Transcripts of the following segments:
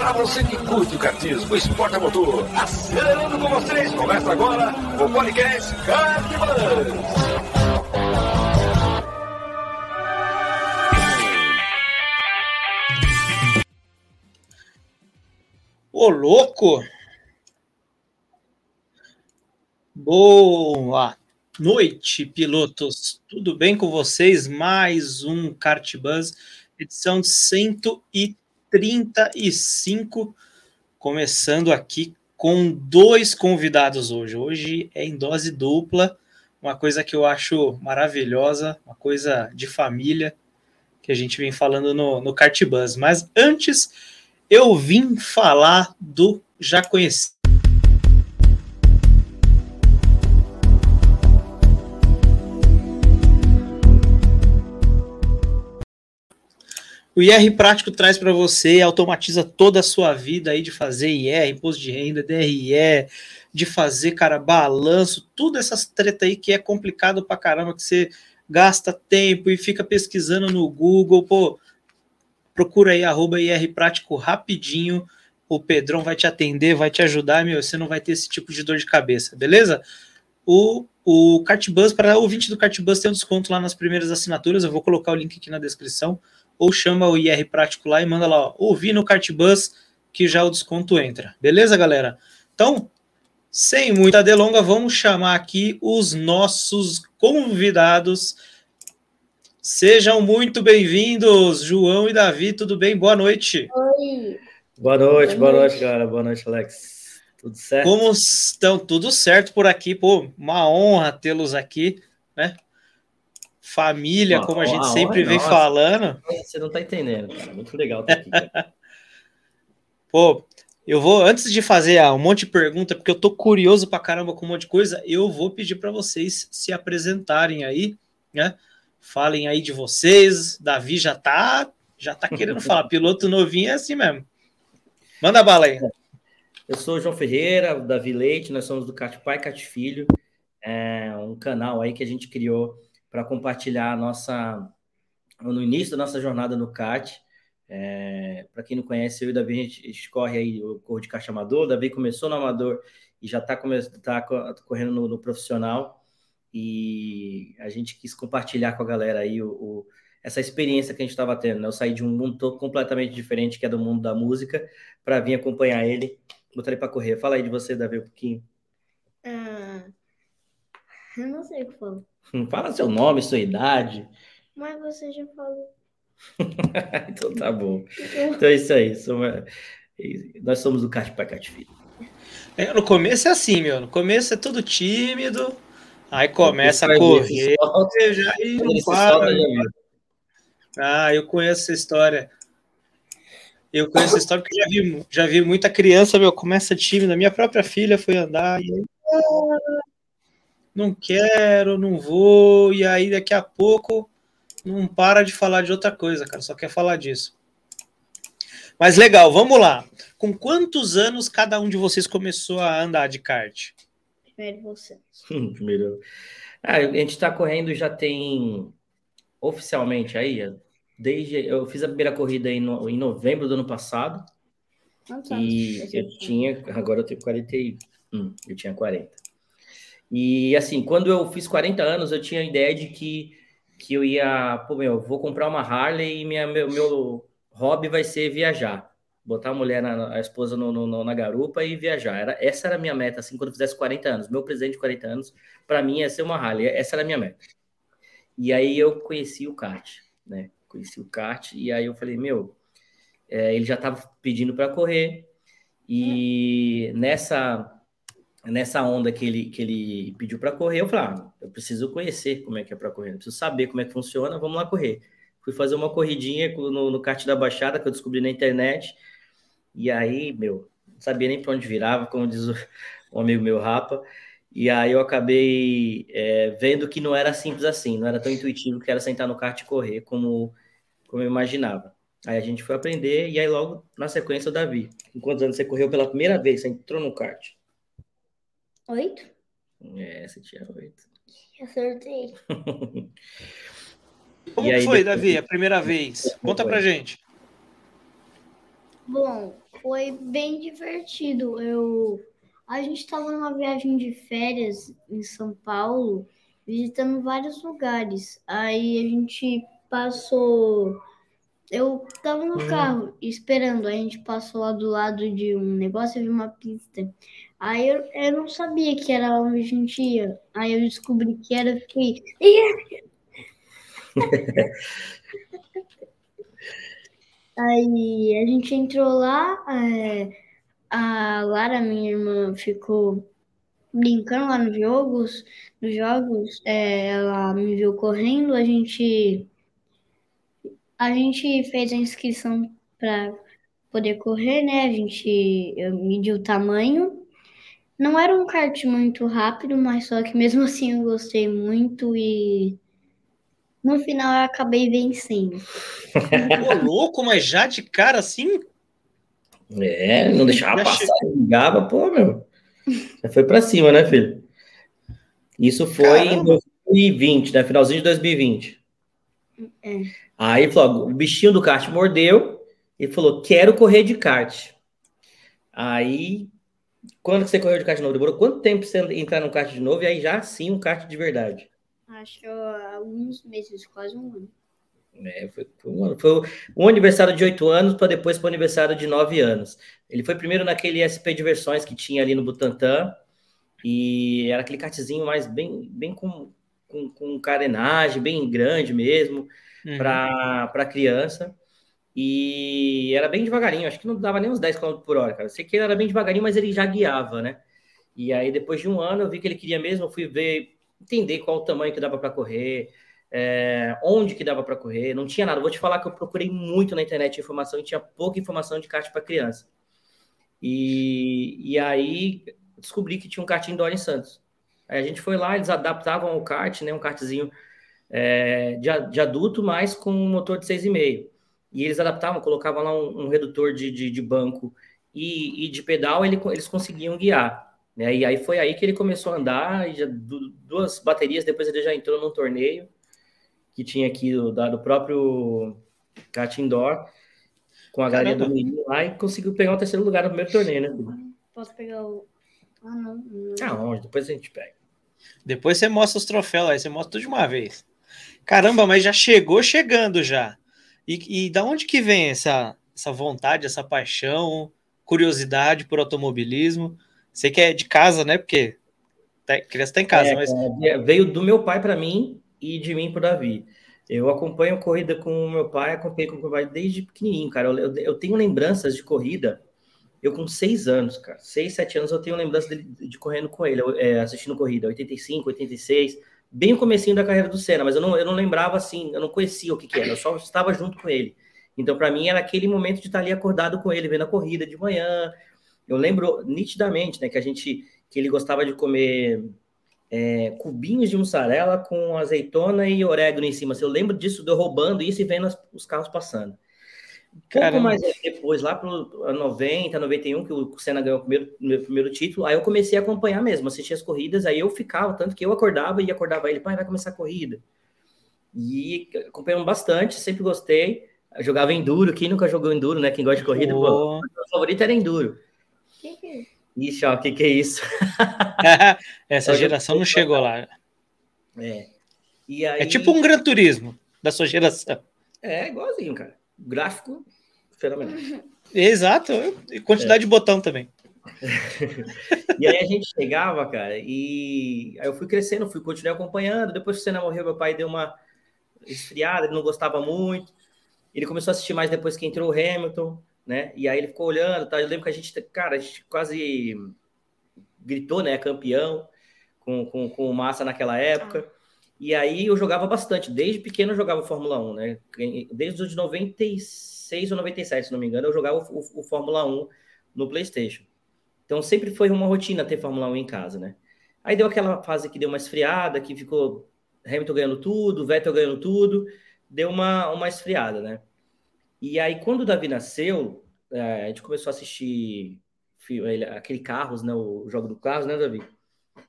Para você que curte o cartismo, esporte a motor, acelerando com vocês, começa agora o podcast Cartbus. Ô, louco! Boa noite, pilotos. Tudo bem com vocês? Mais um Kart edição 135, começando aqui com dois convidados hoje. Hoje é em dose dupla, uma coisa que eu acho maravilhosa, uma coisa de família que a gente vem falando no, no Kart Buzz. Mas antes, eu vim falar do já conhecido O IR prático traz para você, automatiza toda a sua vida aí de fazer IR, imposto de renda, DRE, de fazer, cara, balanço, tudo essas treta aí que é complicado pra caramba, que você gasta tempo e fica pesquisando no Google, pô, procura aí arroba IR prático rapidinho, o Pedrão vai te atender, vai te ajudar, meu, você não vai ter esse tipo de dor de cabeça, beleza? O, o Cartbus, para ouvinte do Cartbus, tem um desconto lá nas primeiras assinaturas, eu vou colocar o link aqui na descrição, ou chama o IR Prático lá e manda lá, ó, ouvir no Cartbus, que já o desconto entra. Beleza, galera? Então, sem muita delonga, vamos chamar aqui os nossos convidados. Sejam muito bem-vindos, João e Davi, tudo bem? Boa noite. Oi. Boa noite, boa noite, cara. Boa noite, Alex. Tudo certo? Como estão? Tudo certo por aqui, pô, uma honra tê-los aqui, né? Família, como a gente sempre vem nossa. falando. Você não tá entendendo, cara. Muito legal tá aqui. Pô, eu vou, antes de fazer ah, um monte de pergunta, porque eu tô curioso pra caramba com um monte de coisa, eu vou pedir para vocês se apresentarem aí, né? Falem aí de vocês. Davi já tá, já tá querendo falar. Piloto novinho é assim mesmo. Manda bala aí. Eu sou o João Ferreira, o Davi Leite, nós somos do Cat Pai Cat Filho, é um canal aí que a gente criou para compartilhar a nossa no início da nossa jornada no CAT. É, para quem não conhece, eu e o Davi, a gente, a gente corre aí o corro de caixa amador. O Davi começou no amador e já está tá correndo no, no, profissional. E a gente quis compartilhar com a galera aí o, o essa experiência que a gente estava tendo. Né? Eu saí de um mundo completamente diferente, que é do mundo da música, para vir acompanhar ele. Botar ele para correr. Fala aí de você, Davi, um pouquinho. Ah, eu não sei o que falar. Fala seu nome, sua idade. Mas você já falou. então tá bom. Então é isso aí. Somos, nós somos o Cat para Cat Filho. É, no começo é assim, meu. No começo é tudo tímido. Aí começa a correr. Já, e não para. Ah, eu conheço essa história. Eu conheço essa história porque já vi, já vi muita criança, meu, começa tímida. Minha própria filha foi andar e não quero, não vou, e aí daqui a pouco não para de falar de outra coisa, cara, só quer falar disso. Mas legal, vamos lá. Com quantos anos cada um de vocês começou a andar de kart? Primeiro você. Primeiro. Ah, a gente está correndo já tem oficialmente aí, desde eu fiz a primeira corrida aí no, em novembro do ano passado. Quantos e eu tinha, agora eu tenho 41, eu tinha 40. E assim, quando eu fiz 40 anos, eu tinha a ideia de que, que eu ia, pô, meu, vou comprar uma Harley e minha, meu, meu hobby vai ser viajar. Botar a mulher, na, a esposa no, no, na garupa e viajar. Era, essa era a minha meta, assim, quando eu fizesse 40 anos. Meu presente de 40 anos, para mim, ia ser uma Harley. Essa era a minha meta. E aí eu conheci o kart, né? Conheci o kart e aí eu falei, meu, é, ele já estava pedindo para correr e nessa nessa onda que ele, que ele pediu para correr, eu falei, ah, eu preciso conhecer como é que é para correr, eu preciso saber como é que funciona, vamos lá correr. Fui fazer uma corridinha no, no kart da Baixada, que eu descobri na internet, e aí, meu, não sabia nem para onde virava, como diz o, amigo meu, Rapa, e aí eu acabei é, vendo que não era simples assim, não era tão intuitivo que era sentar no kart e correr como, como eu imaginava. Aí a gente foi aprender, e aí logo na sequência o Davi. Em quantos anos você correu pela primeira vez? Você entrou no kart? Oito? É, você tinha oito. Acertei. Como aí, foi, depois... Davi, a primeira vez? Conta pra gente. Bom, foi bem divertido. Eu a gente estava numa viagem de férias em São Paulo, visitando vários lugares. Aí a gente passou. Eu tava no hum. carro esperando, a gente passou lá do lado de um negócio e vi uma pista. Aí eu, eu não sabia que era onde a. Aí eu descobri que era, fiquei. Aí a gente entrou lá, é, a Lara, minha irmã, ficou brincando lá nos jogos, nos jogos, é, ela me viu correndo, a gente a gente fez a inscrição para poder correr, né? A gente mediu o tamanho. Não era um kart muito rápido, mas só que mesmo assim eu gostei muito e no final eu acabei vencendo. Pô, louco, mas já de cara assim? É, não deixava já passar, ligava, pô, meu. Já foi pra cima, né, filho? Isso foi Caramba. em 2020, né? Finalzinho de 2020. É. Aí falou: o bichinho do kart mordeu e falou: quero correr de kart. Aí, quando que você correu de kart de novo? Demorou quanto tempo você entrar no kart de novo? E aí já sim um kart de verdade. Acho que alguns meses, quase um ano. É, foi, foi, um, foi um aniversário de oito anos para depois para o aniversário de nove anos. Ele foi primeiro naquele SP Diversões que tinha ali no Butantã, e era aquele kartzinho mais bem, bem com, com, com carenagem, bem grande mesmo, uhum. para criança. E era bem devagarinho, acho que não dava nem uns 10 km por hora, cara. Sei que ele era bem devagarinho, mas ele já guiava, né? E aí, depois de um ano, eu vi que ele queria mesmo, eu fui ver entender qual o tamanho que dava para correr, é, onde que dava para correr, não tinha nada. Vou te falar que eu procurei muito na internet informação e tinha pouca informação de kart para criança. E, e aí descobri que tinha um kart indoor em Santos. Aí a gente foi lá, eles adaptavam o kart, né, um kartzinho é, de, de, adulto, mas com um motor de 6,5. E eles adaptavam, colocavam lá um, um redutor de, de, de banco e, e, de pedal, ele, eles conseguiam guiar. Né? E aí foi aí que ele começou a andar, e já, duas baterias depois ele já entrou num torneio que tinha aqui do, do próprio Cat Indoor, com a galera do menino lá, e conseguiu pegar o terceiro lugar no primeiro torneio, né? Posso pegar o. Ah, não. não. Ah, onde? Depois a gente pega. Depois você mostra os troféus aí, você mostra tudo de uma vez. Caramba, mas já chegou chegando já. E, e da onde que vem essa, essa vontade, essa paixão, curiosidade por automobilismo? Sei que é de casa, né? Porque tá, criança tá em casa, é, mas. É, veio do meu pai para mim e de mim para Davi. Eu acompanho corrida com o meu pai, acompanho com o meu pai desde pequenininho, cara. Eu, eu, eu, tenho lembranças de corrida. Eu com seis anos, cara, seis, sete anos, eu tenho lembrança de, de correndo com ele, é, assistindo corrida, 85, 86, bem o comecinho da carreira do Senna, mas eu não, eu não lembrava assim, eu não conhecia o que, que era, eu só estava junto com ele. Então, para mim, era aquele momento de estar ali acordado com ele, vendo a corrida de manhã, eu lembro nitidamente, né, que a gente, que ele gostava de comer é, cubinhos de mussarela com azeitona e orégano em cima. Eu lembro disso, eu roubando isso e vendo as, os carros passando. Caramba. Pouco mais depois, lá para 90, 91, que o Senna ganhou o primeiro, meu primeiro título, aí eu comecei a acompanhar mesmo, assistir as corridas, aí eu ficava, tanto que eu acordava e acordava ele, pai, vai começar a corrida. E acompanhamos bastante, sempre gostei. Eu jogava enduro, quem nunca jogou enduro, né? Quem gosta de corrida, oh. pô, meu favorito era enduro. Que que é? Ixi, ó, o que, que é isso? Essa geração não chegou lá. É. Aí... é tipo um Gran Turismo da sua geração. É, igualzinho, cara. Gráfico, fenomenal. Exato, e quantidade é. de botão também. e aí a gente chegava, cara, e aí eu fui crescendo, fui continuar acompanhando. Depois que o Senna morreu, meu pai deu uma esfriada, ele não gostava muito. Ele começou a assistir mais depois que entrou o Hamilton né? E aí ele ficou olhando, tá? Eu lembro que a gente, cara, a gente quase gritou, né? Campeão com, com, com o Massa naquela época. E aí eu jogava bastante, desde pequeno eu jogava Fórmula 1, né? Desde os de 96 ou 97, se não me engano, eu jogava o, o, o Fórmula 1 no PlayStation. Então sempre foi uma rotina ter Fórmula 1 em casa, né? Aí deu aquela fase que deu uma esfriada, que ficou Hamilton ganhando tudo, Vettel ganhando tudo, deu uma, uma esfriada, né? E aí, quando o Davi nasceu, é, a gente começou a assistir aquele Carros, né? O jogo do Carros, né, Davi?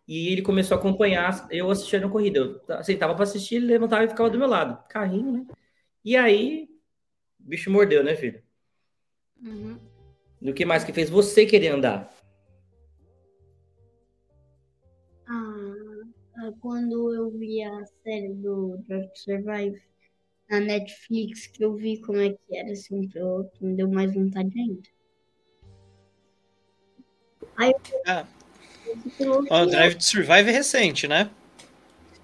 E ele começou a acompanhar eu assistindo a corrida. Eu sentava para assistir, ele levantava e ficava do meu lado. Carrinho, né? E aí, o bicho mordeu, né, filho? Uhum. O que mais que fez você querer andar? Ah, quando eu vi a série do Drive to Survive na Netflix, que eu vi como é que era esse um piloto, me deu mais vontade ainda. Aí, ah. O Drive to Survive é recente, né?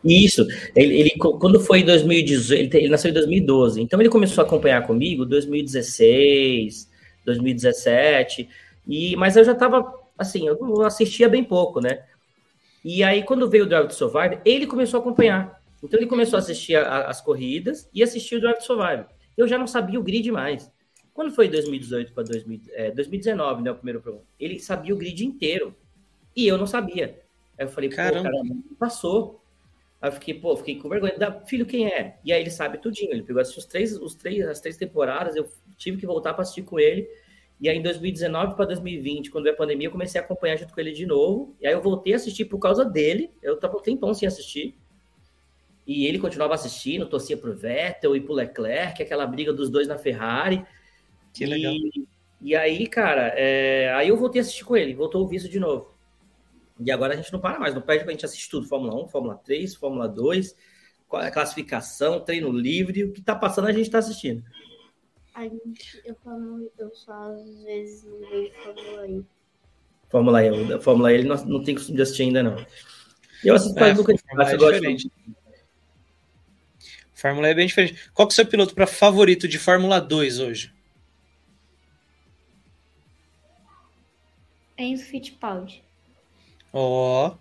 Isso. Ele, ele, quando foi em 2018, ele, nasceu em 2012. Então ele começou a acompanhar comigo 2016, 2017. E, mas eu já estava assim, eu assistia bem pouco, né? E aí, quando veio o Drive to Survive, ele começou a acompanhar. Então ele começou a assistir a, as corridas e assistir o Drive to Survive. Eu já não sabia o grid mais. Quando foi 2018 para é, 2019, né, o primeiro programa, ele sabia o grid inteiro. E eu não sabia. Aí eu falei, Caramba. pô, cara, passou. Aí eu fiquei, pô, fiquei com vergonha. Da, filho, quem é? E aí ele sabe tudinho. Ele pegou os três, os três, as três temporadas, eu tive que voltar para assistir com ele. E aí em 2019 para 2020, quando veio a pandemia, eu comecei a acompanhar junto com ele de novo. E aí eu voltei a assistir por causa dele. Eu tava um tempão sem assistir. E ele continuava assistindo, torcia pro Vettel e pro Leclerc, aquela briga dos dois na Ferrari. Que legal. E, e aí, cara, é, aí eu voltei a assistir com ele, voltou o visto de novo. E agora a gente não para mais, não perde pra gente assistir tudo. Fórmula 1, Fórmula 3, Fórmula 2, é classificação, treino livre, o que tá passando a gente tá assistindo. A gente, eu, falo, eu só às vezes não vejo Fórmula E. Fórmula E, Fórmula E ele não, não tem costume de assistir ainda, não. Eu assisto é, nunca Fórmula é diferente. Fórmula E é bem diferente. Qual que é o seu piloto para favorito de Fórmula 2 hoje? Enzo Fittipaldi. Ó, oh,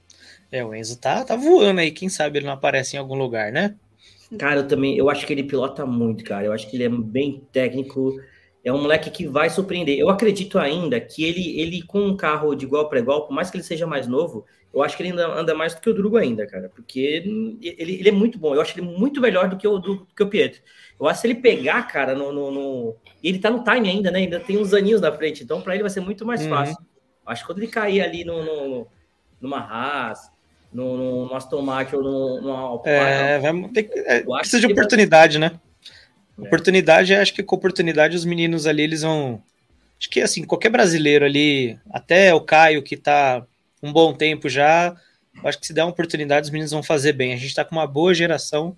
é, o Enzo tá, tá voando aí. Quem sabe ele não aparece em algum lugar, né? Cara, eu também, eu acho que ele pilota muito, cara. Eu acho que ele é bem técnico. É um moleque que vai surpreender. Eu acredito ainda que ele, ele com um carro de igual para igual, por mais que ele seja mais novo, eu acho que ele ainda anda mais do que o Drugo ainda, cara. Porque ele, ele é muito bom. Eu acho ele muito melhor do que o, do, do que o Pietro. Eu acho que se ele pegar, cara, no, no, no, Ele tá no time ainda, né? Ainda tem uns aninhos na frente. Então, para ele vai ser muito mais uhum. fácil. Acho que quando ele cair ali no, no, numa Haas, no, no Aston Martin ou no, no Alpine, é, vamos ter que, é, precisa de oportunidade, vai... né? É. Oportunidade, acho que com oportunidade os meninos ali, eles vão... Acho que, assim, qualquer brasileiro ali, até o Caio, que tá um bom tempo já, acho que se der uma oportunidade, os meninos vão fazer bem. A gente tá com uma boa geração,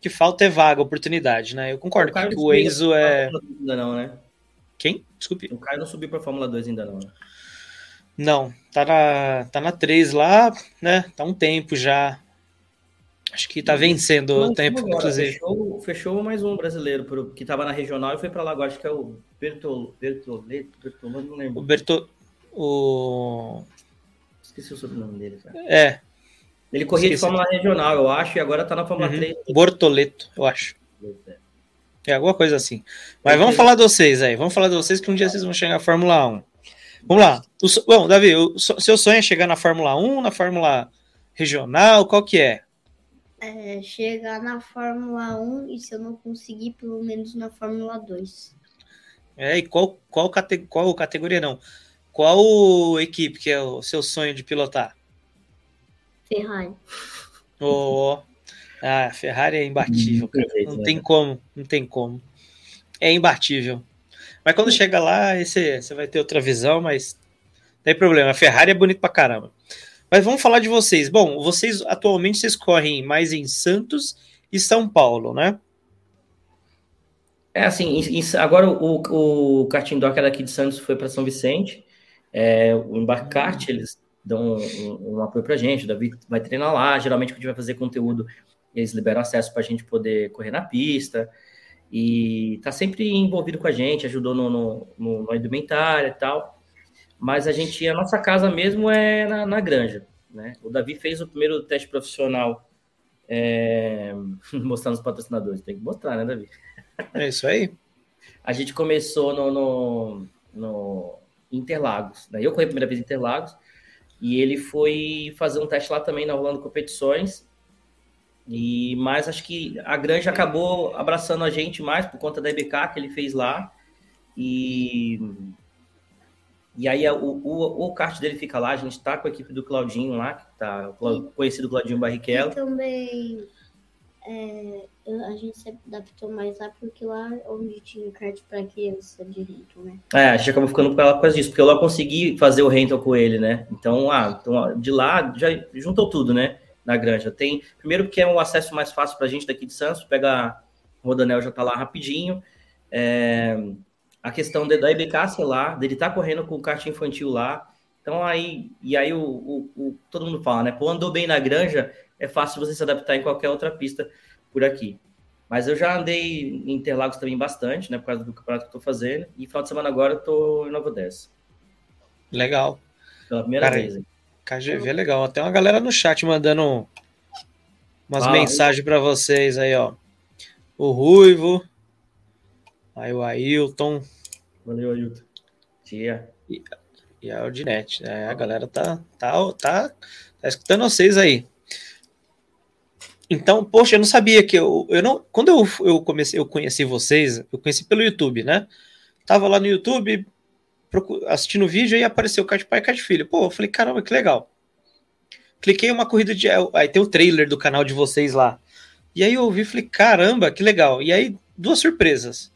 que falta é vaga, oportunidade, né? Eu concordo o que o Enzo é... Ainda não, né? Quem? Desculpe. O Caio não subiu para Fórmula 2 ainda não, né? Não, tá na, tá na 3 lá, né? Tá um tempo já. Acho que tá vencendo o tempo, agora, inclusive. Fechou, fechou, mais um brasileiro pro, que tava na regional e foi para lá agora, acho que é o Bertol, Bertoleto, Bertolano, não lembro. O Berto, o... Esqueci o sobrenome dele, cara. É. Ele corria Esqueci. de Fórmula Regional, eu acho, e agora tá na Fórmula uhum. 3. Bortoleto, eu acho. É alguma coisa assim. Mas vamos falar de vocês aí. Vamos falar de vocês que um dia vocês vão chegar à Fórmula 1. Vamos lá. O, bom, Davi, o seu sonho é chegar na Fórmula 1, na Fórmula Regional, qual que é? É, chegar na Fórmula 1 e se eu não conseguir, pelo menos na Fórmula 2. É, e qual, qual, cate, qual categoria não? Qual equipe que é o seu sonho de pilotar? Ferrari. Oh, ah, Ferrari é imbatível, cara. Não tem como, não tem como. É imbatível. Mas quando chega lá, esse, você vai ter outra visão, mas não tem problema. A Ferrari é bonito pra caramba. Mas vamos falar de vocês. Bom, vocês atualmente vocês correm mais em Santos e São Paulo, né? É assim, agora o, o karting docker daqui de Santos foi para São Vicente. É, o Embarcart, eles dão um, um apoio para a gente. O Davi vai treinar lá. Geralmente, quando a gente vai fazer conteúdo, eles liberam acesso para a gente poder correr na pista e está sempre envolvido com a gente, ajudou no, no, no, no indumentário e tal. Mas a gente, a nossa casa mesmo é na, na granja, né? O Davi fez o primeiro teste profissional é... mostrando os patrocinadores. Tem que mostrar, né, Davi? É isso aí. A gente começou no, no, no Interlagos, né? Eu corri a primeira vez em Interlagos e ele foi fazer um teste lá também na Rolando Competições e mas acho que a Granja acabou abraçando a gente mais por conta da EBK que ele fez lá. E e aí o, o, o kart dele fica lá, a gente está com a equipe do Claudinho lá, que tá conhecido Claudinho Barrichello. E também é, a gente se adaptou mais lá porque lá é onde tinha kart para criança de rental, né? É, a gente acabou ficando com ela por causa disso, porque eu lá consegui fazer o rental com ele, né? Então, ah, então, de lá já juntou tudo, né? Na granja. Tem, primeiro porque é um acesso mais fácil para a gente daqui de Santos, pega o Rodanel já tá lá rapidinho. É, a questão de, da IBK, sei lá, dele tá correndo com o kart infantil lá. Então aí, e aí o, o, o, todo mundo fala, né? Pô, andou bem na granja, é fácil você se adaptar em qualquer outra pista por aqui. Mas eu já andei em Interlagos também bastante, né? Por causa do campeonato que eu tô fazendo. E final de semana agora eu tô em Novo Odessa. Legal. Pela primeira Cara, vez. KGV é legal. Tem uma galera no chat mandando umas ah, mensagens para vocês aí, ó. O Ruivo. Aí o Ailton. Valeu, Ailton. Tia. E, e a Aldinete. É, a galera tá, tá, tá, tá escutando vocês aí. Então, poxa, eu não sabia que eu, eu não. Quando eu, eu comecei, eu conheci vocês, eu conheci pelo YouTube, né? Tava lá no YouTube assistindo o vídeo e apareceu Kart Pai e Kart Filho. Pô, eu falei, caramba, que legal. Cliquei uma corrida de. Aí tem o trailer do canal de vocês lá. E aí eu ouvi e falei, caramba, que legal. E aí, duas surpresas.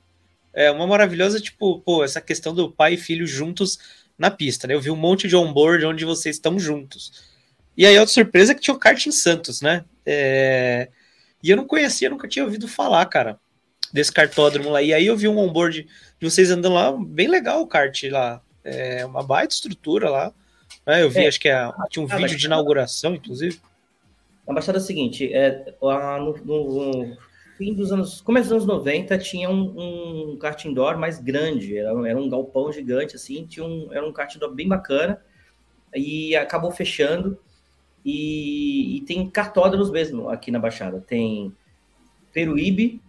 É uma maravilhosa, tipo, pô, essa questão do pai e filho juntos na pista, né? Eu vi um monte de onboard onde vocês estão juntos. E aí, outra surpresa é que tinha o kart em Santos, né? É... E eu não conhecia, nunca tinha ouvido falar, cara, desse cartódromo lá. E aí eu vi um onboard de vocês andando lá, bem legal o kart lá. É uma baita estrutura lá. Né? Eu vi, é, acho que é, tinha um vídeo de inauguração, inclusive. A Baixada é o seguinte, é, lá no, no, fim dos anos, começo dos anos 90, tinha um, um kart indoor mais grande, era, era um galpão gigante, assim, tinha um, era um kart indoor bem bacana, e acabou fechando, e, e, tem cartódromos mesmo aqui na Baixada. Tem Peruíbe,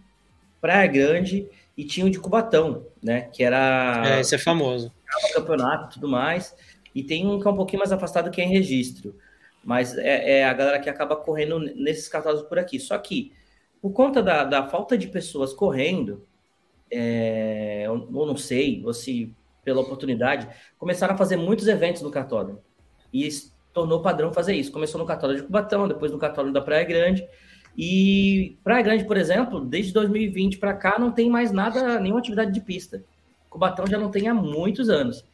Praia Grande e tinha o de Cubatão, né? Que era. É, esse é famoso. Campeonato e tudo mais. E tem um que é um pouquinho mais afastado que é em registro. Mas é, é a galera que acaba correndo nesses cartódromos por aqui. Só que, por conta da, da falta de pessoas correndo, é, não sei, ou se pela oportunidade, começaram a fazer muitos eventos no cartódromo. E tornou padrão fazer isso. Começou no Católico de Cubatão, depois no Católico da Praia Grande. E Praia Grande, por exemplo, desde 2020 para cá não tem mais nada, nenhuma atividade de pista. Cubatão já não tem há muitos anos.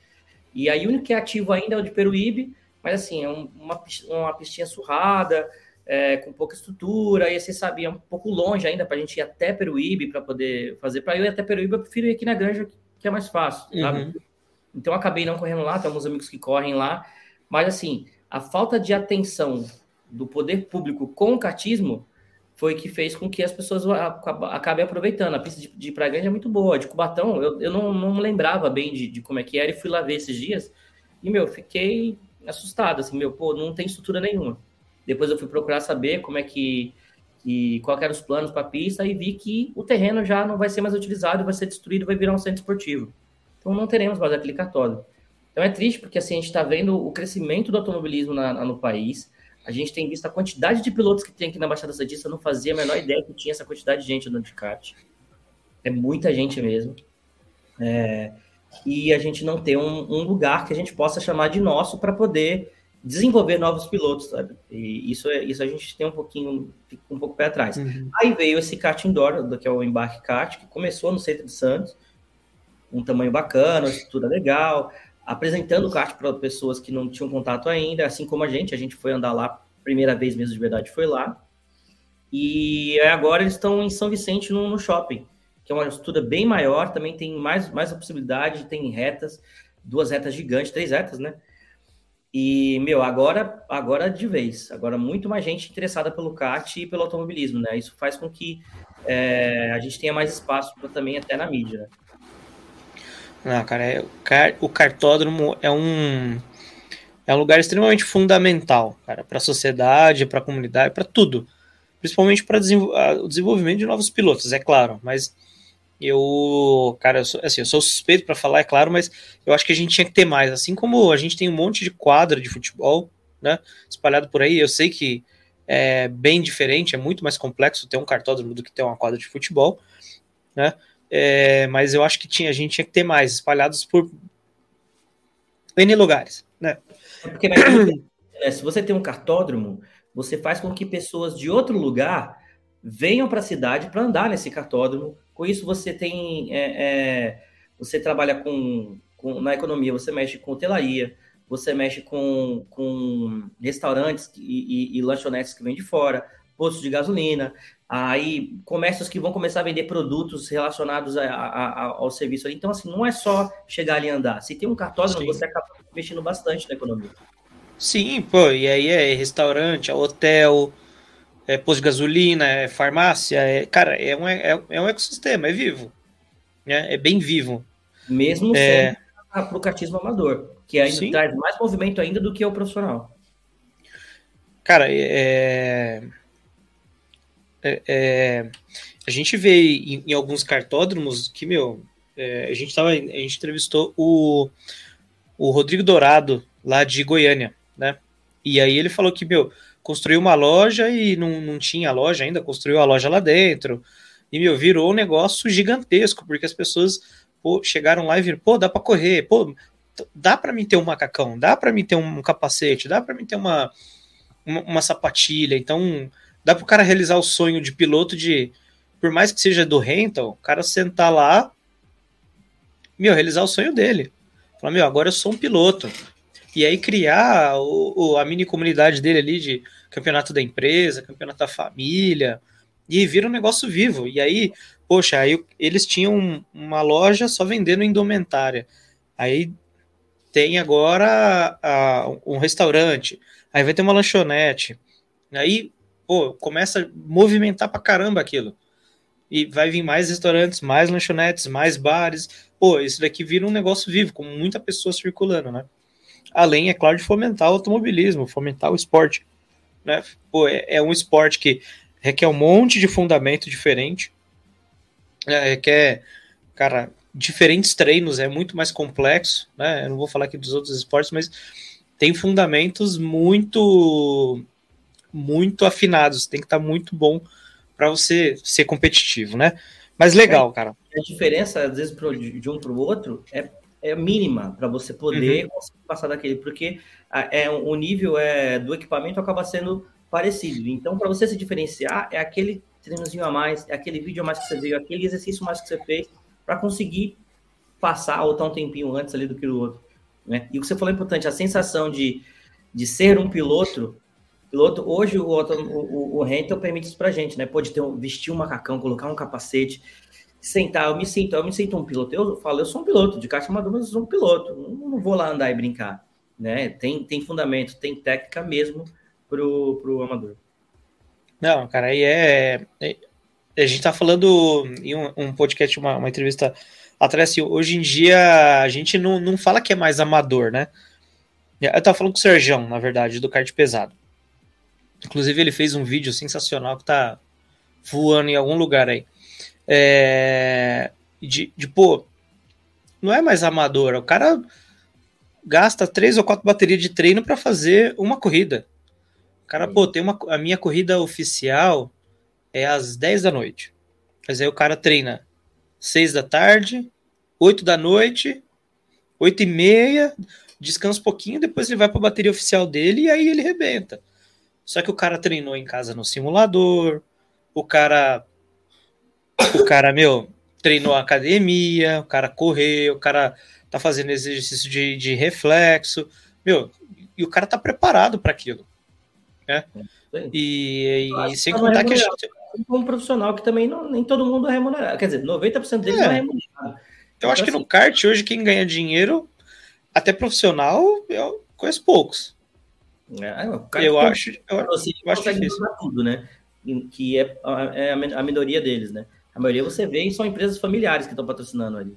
E aí o único que é ativo ainda é o de Peruíbe, mas assim, é uma, uma pistinha surrada, é, com pouca estrutura, aí você sabia, é um pouco longe ainda para a gente ir até Peruíbe para poder fazer. Para eu ir até Peruíbe, eu prefiro ir aqui na Granja, que é mais fácil, uhum. Então acabei não correndo lá, tem alguns amigos que correm lá, mas assim, a falta de atenção do poder público com o catismo foi que fez com que as pessoas acabem aproveitando. A pista de, de Praia Grande é muito boa. De Cubatão, eu, eu não, não lembrava bem de, de, como é que era e fui lá ver esses dias. E, meu, fiquei assustado, assim, meu, pô, não tem estrutura nenhuma. Depois eu fui procurar saber como é que, e qual eram os planos para a pista e vi que o terreno já não vai ser mais utilizado, vai ser destruído, vai virar um centro esportivo. Então não teremos mais aquele cartódromo. Então é triste porque assim, a gente está vendo o crescimento do automobilismo na, na, no país. A gente tem visto a quantidade de pilotos que tem aqui na Baixada Santista. Não fazia a menor ideia que tinha essa quantidade de gente andando de kart. É muita gente mesmo. É, e a gente não tem um, um, lugar que a gente possa chamar de nosso para poder desenvolver novos pilotos, sabe? E isso, é, isso a gente tem um pouquinho, um pouco pé atrás. Uhum. Aí veio esse kart indoor, que é o Embarque Kart, que começou no centro de Santos, um tamanho bacana, estrutura legal, apresentando o kart para pessoas que não tinham contato ainda, assim como a gente, a gente foi andar lá, primeira vez mesmo de verdade foi lá. E agora eles estão em São Vicente no, no shopping, que é uma estrutura bem maior, também tem mais, mais a possibilidade, tem retas, duas retas gigantes, três retas, né? E, meu, agora, agora de vez, agora muito mais gente interessada pelo kart e pelo automobilismo, né? Isso faz com que é, a gente tenha mais espaço pra, também até na mídia, né? Não, cara, é, o cartódromo é um é um lugar extremamente fundamental, cara, para a sociedade, para a comunidade, para tudo, principalmente para o desenvolvimento de novos pilotos, é claro. Mas eu, cara, eu sou, assim, eu sou suspeito para falar, é claro, mas eu acho que a gente tinha que ter mais, assim como a gente tem um monte de quadra de futebol, né, espalhado por aí. Eu sei que é bem diferente, é muito mais complexo ter um cartódromo do que ter uma quadra de futebol, né? É, mas eu acho que tinha, a gente tinha que ter mais, espalhados por N lugares, né? É porque né, se você tem um cartódromo, você faz com que pessoas de outro lugar venham para a cidade para andar nesse cartódromo. Com isso, você tem. É, é, você trabalha com, com, na economia, você mexe com hotelaria, você mexe com, com restaurantes e, e, e lanchonetes que vêm de fora, postos de gasolina, aí comércios que vão começar a vender produtos relacionados a, a, a, ao serviço. Então, assim, não é só chegar ali e andar. Se tem um cartódromo, Sim. você acaba investindo bastante na economia. Sim, pô, e aí é restaurante, é hotel, é posto de gasolina, é farmácia, é, cara, é um, é, é um ecossistema, é vivo, né? é bem vivo. Mesmo é... sendo para o cartismo amador, que ainda Sim. traz mais movimento ainda do que o profissional. Cara, é... é, é a gente vê em, em, alguns cartódromos que, meu, é, a gente tava, a gente entrevistou o, o Rodrigo Dourado, lá de Goiânia, né? E aí ele falou que, meu, construiu uma loja e não, não tinha loja ainda, construiu a loja lá dentro. E, meu, virou um negócio gigantesco, porque as pessoas pô, chegaram lá e viram, pô, dá para correr, pô, dá para mim ter um macacão, dá para mim ter um capacete, dá para mim ter uma, uma, uma, sapatilha. Então, dá para o cara realizar o sonho de piloto de, por mais que seja do rental, o cara sentar lá, meu, realizar o sonho dele. Falar, meu, agora eu sou um piloto e aí criar o, o, a mini comunidade dele ali de campeonato da empresa, campeonato da família, e vira um negócio vivo. E aí, poxa, aí eles tinham uma loja só vendendo indumentária. Aí tem agora a, um restaurante, aí vai ter uma lanchonete. Aí, pô, começa a movimentar pra caramba aquilo. E vai vir mais restaurantes, mais lanchonetes, mais bares. Pô, isso daqui vira um negócio vivo, com muita pessoa circulando, né? além, é claro, de fomentar o automobilismo, fomentar o esporte. Né? Pô, é, é um esporte que requer um monte de fundamento diferente, é, requer, cara, diferentes treinos, é muito mais complexo, né? Eu não vou falar aqui dos outros esportes, mas tem fundamentos muito muito afinados, tem que estar tá muito bom para você ser competitivo, né? Mas legal, é, cara. A diferença, às vezes, de um para o outro é é mínima para você poder uhum. passar daquele, porque é, o nível é, do equipamento acaba sendo parecido. Então, para você se diferenciar, é aquele treinozinho a mais, é aquele vídeo a mais que você viu, aquele exercício mais que você fez, para conseguir passar ou estar um tempinho antes ali do que o outro. Né? E o que você falou é importante, a sensação de, de ser um piloto, piloto hoje o, o, o permite isso para gente, né? Pode ter um, vestir um macacão, colocar um capacete, sentar, eu me sinto, eu me sinto um piloto. Eu falo, eu sou um piloto de kart amador, mas eu sou um piloto. Não, não vou lá andar e brincar, né? Tem, tem fundamento, tem técnica mesmo pro, pro amador. Não, cara, aí é, é a gente tá falando em um, um podcast, uma, uma, entrevista atrás, assim, hoje em dia a gente não, não fala que é mais amador, né? Eu tava falando com o Serjão, na verdade, do kart pesado. Inclusive, ele fez um vídeo sensacional que tá voando em algum lugar aí é, de, de, pô, não é mais amador, o cara gasta três ou quatro baterias de treino para fazer uma corrida. O cara, pô, tem uma, a minha corrida oficial é às 10 da noite. Mas aí o cara treina 6 da tarde, 8 da noite, 8 e meia, descansa um pouquinho, depois ele vai para a bateria oficial dele e aí ele rebenta. Só que o cara treinou em casa no simulador, o cara o cara, meu, treinou academia, o cara correu, o cara tá fazendo exercício de, de reflexo, meu, e o cara tá preparado para aquilo. Né? E, e, e sem contar que a gente. Um profissional que também não, nem todo mundo é remunerado. Quer dizer, 90% deles é. não é remunerado. Eu acho então, que assim, no kart hoje quem ganha dinheiro, até profissional, eu conheço poucos. É, eu, acho, eu, eu acho difícil. tudo, né? Que é, é a minoria deles, né? A maioria você vê são empresas familiares que estão patrocinando ali.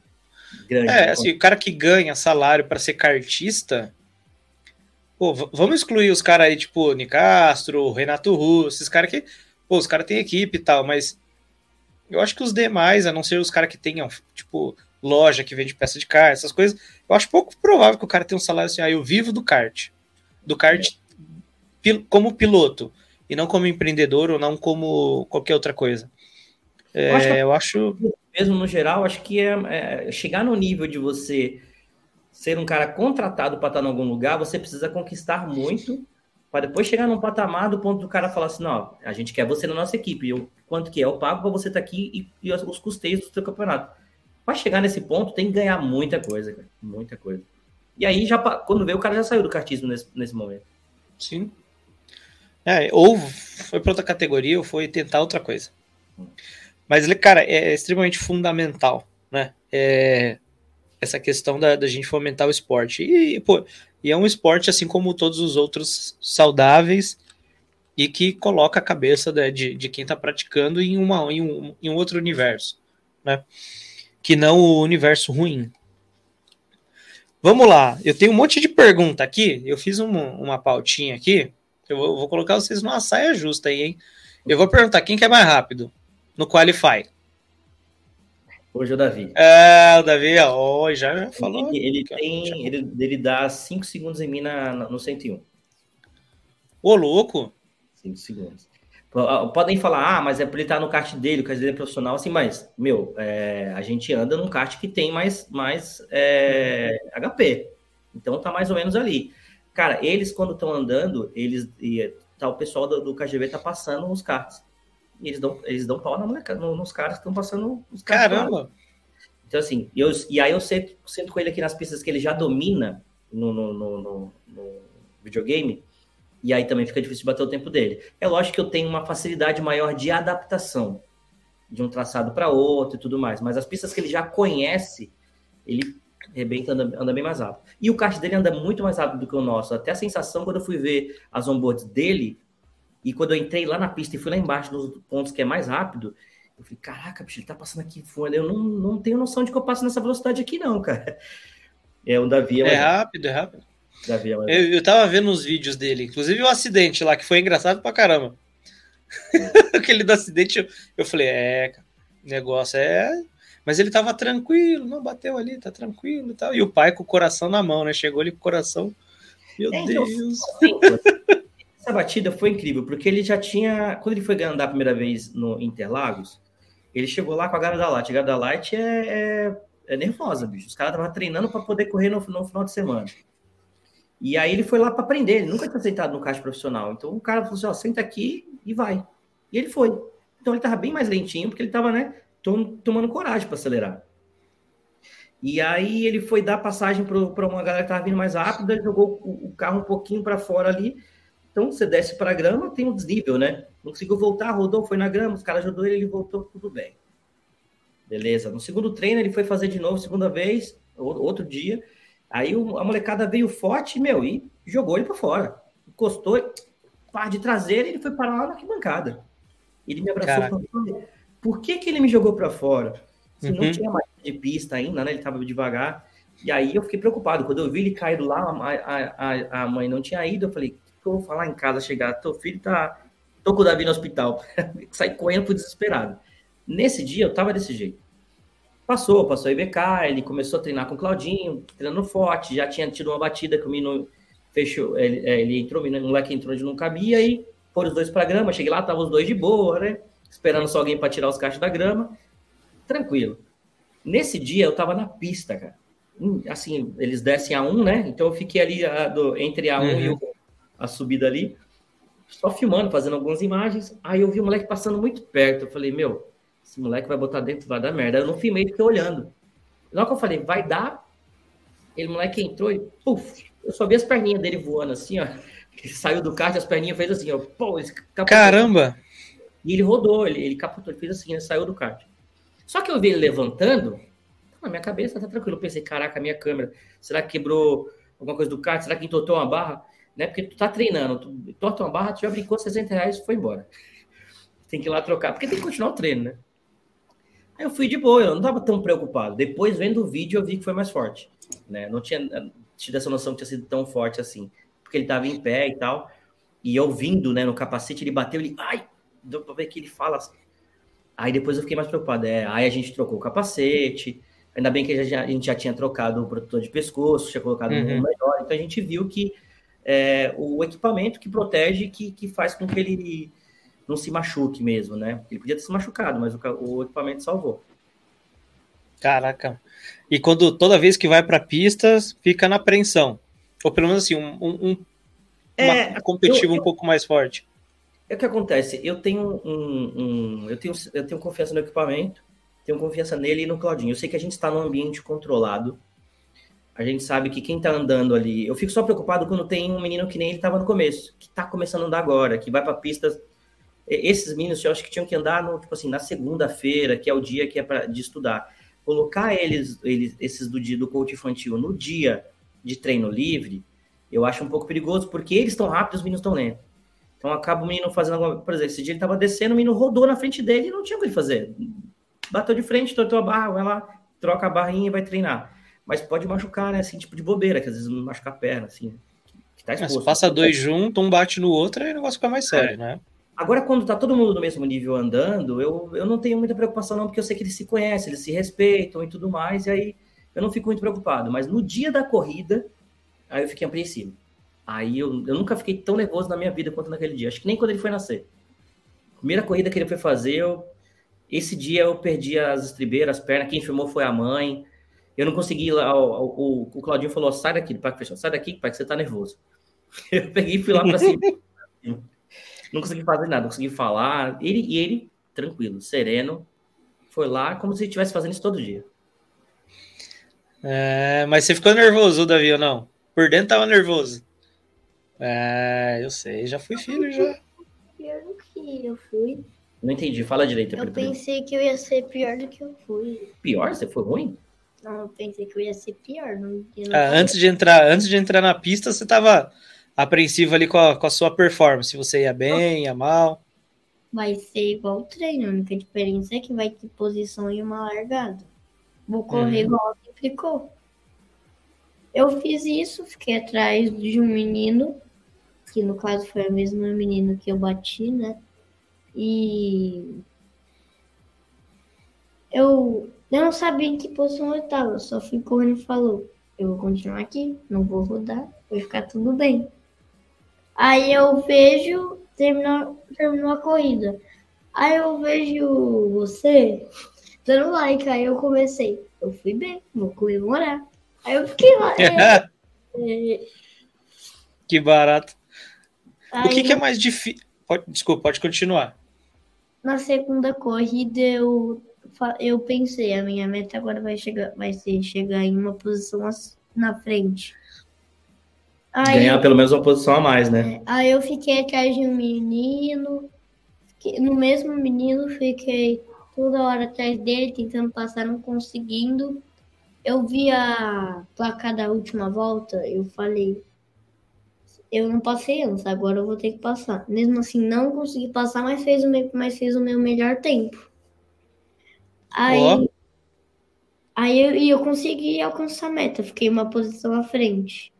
Grande, é, assim, o cara que ganha salário para ser cartista. Pô, vamos excluir os caras aí, tipo, Nicastro, Renato Russo, esses caras que. Pô, os caras têm equipe e tal, mas. Eu acho que os demais, a não ser os caras que tenham, tipo, loja que vende peça de kart, essas coisas, eu acho pouco provável que o cara tenha um salário assim, ah, eu vivo do kart. Do kart é. Como piloto, e não como empreendedor ou não como qualquer outra coisa. É, eu, acho eu acho. Mesmo no geral, acho que é, é, chegar no nível de você ser um cara contratado para estar em algum lugar, você precisa conquistar muito para depois chegar num patamar do ponto do cara falar assim, não, a gente quer você na nossa equipe, eu, quanto que é? Eu pago para você estar tá aqui e, e, os custeios do seu campeonato. Para chegar nesse ponto, tem que ganhar muita coisa, cara, muita coisa. E aí, já quando veio, o cara já saiu do kartismo nesse, nesse momento. Sim. É, ou foi para outra categoria, ou foi tentar outra coisa. Mas, cara, é extremamente fundamental, né? É, essa questão da, da gente fomentar o esporte. E, pô, e é um esporte, assim como todos os outros, saudáveis e que coloca a cabeça de, de, de quem está praticando em, uma, em, um, em um outro universo, né? Que não o universo ruim. Vamos lá, eu tenho um monte de pergunta aqui. Eu fiz uma, uma pautinha aqui. Eu vou, vou colocar vocês numa saia justa aí, hein? Eu vou perguntar quem que é mais rápido no Qualify. Hoje é o Davi. É, o Davi, ó, já, já falou. Ele, ele tem, ele, ele dá 5 segundos em mim na, no 101. Ô, louco! 5 segundos. Podem falar, ah, mas é por ele estar no kart dele, o kart dele é profissional, assim, mas, meu, é, a gente anda num kart que tem mais, mais é, HP. Então tá mais ou menos ali. Cara, eles quando estão andando, eles e, tá, o pessoal do, do KGV tá passando os karts e eles dão, eles dão pau na moleca, nos caras que estão passando os Caramba! Então, assim, eu, e aí eu sento, sento com ele aqui nas pistas que ele já domina no, no, no, no, videogame, e aí também fica difícil bater o tempo dele. É lógico que eu tenho uma facilidade maior de adaptação de um traçado para outro e tudo mais, mas as pistas que ele já conhece, ele rebenta, anda, anda bem mais rápido. E o kart dele anda muito mais rápido do que o nosso. Até a sensação, quando eu fui ver as onboards dele, e quando eu entrei lá na pista e fui lá embaixo nos pontos que é mais rápido, eu falei, caraca, bicho, ele tá passando aqui fora. Eu não, não tenho noção de que eu passo nessa velocidade aqui, não, cara. É, o Davi é, é rápido, é rápido. Davi é eu, eu tava vendo os vídeos dele, inclusive o acidente lá, que foi engraçado pra caramba. Aquele do acidente, eu, eu falei, é, o negócio é. Mas ele tava tranquilo, não bateu ali, tá tranquilo e tal. E o pai com o coração na mão, né? Chegou ali com o coração. Meu é, Deus. Então, essa batida foi incrível, porque ele já tinha. Quando ele foi andar a primeira vez no Interlagos, ele chegou lá com a Garda Light. A Garda Light é, é, é nervosa, bicho. Os caras estavam treinando para poder correr no, no, final de semana. E aí ele foi lá para aprender. Ele nunca tinha sentado no caixa profissional. Então o cara falou assim: ó, senta aqui e vai. E ele foi. Então ele tava bem mais lentinho, porque ele tava, né, tom, tomando coragem para acelerar. E aí ele foi dar passagem para uma galera que tava vindo mais rápida, jogou o, o carro um pouquinho para fora ali então, você desce para a grama, tem um desnível, né? Não conseguiu voltar, rodou, foi na grama, os caras ajudou ele, ele voltou, tudo bem. Beleza. No segundo treino, ele foi fazer de novo, segunda vez, outro dia. Aí a molecada veio forte, meu, e jogou ele para fora. Encostou, par de traseira, ele foi parar lá na arquibancada. Ele me abraçou e falou: por que, que ele me jogou para fora? Se uhum. não tinha mais de pista ainda, né? Ele tava devagar. E aí eu fiquei preocupado. Quando eu vi ele caído lá, a, a, a mãe não tinha ido, eu falei, que eu vou falar em casa chegar? Teu filho tá. Tô com o Davi no hospital. Sai correndo pro desesperado. Nesse dia eu tava desse jeito. Passou, passou a IBK, ele começou a treinar com o Claudinho, treinando forte, já tinha tido uma batida que o menino fechou, ele, é, ele entrou, o moleque entrou onde não cabia, e foram os dois pra grama, cheguei lá, tava os dois de boa, né? Esperando só alguém para tirar os cachos da grama. Tranquilo. Nesse dia eu tava na pista, cara. Hum, assim, eles descem a um, né? Então eu fiquei ali a, do, entre a um uhum. e o a subida ali, só filmando, fazendo algumas imagens. Aí eu vi o moleque passando muito perto. Eu falei, meu, esse moleque vai botar dentro, vai dar merda. Eu não filmei, fiquei olhando. Logo que eu falei, vai dar. Ele, moleque entrou e, puf, eu só vi as perninhas dele voando assim, ó. Ele saiu do kart, as perninhas fez assim, ó. Pô, Caramba! E ele rodou, ele, ele capotou, ele fez assim, ele saiu do kart. Só que eu vi ele levantando, na minha cabeça tá tranquilo. Eu pensei, caraca, a minha câmera, será que quebrou alguma coisa do kart? Será que entortou uma barra? né? Porque tu tá treinando, tu torta uma barra, tu já brincou 60 reais e foi embora. Tem que ir lá trocar, porque tem que continuar o treino, né? Aí eu fui de boa, eu não tava tão preocupado. Depois, vendo o vídeo, eu vi que foi mais forte, né? Não tinha tido essa noção que tinha sido tão forte assim, porque ele tava em pé e tal. E eu vindo, né, no capacete, ele bateu, ele, ai, deu pra ver que ele fala assim. Aí depois eu fiquei mais preocupado. É, aí a gente trocou o capacete. Ainda bem que a gente já, a gente já tinha trocado o protetor de pescoço, tinha colocado uhum. um melhor. Então a gente viu que é, o equipamento que protege, que, que faz com que ele não se machuque mesmo, né? Ele podia ter se machucado, mas o, o equipamento salvou. Caraca. E quando toda vez que vai para pistas, fica na apreensão. Ou pelo menos assim, um, um, é, competitivo eu, um pouco mais forte. É o que acontece. Eu tenho um, um, eu tenho, eu tenho confiança no equipamento, tenho confiança nele e no Claudinho. Eu sei que a gente está num ambiente controlado. A gente sabe que quem está andando ali. Eu fico só preocupado quando tem um menino que nem ele estava no começo, que está começando a andar agora, que vai para pistas. Esses meninos eu acho que tinham que andar no, tipo assim, na segunda-feira, que é o dia que é para de estudar. Colocar eles, eles, esses do dia do coach infantil no dia de treino livre, eu acho um pouco perigoso, porque eles estão rápidos, os meninos estão lentos. Então acaba o menino fazendo alguma Por exemplo, esse dia ele estava descendo, o menino rodou na frente dele e não tinha o que fazer. Bateu de frente, tortou a barra, vai lá, troca a barrinha e vai treinar. Mas pode machucar, né? Assim, tipo de bobeira, que às vezes machuca a perna, assim. Que tá exposto. É, passa dois juntos, um bate no outro, aí o negócio fica mais sério, é. né? Agora, quando tá todo mundo no mesmo nível andando, eu, eu não tenho muita preocupação, não, porque eu sei que eles se conhecem, eles se respeitam e tudo mais, e aí eu não fico muito preocupado. Mas no dia da corrida, aí eu fiquei apreensivo. Aí eu, eu nunca fiquei tão nervoso na minha vida quanto naquele dia. Acho que nem quando ele foi nascer. Primeira corrida que ele foi fazer, eu, esse dia eu perdi as estribeiras, as pernas. Quem filmou foi a mãe. Eu não consegui lá. O, o, o Claudinho falou: sai daqui, do parque fechado, sai daqui, pai, que você tá nervoso. Eu peguei e fui lá para cima. não consegui fazer nada, não consegui falar. Ele, e ele, tranquilo, sereno, foi lá como se estivesse fazendo isso todo dia. É, mas você ficou nervoso, Davi, ou não? Por dentro tava nervoso. É, eu sei, já fui filho já. Pior do que eu fui. Não entendi, fala direito. Eu pensei que eu ia ser pior do que eu fui. Pior? Você foi ruim? Não, eu pensei que eu ia ser pior. Não, não ah, antes, de entrar, antes de entrar na pista, você tava apreensivo ali com a, com a sua performance. Você ia bem, ia mal. Vai ser igual o treino. A única diferença é que vai ter posição e uma largada. Vou correr uhum. igual sempre ficou. Eu fiz isso, fiquei atrás de um menino que no caso foi o mesmo menino que eu bati, né? E eu, eu não sabia em que posição eu estava, só fui correndo e falou, eu vou continuar aqui, não vou rodar, vai ficar tudo bem. Aí eu vejo, terminou, terminou a corrida. Aí eu vejo você dando like, aí eu comecei, eu fui bem, vou comemorar. Aí eu fiquei lá. É, é... Que barato. Aí, o que, que é mais difícil? Desculpa, pode continuar. Na segunda corrida, eu, eu pensei, a minha meta agora vai, chegar, vai ser chegar em uma posição na frente. Aí, Ganhar pelo menos uma posição a mais, né? É, aí eu fiquei atrás de um menino, no mesmo menino, fiquei toda hora atrás dele, tentando passar, não conseguindo. Eu vi a placa da última volta, eu falei, eu não passei antes, agora eu vou ter que passar. Mesmo assim, não consegui passar, mas fez o meu, mas fez o meu melhor tempo. Aí, oh. aí eu, e eu consegui alcançar a meta, fiquei uma posição à frente.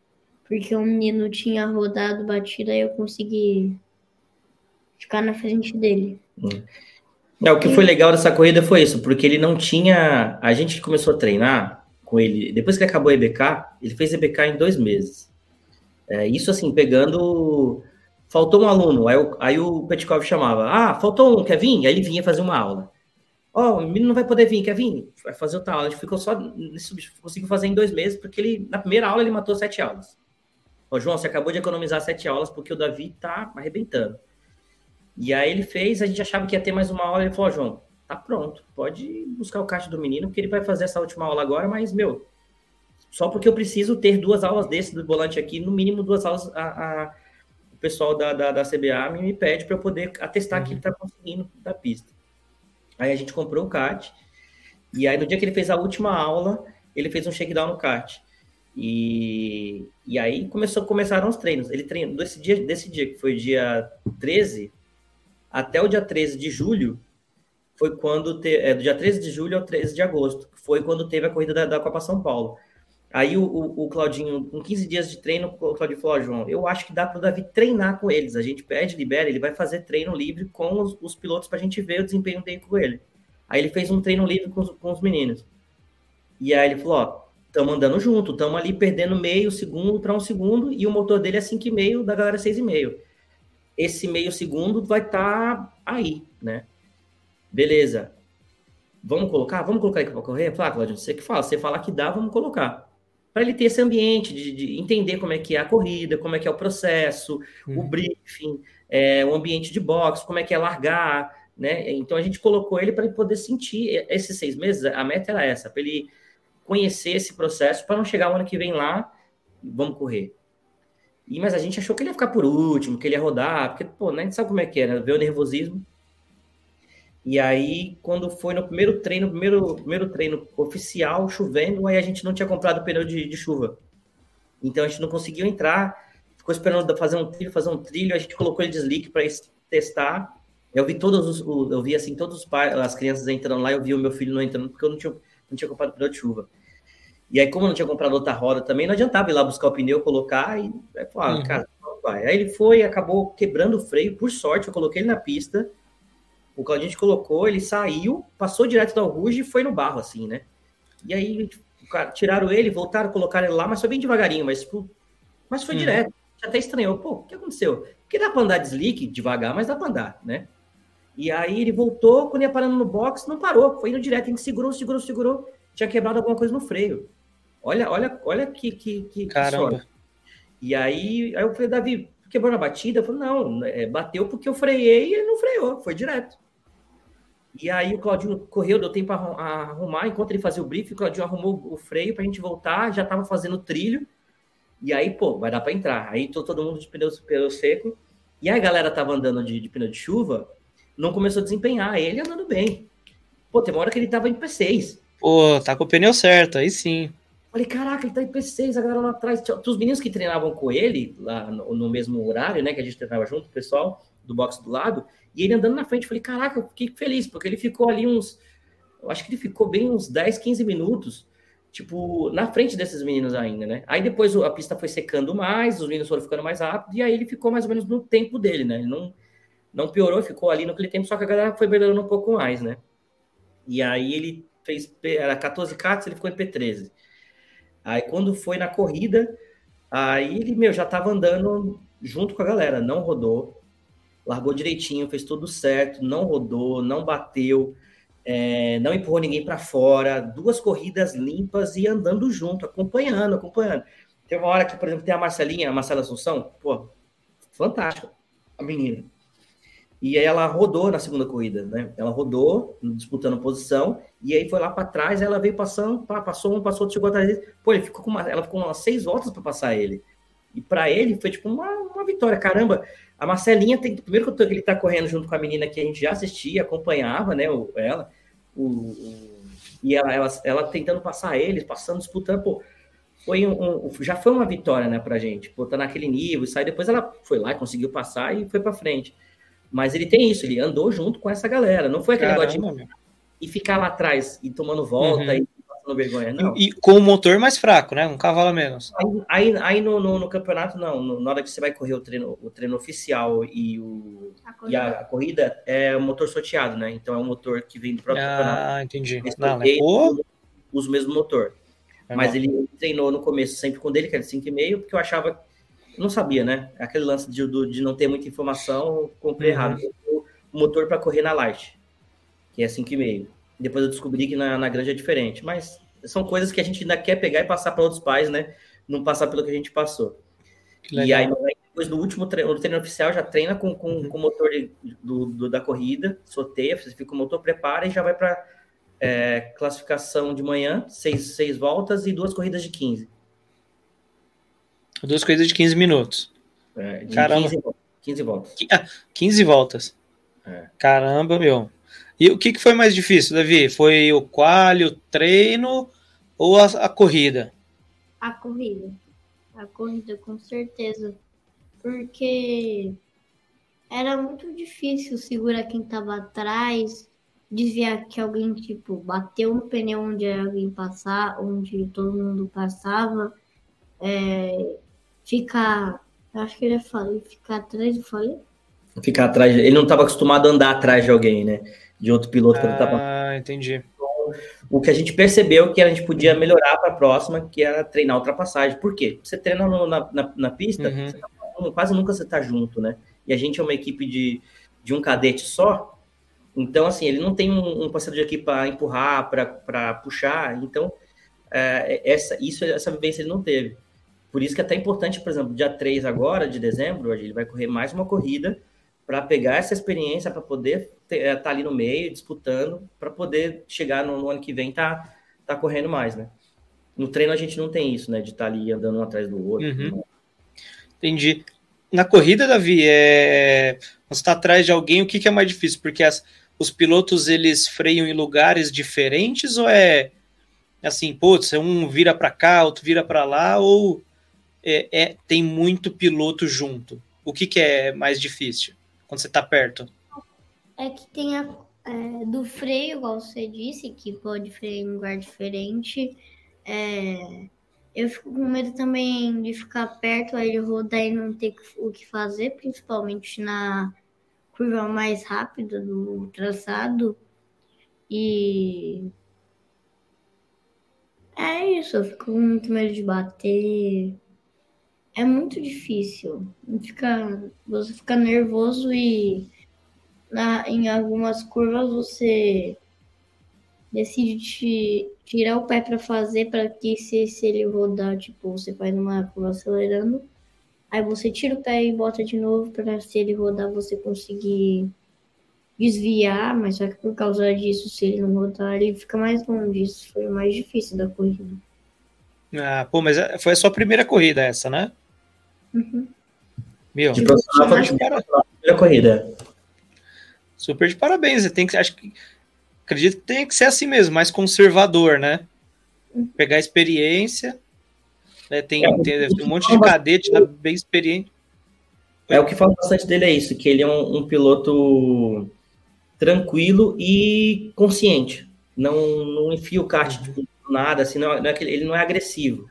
Porque o menino tinha rodado, batido, aí eu consegui ficar na frente dele. Hum. É, o que foi legal dessa corrida foi isso, porque ele não tinha. A gente começou a treinar com ele. Depois que acabou o EBK, ele fez EBK em dois meses. É, isso assim, pegando. Faltou um aluno, aí, o, aí o Petkov chamava: Ah, faltou um, quer vir? Aí ele vinha fazer uma aula. Ó, oh, o menino não vai poder vir, quer vir? Vai fazer outra aula. A gente ficou só. Conseguiu fazer em dois meses, porque ele, na primeira aula, ele matou sete aulas. Ó, João, você acabou de economizar sete aulas porque o Davi tá arrebentando. E aí ele fez, a gente achava que ia ter mais uma aula. Ele falou: João, tá pronto, pode buscar o caixa do menino, porque ele vai fazer essa última aula agora, mas, meu, só porque eu preciso ter duas aulas desse do volante aqui, no mínimo duas aulas, a, a o pessoal da, da, da CBA me, me pede para eu poder atestar uhum. que ele está conseguindo da pista. Aí a gente comprou o kart, e aí no dia que ele fez a última aula, ele fez um shakedown no kart. E, e aí começou, começaram os treinos. Ele treinou desse dia, desse dia, que foi dia 13, até o dia 13 de julho, foi quando, te, é, do dia 13 de julho ao 13 de agosto, foi quando teve a corrida da, da Copa São Paulo. Aí o, o, Claudinho, com 15 dias de treino, o Claudinho falou: oh, João, eu acho que dá para o Davi treinar com eles. A gente pede, libera, ele vai fazer treino livre com os, os pilotos para a gente ver o desempenho dele com ele. Aí ele fez um treino livre com os, com os meninos. E aí ele falou: Ó, estamos andando junto, estamos ali perdendo meio segundo para um segundo, e o motor dele é 5,5, da galera 6,5. Esse meio segundo vai estar tá aí, né? Beleza. Vamos colocar? Vamos colocar aqui para correr? Fala, ah, Claudinho, você que fala. Você falar que dá, vamos colocar. Para ele ter esse ambiente de, de, entender como é que é a corrida, como é que é o processo, uhum. o briefing, é, o ambiente de boxe, como é que é largar, né? Então a gente colocou ele para ele poder sentir esses seis meses. A meta era essa, para ele conhecer esse processo, para não chegar o ano que vem lá, vamos correr. E, mas a gente achou que ele ia ficar por último, que ele ia rodar, porque, pô, né, a gente sabe como é que é, né? Vê o nervosismo. E aí, quando foi no primeiro treino, primeiro, primeiro treino oficial, chovendo, aí a gente não tinha comprado pneu de, de chuva. Então a gente não conseguiu entrar, ficou esperando fazer um trilho, fazer um trilho, a gente colocou ele de slick para testar. Eu vi todos os, eu vi assim, todos os pais, as crianças entrando lá, eu vi o meu filho não entrando, porque eu não tinha, não tinha comprado pneu de chuva. E aí, como eu não tinha comprado outra roda também, não adiantava ir lá buscar o pneu, colocar e aí, falar, ah, uhum. cara, vai. Aí ele foi, acabou quebrando o freio, por sorte, eu coloquei ele na pista o Claudinho colocou, ele saiu, passou direto da Ruge e foi no barro, assim, né? E aí, cara, tiraram ele, voltaram, colocaram ele lá, mas foi bem devagarinho, mas, tipo, mas foi hum. direto. Até estranhou, pô, o que aconteceu? Porque dá pra andar de slick devagar, mas dá pra andar, né? E aí ele voltou, quando ia parando no box, não parou, foi indo direto, a gente segurou, segurou, segurou, tinha quebrado alguma coisa no freio. Olha, olha, olha que, que, que Caramba. Que e aí, aí eu falei, Davi, quebrou na batida? Eu falei, não, é, bateu porque eu freiei e ele não freou, foi direto. E aí o Claudinho correu, deu tempo a arrumar, enquanto ele fazia o briefing, o Claudinho arrumou o freio para a gente voltar, já estava fazendo trilho. E aí, pô, vai dar para entrar. Aí tô todo mundo de pneu, pneu seco. E aí a galera tava andando de, de, pneu de chuva, não começou a desempenhar, ele andando bem. Pô, tem uma hora que ele tava em P6. Pô, tá com o pneu certo, aí sim. Falei, caraca, ele tá em P6, a galera lá atrás. Os meninos que treinavam com ele, lá no, no mesmo horário, né, que a gente treinava junto, o pessoal do box do lado, e ele andando na frente, falei, caraca, eu fiquei feliz, porque ele ficou ali uns. Eu acho que ele ficou bem uns 10, 15 minutos, tipo, na frente desses meninos ainda, né? Aí depois a pista foi secando mais, os meninos foram ficando mais rápidos, e aí ele ficou mais ou menos no tempo dele, né? Ele não, não piorou, ficou ali naquele tempo, só que a galera foi melhorando um pouco mais, né? E aí ele fez. Era 14 cartas, ele ficou em P13. Aí quando foi na corrida, aí ele, meu, já tava andando junto com a galera, não rodou largou direitinho, fez tudo certo, não rodou, não bateu, é, não empurrou ninguém para fora, duas corridas limpas e andando junto, acompanhando, acompanhando. Tem uma hora que, por exemplo, tem a Marcelinha, a Marcela Assunção, pô, fantástica, a menina. E aí ela rodou na segunda corrida, né? Ela rodou, disputando posição, e aí foi lá para trás, ela veio passando, passou um, passou outro, chegou atrás dele. Pô, ele ficou com uma, ela ficou umas seis voltas para passar ele. E para ele foi tipo uma, uma vitória. Caramba, a Marcelinha tem. Primeiro que ele está correndo junto com a menina que a gente já assistia, acompanhava, né? O, ela. O, o, e ela, ela, ela tentando passar eles, passando, disputando. Pô, foi um, um, já foi uma vitória, né, pra gente. Pô, tá naquele nível, sai depois ela foi lá e conseguiu passar e foi para frente. Mas ele tem isso, ele andou junto com essa galera. Não foi aquele Caramba, negócio de e ficar lá atrás e tomando volta uhum. e passando vergonha, não. E, e, com o motor mais fraco, né? Um cavalo a menos. Aí, aí, aí no, no, no, campeonato, não. No, na hora que você vai correr o treino, o treino oficial e, o, a corrida. e a, a, corrida, é o motor sorteado, né? Então é um motor que vem do próprio ah, campeonato. Ah, entendi. Não, né? Pô... Usa o mesmo motor. É Mas bom. ele treinou no começo sempre com dele, que era 5,5, porque eu achava. Não sabia, né? Aquele lance de, de não ter muita informação, comprei uhum. errado. O motor para correr na Light, que é 5,5. Depois eu descobri que na, na grande é diferente. Mas são coisas que a gente ainda quer pegar e passar para outros pais, né? Não passar pelo que a gente passou. E aí, depois do último treino, do treino oficial, já treina com, com, uhum. com o motor do, do, da corrida, sorteia, você fica o motor, prepara e já vai para é, classificação de manhã, seis, seis voltas e duas corridas de 15. Duas corridas de 15 minutos. É, de Caramba. 15, 15 voltas. 15 voltas. É. Caramba, meu. E o que, que foi mais difícil, Davi? Foi o quali, o treino ou a, a corrida? A corrida. A corrida, com certeza. Porque era muito difícil segurar quem estava atrás, desviar que alguém, tipo, bateu no pneu onde alguém passar, onde todo mundo passava. É, ficar. Acho que ele falou, ficar atrás, eu falei? Ficar atrás. Ele não estava acostumado a andar atrás de alguém, né? De outro piloto que ele estava. Ah, entendi. o que a gente percebeu que a gente podia melhorar para a próxima, que era treinar ultrapassagem. Por quê? Você treina no, na, na, na, pista, uhum. tá, quase nunca você está junto, né? E a gente é uma equipe de, de um cadete só, então, assim, ele não tem um, um parceiro de equipe para empurrar, para puxar. Então, é, essa, isso, essa vivência ele não teve. Por isso que é até importante, por exemplo, dia 3 agora, de dezembro, ele vai correr mais uma corrida para pegar essa experiência, para poder tá ali no meio, disputando, para poder chegar no, no, ano que vem tá, tá correndo mais, né? No treino a gente não tem isso, né? De estar tá ali andando um atrás do outro. Uhum. Entendi. Na corrida, Davi, é... você está atrás de alguém, o que, que é mais difícil? Porque as, os pilotos eles freiam em lugares diferentes ou é assim, putz, um vira para cá, outro vira para lá, ou é, é, tem muito piloto junto? O que, que é mais difícil quando você está perto? É que tem a, é, do freio, igual você disse, que pode frear em lugar diferente. É, eu fico com medo também de ficar perto, aí rodar e não ter o que fazer, principalmente na curva mais rápida do traçado. E é isso, eu fico com muito medo de bater. É muito difícil. Fica, você fica nervoso e na, em algumas curvas você decide te, tirar o pé para fazer para que se, se ele rodar, tipo, você faz uma curva acelerando, aí você tira o pé e bota de novo para se ele rodar você conseguir desviar, mas só que por causa disso, se ele não rodar, ele fica mais longe. Isso foi o mais difícil da corrida. Ah, pô, mas é, foi a sua primeira corrida essa, né? Uhum. Meu, foi a primeira corrida. Super de parabéns. Você tem que, acho que, acredito que tem que ser assim mesmo, mais conservador, né? Pegar experiência. Né? Tem, é, tem, tem um monte de cadete lá, bem experiente. É o que fala bastante dele é isso, que ele é um, um piloto tranquilo e consciente. Não, não enfia o kart de nada, assim, não, não é que ele não é agressivo.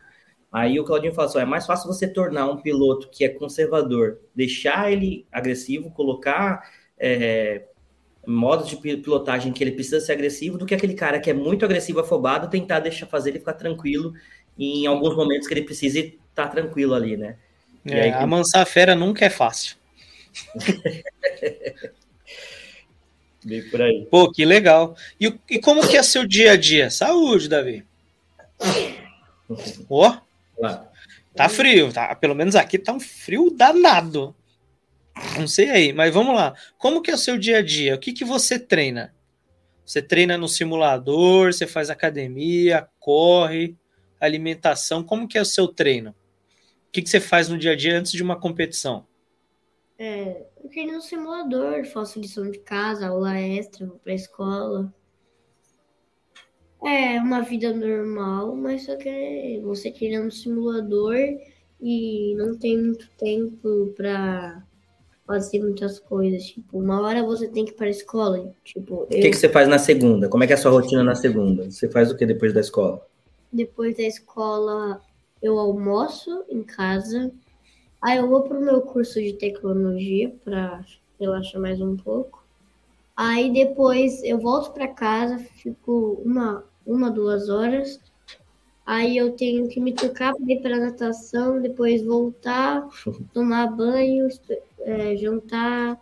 Aí o Claudinho fala assim: é mais fácil você tornar um piloto que é conservador, deixar ele agressivo, colocar é, modos de pilotagem que ele precisa ser agressivo, do que aquele cara que é muito agressivo, afobado, tentar deixar fazer ele ficar tranquilo em alguns momentos que ele precise estar tranquilo ali, né? É, aí, amansar a fera nunca é fácil. Bem por aí. Pô, que legal. E, e como que é seu dia a dia? Saúde, Davi. Ó. Oh, tá frio, tá? Pelo menos aqui tá um frio danado. Não sei aí, mas vamos lá. Como que é o seu dia a dia? O que que você treina? Você treina no simulador, você faz academia, corre, alimentação. Como que é o seu treino? O que que você faz no dia a dia antes de uma competição? É, eu treino no simulador, faço lição de casa, aula extra, vou pra escola. É uma vida normal, mas só que você treina no simulador e não tem muito tempo pra fazer muitas coisas. Tipo, uma hora você tem que ir para a escola. Tipo, o que, que você faz na segunda? Como é que é a sua rotina na segunda? Você faz o que depois da escola? Depois da escola, eu almoço em casa, Aí eu vou pro meu curso de tecnologia para relaxar mais um pouco. Aí depois eu volto para casa, fico uma, uma, duas horas. Aí eu tenho que me trocar para ir para natação, depois voltar, tomar banho, é, jantar.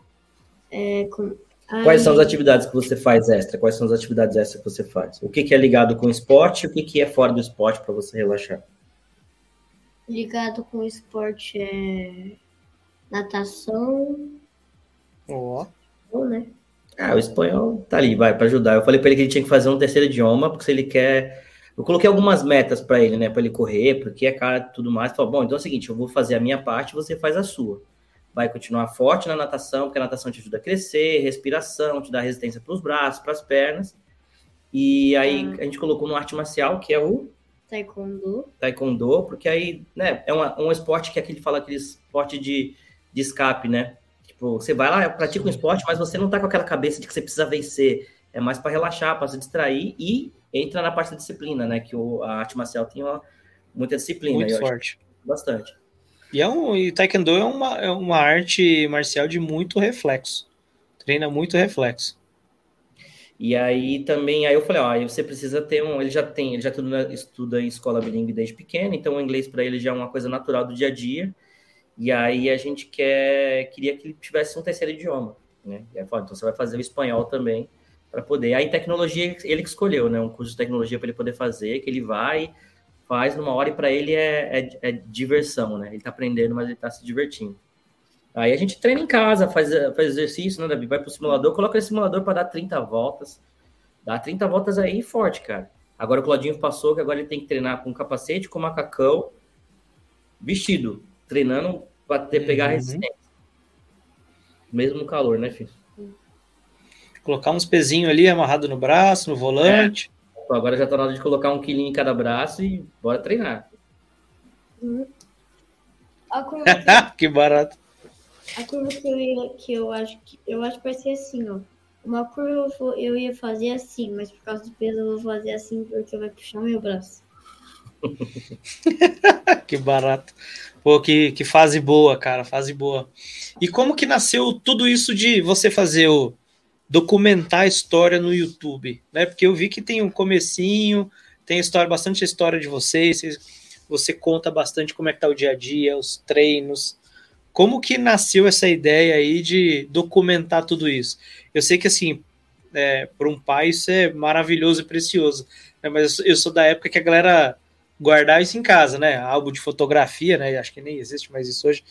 É, com... Aí... Quais são as atividades que você faz extra? Quais são as atividades extras que você faz? O que, que é ligado com o esporte e o que, que é fora do esporte para você relaxar? ligado com o esporte é natação. Ó. Oh. né? Ah, o espanhol tá ali, vai, para ajudar. Eu falei para ele que ele tinha que fazer um terceiro idioma, porque se ele quer. Eu coloquei algumas metas para ele, né, para ele correr, porque é cara tudo mais. Falei, bom, então é o seguinte, eu vou fazer a minha parte, você faz a sua. Vai continuar forte na natação, porque a natação te ajuda a crescer, respiração, te dá resistência para os braços, para as pernas. E aí ah. a gente colocou no arte marcial, que é o Taekwondo. Taekwondo, porque aí, né, é uma, um esporte que aquele fala aquele esporte de, de escape, né? Tipo, você vai lá, pratica um esporte, mas você não tá com aquela cabeça de que você precisa vencer. É mais para relaxar, para se distrair e entra na parte da disciplina, né? Que o, a arte marcial tem uma, muita disciplina. Muito forte. Bastante. E, é um, e Taekwondo é uma, é uma arte marcial de muito reflexo. Treina muito reflexo. E aí também, aí eu falei, ó, aí você precisa ter um, ele já tem, ele já estuda, estuda em escola bilíngue desde pequeno, então o inglês para ele já é uma coisa natural do dia a dia. E aí a gente quer, queria que ele tivesse um terceiro idioma, né? E aí, então você vai fazer o espanhol também, para poder. Aí tecnologia ele que escolheu, né? Um curso de tecnologia para ele poder fazer, que ele vai, faz numa hora e para ele é, é, é, diversão, né? Ele está aprendendo, mas ele está se divertindo. Aí a gente treina em casa, faz, faz exercício, né, Davi? Vai pro simulador, coloca esse simulador para dar 30 voltas. Dá 30 voltas aí forte, cara. Agora o Claudinho passou que agora ele tem que treinar com capacete, com macacão, vestido, treinando para pegar uhum. resistência. Mesmo calor, né, filho? Colocar uns pezinhos ali amarrado no braço, no volante. É. Agora já tá na hora de colocar um quilinho em cada braço e bora treinar. Uhum. que barato. A curva que eu, ia, que eu acho que eu acho que vai ser assim, ó. Uma curva eu ia fazer assim, mas por causa do peso eu vou fazer assim porque vai puxar meu braço. que barato. Pô, que, que fase boa, cara, fase boa. E como que nasceu tudo isso de você fazer o documentar a história no YouTube, né? Porque eu vi que tem um comecinho, tem história, bastante história de vocês, você conta bastante como é que tá o dia a dia, os treinos. Como que nasceu essa ideia aí de documentar tudo isso? Eu sei que assim, é, para um pai isso é maravilhoso e precioso, né? mas eu sou da época que a galera guardava isso em casa, né? Álbum de fotografia, né? Acho que nem existe mais isso hoje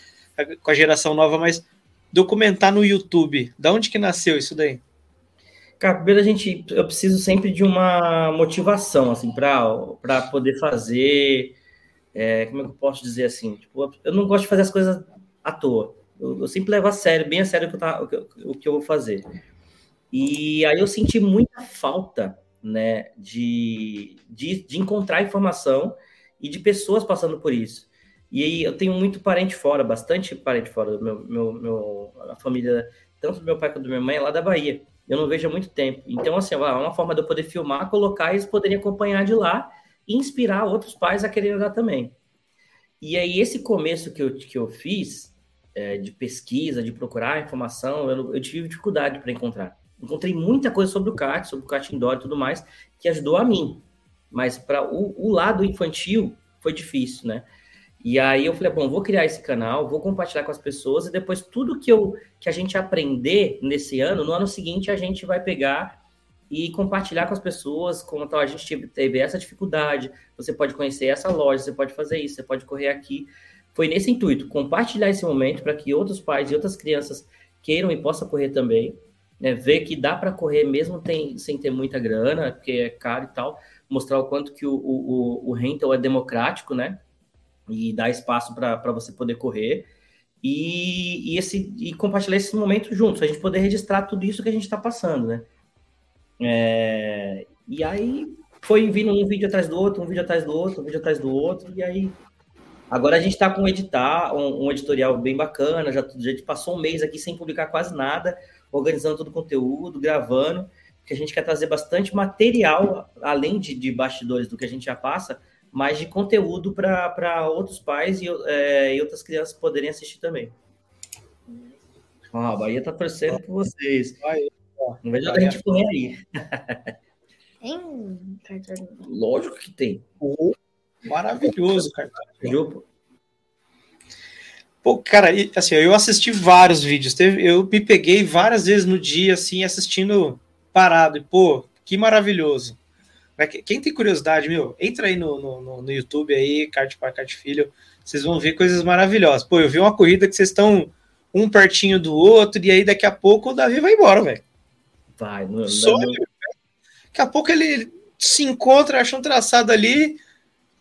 com a geração nova, mas documentar no YouTube, da onde que nasceu isso daí? Cara, primeiro a gente, eu preciso sempre de uma motivação, assim, para poder fazer, é, como é que eu posso dizer assim? Tipo, eu não gosto de fazer as coisas à toa. Eu, eu sempre levo a sério, bem a sério o que, eu tá, o, que, o que eu vou fazer. E aí eu senti muita falta, né, de, de, de encontrar informação e de pessoas passando por isso. E aí eu tenho muito parente fora, bastante parente fora, meu, meu, meu, a família, tanto do meu pai quanto da minha mãe, é lá da Bahia eu não vejo há muito tempo. Então, assim, é uma forma de eu poder filmar, colocar e eles poderem acompanhar de lá e inspirar outros pais a quererem dar também. E aí, esse começo que eu, que eu fiz, é, de pesquisa, de procurar informação, eu, eu tive dificuldade para encontrar. Encontrei muita coisa sobre o kart, sobre o kart indoor e tudo mais, que ajudou a mim. Mas para o, o lado infantil foi difícil, né? E aí eu falei, bom, vou criar esse canal, vou compartilhar com as pessoas e depois tudo que eu que a gente aprender nesse ano, no ano seguinte a gente vai pegar e compartilhar com as pessoas como tal, a gente teve essa dificuldade, você pode conhecer essa loja, você pode fazer isso, você pode correr aqui. Foi nesse intuito, compartilhar esse momento para que outros pais e outras crianças queiram e possam correr também, né? ver que dá para correr mesmo tem, sem ter muita grana, porque é caro e tal, mostrar o quanto que o, o, o rental é democrático, né? E dar espaço para você poder correr e, e, esse, e compartilhar esse momento juntos, a gente poder registrar tudo isso que a gente está passando, né? É, e aí foi vindo um vídeo atrás do outro, um vídeo atrás do outro, um vídeo atrás do outro, e aí agora a gente está com um editar, um, um, editorial bem bacana, já, gente passou um mês aqui sem publicar quase nada, organizando todo o conteúdo, gravando, que a gente quer trazer bastante material, além de, de bastidores do que a gente já passa, mas de conteúdo para outros pais e, é, e, outras crianças poderem assistir também. Ah, a Bahia está torcendo por vocês. Não vejo a gente correr aí. Tem cartão? Lógico que tem. Oh, maravilhoso, cartão. Pô, cara, assim, eu assisti vários vídeos. Eu me peguei várias vezes no dia, assim, assistindo parado. E, pô, que maravilhoso. Quem tem curiosidade, meu, entra aí no, no, no YouTube aí, Kart para Kart Filho, vocês vão ver coisas maravilhosas. Pô, eu vi uma corrida que vocês estão um pertinho do outro, e aí daqui a pouco o Davi vai embora, velho. Vai, não, Só não... Daqui a pouco ele se encontra, acha um traçado ali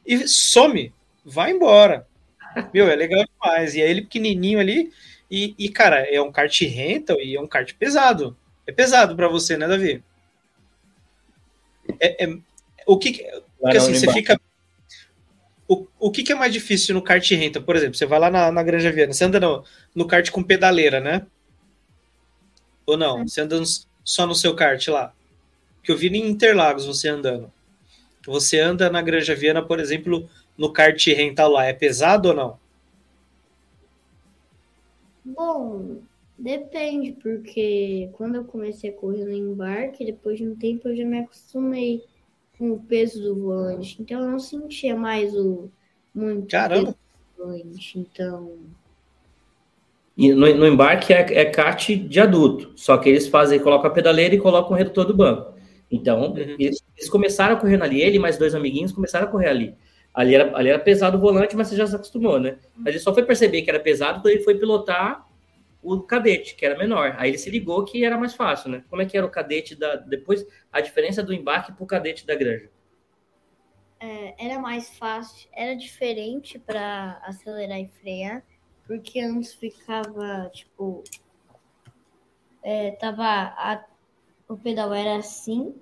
e some. Vai embora. Meu, é legal demais. E aí ele pequenininho ali, e, e cara, é um kart rental e é um kart pesado. É pesado para você, né, Davi? É, é, o que, porque, assim, você fica. O, o que, que, é mais difícil no kart renta? Por exemplo, você vai lá na, na Granja Viana, você anda no, no kart com pedaleira, né? Ou não? Você anda só no seu kart lá? Que eu vi em Interlagos você andando. Você anda na Granja Viana, por exemplo, no kart rental lá, é pesado ou não? Bom, depende, porque quando eu comecei a correr no embarque, depois de um tempo eu já me acostumei com o peso do volante. Então eu não sentia mais o muito Caramba. volante. Então E no, no embarque é, é kart de adulto, só que eles fazem, colocam a pedaleira e colocam o redutor do banco. Então, uhum. eles, eles, começaram correndo ali, ele e mais dois amiguinhos começaram a correr ali. Ali era, ali era pesado o volante, mas você já se acostumou, né? Mas ele só foi perceber que era pesado quando ele foi pilotar o cadete, que era menor. Aí ele se ligou que era mais fácil, né? Como é que era o cadete da. Depois, a diferença do embarque para o cadete da granja? É, era mais fácil, era diferente para acelerar e frear, porque antes ficava, tipo. É, tava. A, o pedal era assim,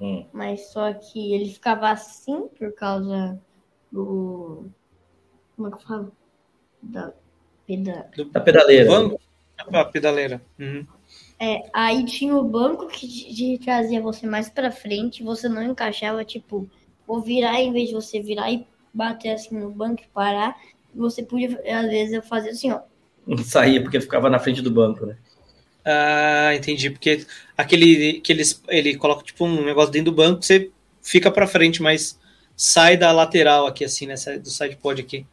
hum. mas só que ele ficava assim por causa do. Como é que eu falo? Da, peda... da pedaleira. Banco? A pedaleira. Uhum. É, aí tinha o banco que te trazia você mais para frente, você não encaixava, tipo, vou virar em vez de você virar e bater assim no banco e parar, você podia, às vezes, eu fazia assim, ó. Saía porque ficava na frente do banco, né? Ah, entendi. Porque aquele que eles, ele coloca tipo um negócio dentro do banco, você fica para frente, mas sai da lateral aqui, assim, né? Do side pod aqui.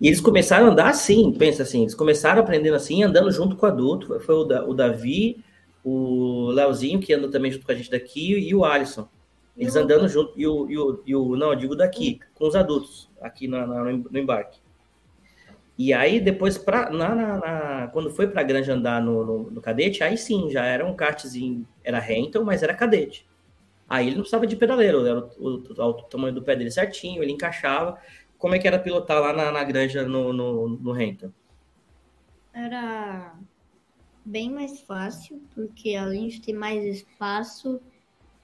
E eles começaram a andar assim, pensa assim, eles começaram aprendendo assim, andando junto com o adulto. Foi o, da, o Davi, o Leozinho, que anda também junto com a gente daqui, e o Alisson. Eles andando junto, e o, e o, e o não, eu digo daqui, com os adultos, aqui na, na, no embarque. E aí, depois, pra, na, na, quando foi para a granja andar no, no, no, cadete, aí sim, já era um kartzinho, era rental, mas era cadete. Aí ele não precisava de pedaleiro, era o, o, o, tamanho do pé dele certinho, ele encaixava como é que era pilotar lá na, na granja no, no, no Renton? Era bem mais fácil, porque além de ter mais espaço,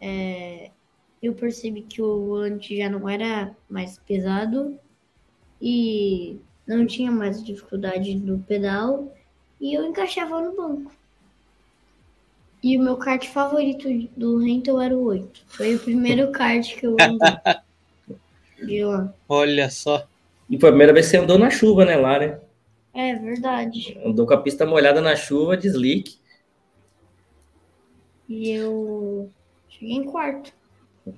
é, eu percebi que o volante já não era mais pesado e não tinha mais dificuldade no pedal e eu encaixava no banco. E o meu kart favorito do Renton era o 8. Foi o primeiro kart que eu andei. de lá. Olha só. E foi a primeira vez que você andou na chuva, né, lá, né? É verdade. Andou com a pista molhada na chuva, de slick. E eu cheguei em quarto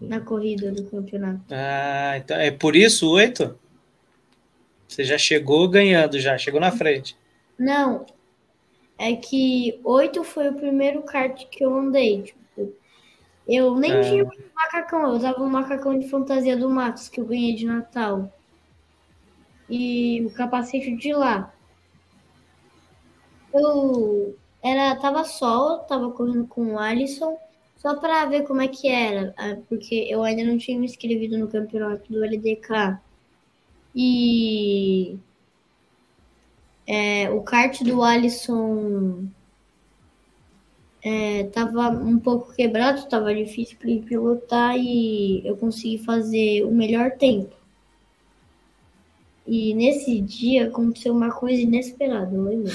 na corrida do campeonato. Ah, então é por isso oito? Você já chegou ganhando, já chegou na frente. Não, é que oito foi o primeiro kart que eu andei. Tipo, eu nem é. tinha um macacão, eu usava um macacão de fantasia do Matos que eu ganhei de Natal. E o capacete de lá. Eu era tava só, tava correndo com o Alisson, só para ver como é que era, ah, porque eu ainda não tinha me inscrevido no campeonato do LDK. E é, o kart do Alisson é, tava um pouco quebrado, tava difícil para pilotar e eu consegui fazer o melhor tempo. E nesse dia aconteceu uma coisa inesperada, eu lembro.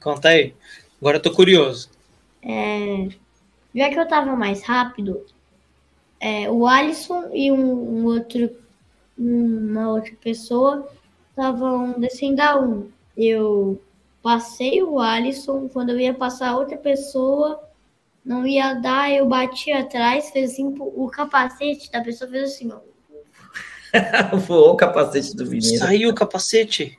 Conta aí. Agora eu tô curioso. É, já que eu tava mais rápido, é, o Alisson e um, um outro, uma outra pessoa estavam descendo a um. Eu Passei o Alisson, quando eu ia passar outra pessoa, não ia dar, eu bati atrás, fez assim, o capacete da pessoa fez assim, ó. Voou o capacete do menino. Saiu o capacete.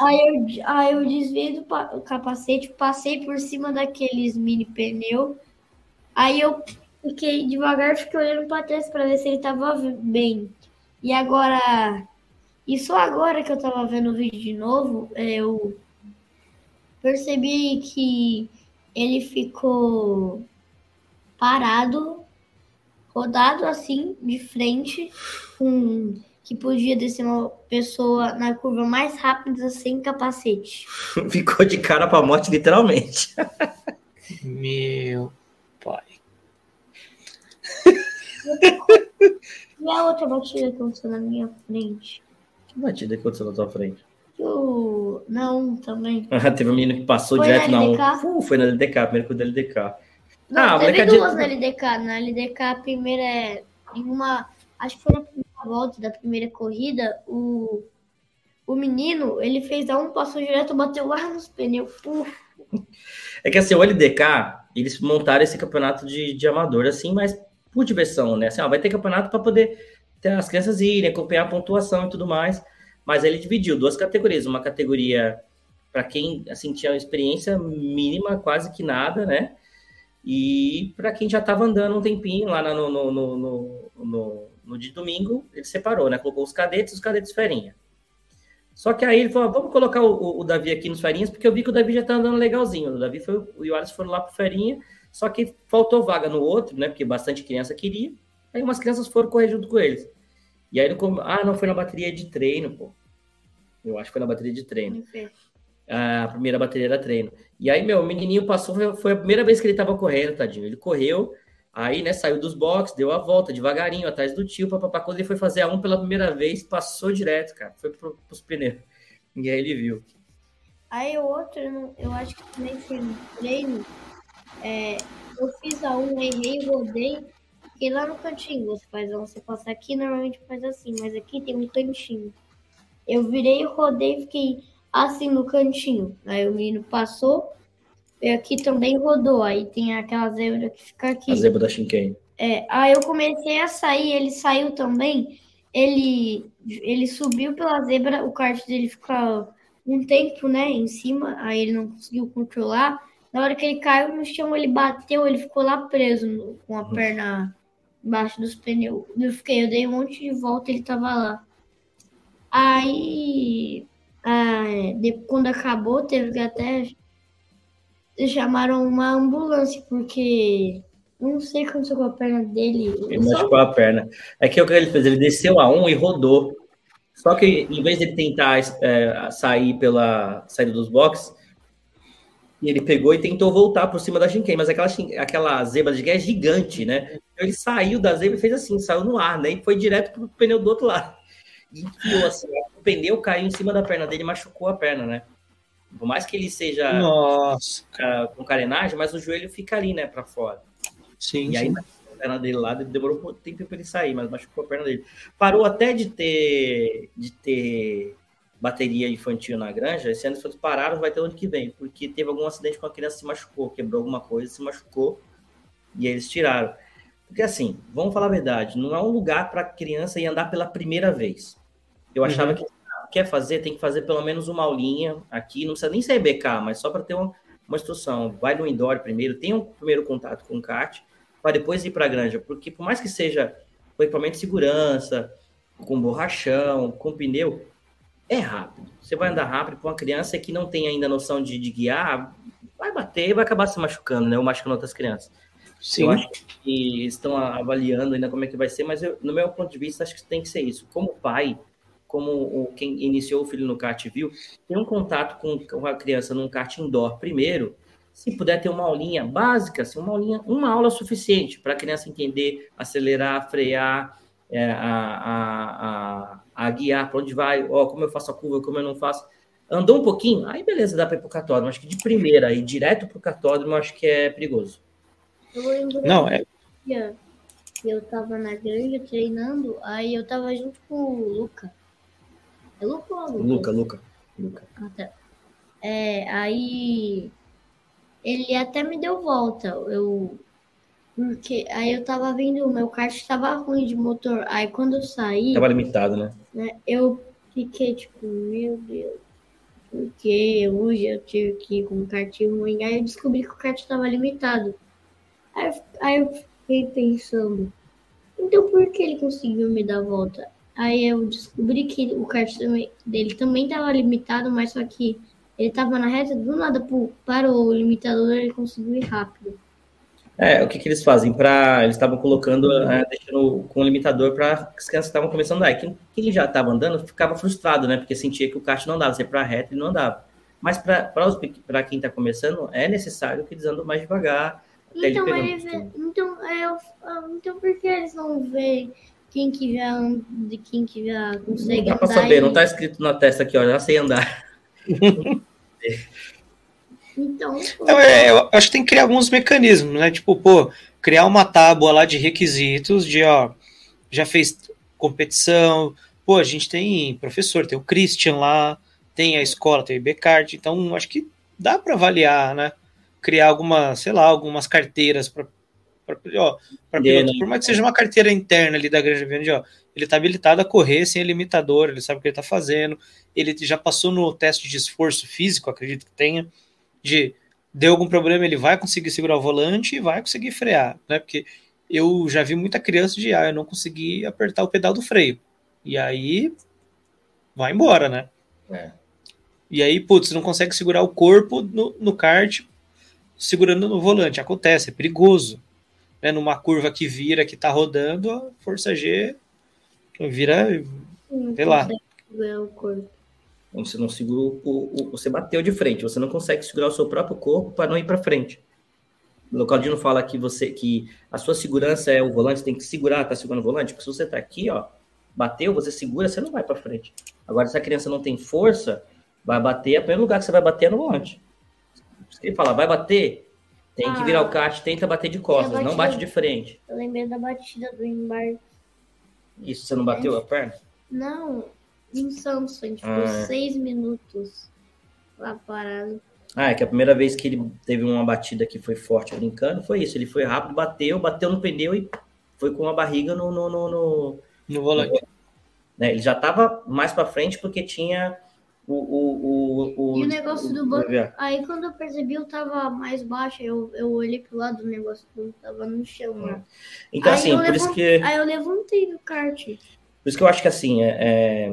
Aí eu, aí eu desviei do capacete, passei por cima daqueles mini pneu. Aí eu fiquei devagar, fiquei olhando para trás para ver se ele tava bem. E agora, e só agora que eu tava vendo o vídeo de novo, eu percebi que ele ficou parado, rodado assim, de frente, com que podia descer uma pessoa na curva mais rápida sem capacete. Ficou de cara para a morte, literalmente. Meu pai. E a outra batida que aconteceu na minha frente? Que batida que aconteceu na tua frente? Não, também. Teve um menino que passou foi direto na, na uh, Foi na LDK, primeiro com o LDK. Não, ah, teve duas na LDK. Na LDK, a primeira é em uma. Acho que foi na primeira volta da primeira corrida, o, o menino, ele fez a um, passou direto, bateu lá nos pneus. É que assim, o LDK, eles montaram esse campeonato de, de amador, assim, mas por diversão, né? Assim, ó, vai ter campeonato para poder ter as crianças irem, acompanhar a pontuação e tudo mais mas ele dividiu duas categorias, uma categoria para quem assim tinha experiência mínima, quase que nada, né? E para quem já estava andando um tempinho lá no, no, no, no, de domingo, ele separou, né? Colocou os cadetes e os cadetes ferinha. Só que aí ele falou: vamos colocar o, o, Davi aqui nos ferinhas, porque eu vi que o Davi já tá andando legalzinho. O Davi foi, o Yoris foram lá pro ferinha, só que faltou vaga no outro, né? Porque bastante criança queria. Aí umas crianças foram correr junto com eles. E aí ele, ah, não, foi na bateria de treino, pô. Eu acho que foi na bateria de treino. A primeira bateria era treino. E aí, meu, o menininho passou, foi a primeira vez que ele tava correndo, tadinho. Ele correu, aí, né, saiu dos boxes, deu a volta devagarinho, atrás do tio, papapá. Quando ele foi fazer a um pela primeira vez, passou direto, cara. Foi pro, pros pneus. E aí ele viu. Aí o outro, eu acho que também foi no treino. É, eu fiz a um, errei, rodei, fiquei lá no cantinho. Você faz você passa aqui, normalmente faz assim, mas aqui tem um cantinho. Eu virei, rodei, fiquei assim no cantinho. Aí o menino passou, e aqui também rodou. Aí tem aquela zebra que fica aqui. A zebra da Shinken. É, aí eu comecei a sair, ele saiu também. Ele, ele subiu pela zebra, o kart dele ficou um tempo, né, em cima, aí ele não conseguiu controlar. Na hora que ele caiu no chão, ele bateu, ele ficou lá preso com a perna embaixo dos pneus. Eu fiquei, eu dei um monte de volta, ele tava lá. Aí ah, de, quando acabou, teve que até chamaram uma ambulância, porque não sei o que aconteceu com a perna dele. Ele machucou a perna. É que o que ele fez? Ele desceu a um e rodou. Só que em vez de ele tentar é, sair pela saída dos boxes, ele pegou e tentou voltar por cima da Shinken, mas aquela, aquela zebra de guerra é gigante, né? Então ele saiu da zebra e fez assim, saiu no ar, né? E foi direto pro pneu do outro lado enfiou assim, o pneu caiu em cima da perna dele e machucou a perna, né? Por mais que ele seja Nossa. Uh, com carenagem, mas o joelho fica ali, né, para fora. Sim. E sim. aí a perna dele lá demorou um tempo para ele sair, mas machucou a perna dele. Parou até de ter de ter bateria infantil na granja. Esse ano eles pararam, vai ter ano que vem, porque teve algum acidente com a criança se machucou, quebrou alguma coisa, se machucou e eles tiraram. Porque assim, vamos falar a verdade, não é um lugar para criança ir andar pela primeira vez. Eu achava uhum. que quer fazer, tem que fazer pelo menos uma aulinha aqui, não precisa nem ser BK, mas só para ter uma, uma instrução. Vai no indoor primeiro, tenha um primeiro contato com o kart, para depois ir para a granja, porque por mais que seja com equipamento de segurança, com borrachão, com pneu, é rápido. Você vai andar rápido para uma criança que não tem ainda noção de, de guiar, vai bater e vai acabar se machucando, né? Ou machucando outras crianças. Sim. Eu acho que estão avaliando ainda como é que vai ser, mas eu, no meu ponto de vista, acho que tem que ser isso. Como pai, como o, quem iniciou o filho no kart viu, ter um contato com, com a criança num kart indoor primeiro, se puder ter uma aulinha básica, assim, uma aulinha, uma aula suficiente para a criança entender, acelerar, frear, é, a, a, a, a, guiar para onde vai, ó, como eu faço a curva, como eu não faço. Andou um pouquinho, aí beleza, dá para ir para o cartódromo. Acho que de primeira e direto para o cartódromo, acho que é perigoso. Eu lembro não, é... eu estava na granja treinando, aí eu estava junto com o Luca. É Luca ou Luca? Luca, Luca. Ah, tá. É, aí ele até me deu volta. Eu porque aí eu tava vendo, o meu kart estava ruim de motor. Aí quando eu saí. Tava limitado, né? né eu fiquei tipo, meu Deus. Porque hoje eu tive que ir com um kart ruim. Aí eu descobri que o kart estava limitado. Aí, aí eu fiquei pensando. Então por que ele conseguiu me dar volta? Aí eu descobri que o kart dele também estava limitado, mas só que ele estava na reta, do nada parou o limitador ele conseguiu ir rápido. É, o que, que eles fazem? Pra, eles estavam colocando, é, deixando com o limitador para as crianças estavam começando a andar. Quem, quem já estava andando ficava frustrado, né? Porque sentia que o kart não andava, você para a reta e não andava. Mas para quem está começando, é necessário que eles andem mais devagar. Então, eles, então, é, então, por que eles não veem quem que já de quem que já consegue não dá para saber, e... não tá escrito na testa aqui, ó, já sei andar. então, então é, eu acho que tem que criar alguns mecanismos, né? Tipo, pô, criar uma tábua lá de requisitos de, ó, já fez competição, pô, a gente tem professor, tem o Christian lá, tem a escola, tem o IBCard, então acho que dá para avaliar, né? Criar alguma, sei lá, algumas carteiras para pra piloto, por mais que seja uma carteira interna ali da Granja Viana, ó, ele está habilitado a correr sem limitador, ele sabe o que ele está fazendo, ele já passou no teste de esforço físico, acredito que tenha, de deu algum problema, ele vai conseguir segurar o volante e vai conseguir frear, né? Porque eu já vi muita criança de ah, eu não consegui apertar o pedal do freio. E aí vai embora, né? É. E aí, putz, não consegue segurar o corpo no, no kart segurando no volante. Acontece, é perigoso. Né? Numa curva que vira, que tá rodando, a força G vira, sei lá. O corpo. Você não segura o, Você bateu de frente, você não consegue segurar o seu próprio corpo para não ir para frente. O Localdino fala que você que a sua segurança é o volante, você tem que segurar, tá segurando o volante, porque se você tá aqui, ó, bateu, você segura, você não vai para frente. Agora, se a criança não tem força, vai bater, o primeiro lugar que você vai bater é no volante. Se ele fala, vai bater, tem ah, que virar o kart, tenta bater de costas, batida, não bate de frente. Eu lembrei da batida do embarque. Isso, você não bateu é. a perna? Não, em a gente ficou ah, é. seis minutos lá parado. Ah, é que a primeira vez que ele teve uma batida que foi forte brincando foi isso. Ele foi rápido, bateu, bateu no pneu e foi com a barriga no. No, no, no, no volante. No, né? Ele já estava mais para frente porque tinha o. o, o, o e o negócio do banco. Aí quando eu percebi, eu tava mais baixo. Eu, eu olhei pro lado do negócio do tava no chão. Né? Então, aí assim, por isso que. Aí eu levantei no kart. Por isso que eu acho que assim, é, é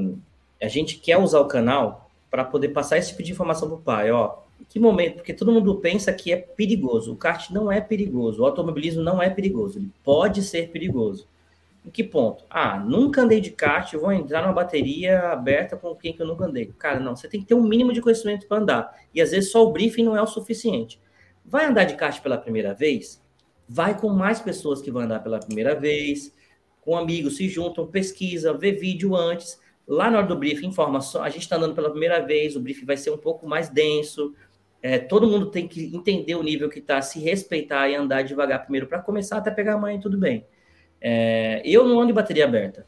a gente quer usar o canal para poder passar esse tipo de informação para o pai, ó. Que momento? Porque todo mundo pensa que é perigoso. O kart não é perigoso. O automobilismo não é perigoso. Ele pode ser perigoso. Em que ponto? Ah, nunca andei de kart, vou entrar numa bateria aberta com quem que eu nunca andei. Cara, não. Você tem que ter um mínimo de conhecimento para andar. E às vezes só o briefing não é o suficiente. Vai andar de kart pela primeira vez? Vai com mais pessoas que vão andar pela primeira vez, com amigos, se juntam, pesquisa, vê vídeo antes Lá na hora do briefing, informação, a gente está andando pela primeira vez, o briefing vai ser um pouco mais denso. É, todo mundo tem que entender o nível que está, se respeitar e andar devagar primeiro para começar até pegar a mãe, tudo bem. É, eu não ando em bateria aberta,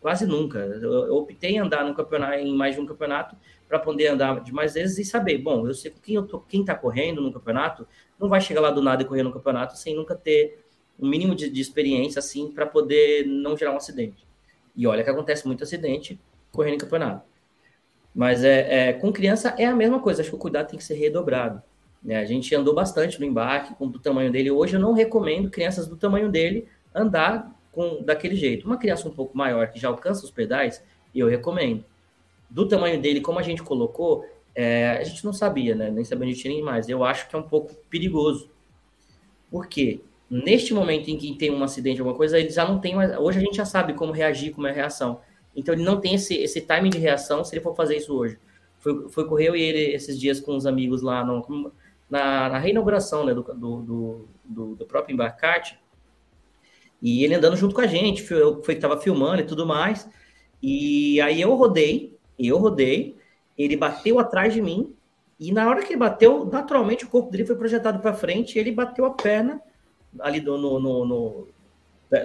quase nunca. Eu, eu optei em andar no campeonato, em mais de um campeonato para poder andar de mais vezes e saber, bom, eu sei quem quem está correndo no campeonato não vai chegar lá do nada e correr no campeonato sem nunca ter um mínimo de, de experiência assim para poder não gerar um acidente. E olha que acontece muito acidente correndo em campeonato. Mas é, é, com criança é a mesma coisa, acho que o cuidado tem que ser redobrado. Né? A gente andou bastante no embarque com do tamanho dele. Hoje eu não recomendo crianças do tamanho dele andar com daquele jeito. Uma criança um pouco maior que já alcança os pedais, eu recomendo. Do tamanho dele, como a gente colocou, é, a gente não sabia, né? Nem sabia onde tinha mais. Eu acho que é um pouco perigoso. Por quê? Neste momento em que tem um acidente, alguma coisa, ele já não tem mais. Hoje a gente já sabe como reagir, como é a reação. Então ele não tem esse, esse timing de reação se ele for fazer isso hoje. Foi, foi correu e ele esses dias com os amigos lá no, na, na reinauguração né, do, do, do, do próprio embarcate. E ele andando junto com a gente, eu foi estava filmando e tudo mais. E aí eu rodei, eu rodei, ele bateu atrás de mim, e na hora que ele bateu, naturalmente o corpo dele foi projetado para frente, e ele bateu a perna ali do, no, no, no,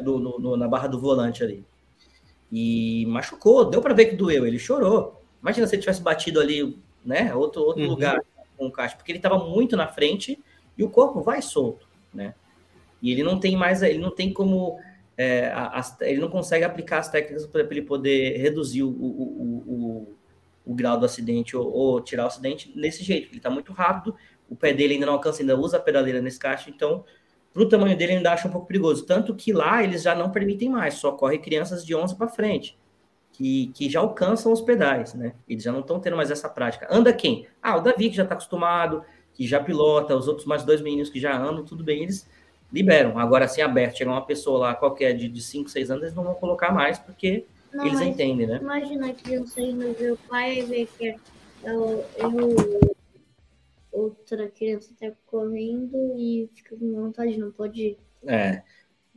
no, no na barra do volante ali. E machucou, deu para ver que doeu, ele chorou. Imagina se ele tivesse batido ali, né, outro, outro uhum. lugar com o caixa, porque ele estava muito na frente e o corpo vai solto, né? E ele não tem mais, ele não tem como, é, as, ele não consegue aplicar as técnicas para ele poder reduzir o, o, o, o, grau do acidente ou, ou, tirar o acidente nesse jeito. Ele está muito rápido, o pé dele ainda não alcança, ainda usa a pedaleira nesse caixa, então para o tamanho dele ainda acha um pouco perigoso. Tanto que lá eles já não permitem mais, só corre crianças de 11 para frente, que, que já alcançam os pedais, né? Eles já não estão tendo mais essa prática. Anda quem? Ah, o Davi, que já está acostumado, que já pilota, os outros mais dois meninos que já andam, tudo bem, eles liberam. Agora, assim, aberto, chegar uma pessoa lá qualquer de, de 5, 6 anos, eles não vão colocar mais, porque não, eles entendem, né? Imagina a criança indo ver o pai e ver que eu, eu outra criança está correndo e fica com vontade, não pode ir. É,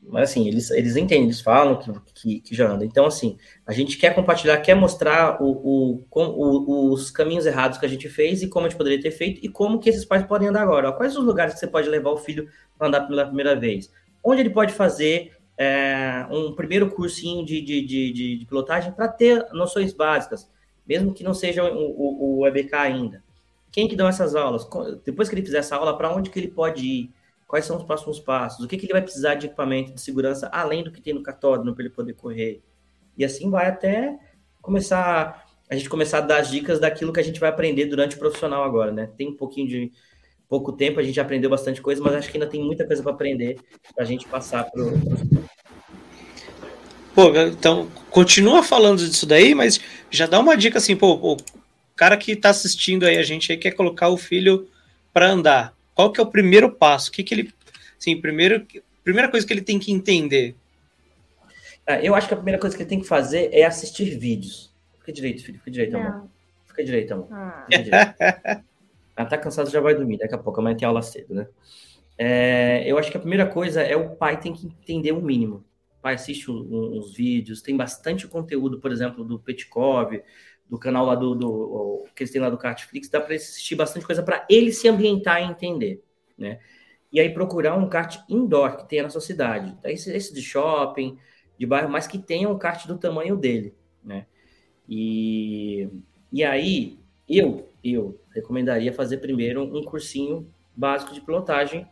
mas assim, eles, eles entendem, eles falam que, que, que já anda. Então, assim, a gente quer compartilhar, quer mostrar o, o, o, os caminhos errados que a gente fez e como a gente poderia ter feito e como que esses pais podem andar agora. Quais os lugares que você pode levar o filho para andar pela primeira vez? Onde ele pode fazer é, um primeiro cursinho de, de, de, de, de pilotagem para ter noções básicas, mesmo que não seja o, o, o EBK ainda. Quem que dão essas aulas? Depois que ele fizer essa aula, para onde que ele pode ir? quais são os próximos passos, o que, que ele vai precisar de equipamento de segurança além do que tem no catódromo para ele poder correr. E assim vai até começar a gente começar a dar as dicas daquilo que a gente vai aprender durante o profissional agora, né? Tem um pouquinho de pouco tempo, a gente aprendeu bastante coisa, mas acho que ainda tem muita coisa para aprender para a gente passar para Pô, então, continua falando disso daí, mas já dá uma dica assim, pô, o cara que está assistindo aí a gente aí quer colocar o filho para andar. Qual que é o primeiro passo? O que que ele, sim, primeiro, primeira coisa que ele tem que entender? Ah, eu acho que a primeira coisa que ele tem que fazer é assistir vídeos. Fica direito, filho, fica direito, amor. Fica direito, amor. Ah. Fica direito. Ah, tá cansado, já vai dormir. Daqui a pouco, amanhã tem aula cedo, né? É, eu acho que a primeira coisa é o pai tem que entender o mínimo. O pai assiste uns vídeos, tem bastante conteúdo, por exemplo, do Petkov, do canal lá do, do que eles têm lá do Kartflix, dá para assistir bastante coisa para ele se ambientar e entender, né? E aí procurar um kart indoor que tenha na sua cidade. Esse, esse de shopping, de bairro, mas que tenha um kart do tamanho dele, né? E, e aí eu eu recomendaria fazer primeiro um cursinho básico de pilotagem.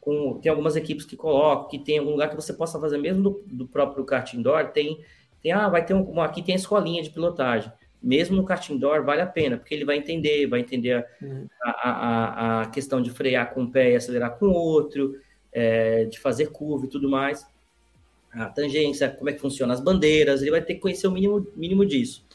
Com, tem algumas equipes que colocam, que tem algum lugar que você possa fazer mesmo do, do próprio kart indoor. Tem, tem, ah, vai ter um, aqui tem a escolinha de pilotagem. Mesmo no kart indoor vale a pena, porque ele vai entender, vai entender uhum. a, a, a, questão de frear com um pé e acelerar com o outro, é, de fazer curva e tudo mais. A tangência, como é que funciona as bandeiras, ele vai ter que conhecer o mínimo, mínimo disso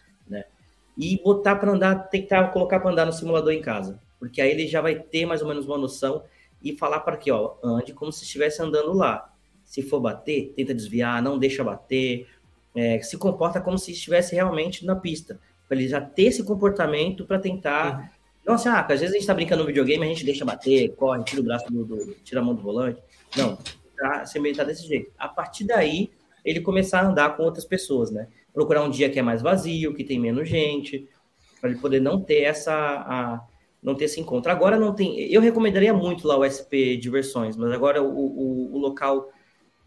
e botar para andar, tentar colocar para andar no simulador em casa, porque aí ele já vai ter mais ou menos uma noção e falar para aqui, ó, ande como se estivesse andando lá. Se for bater, tenta desviar, não deixa bater, é, se comporta como se estivesse realmente na pista, para ele já ter esse comportamento para tentar. Uhum. Não assim, ah, às vezes a gente está brincando no videogame, a gente deixa bater, corre, tira o braço do, do tira a mão do volante. Não, tá, você tá desse jeito. A partir daí, ele começar a andar com outras pessoas, né? procurar um dia que é mais vazio, que tem menos gente, para ele poder não ter essa a, não ter esse encontro. Agora não tem. Eu recomendaria muito lá o SP Diversões, mas agora o, o, o local.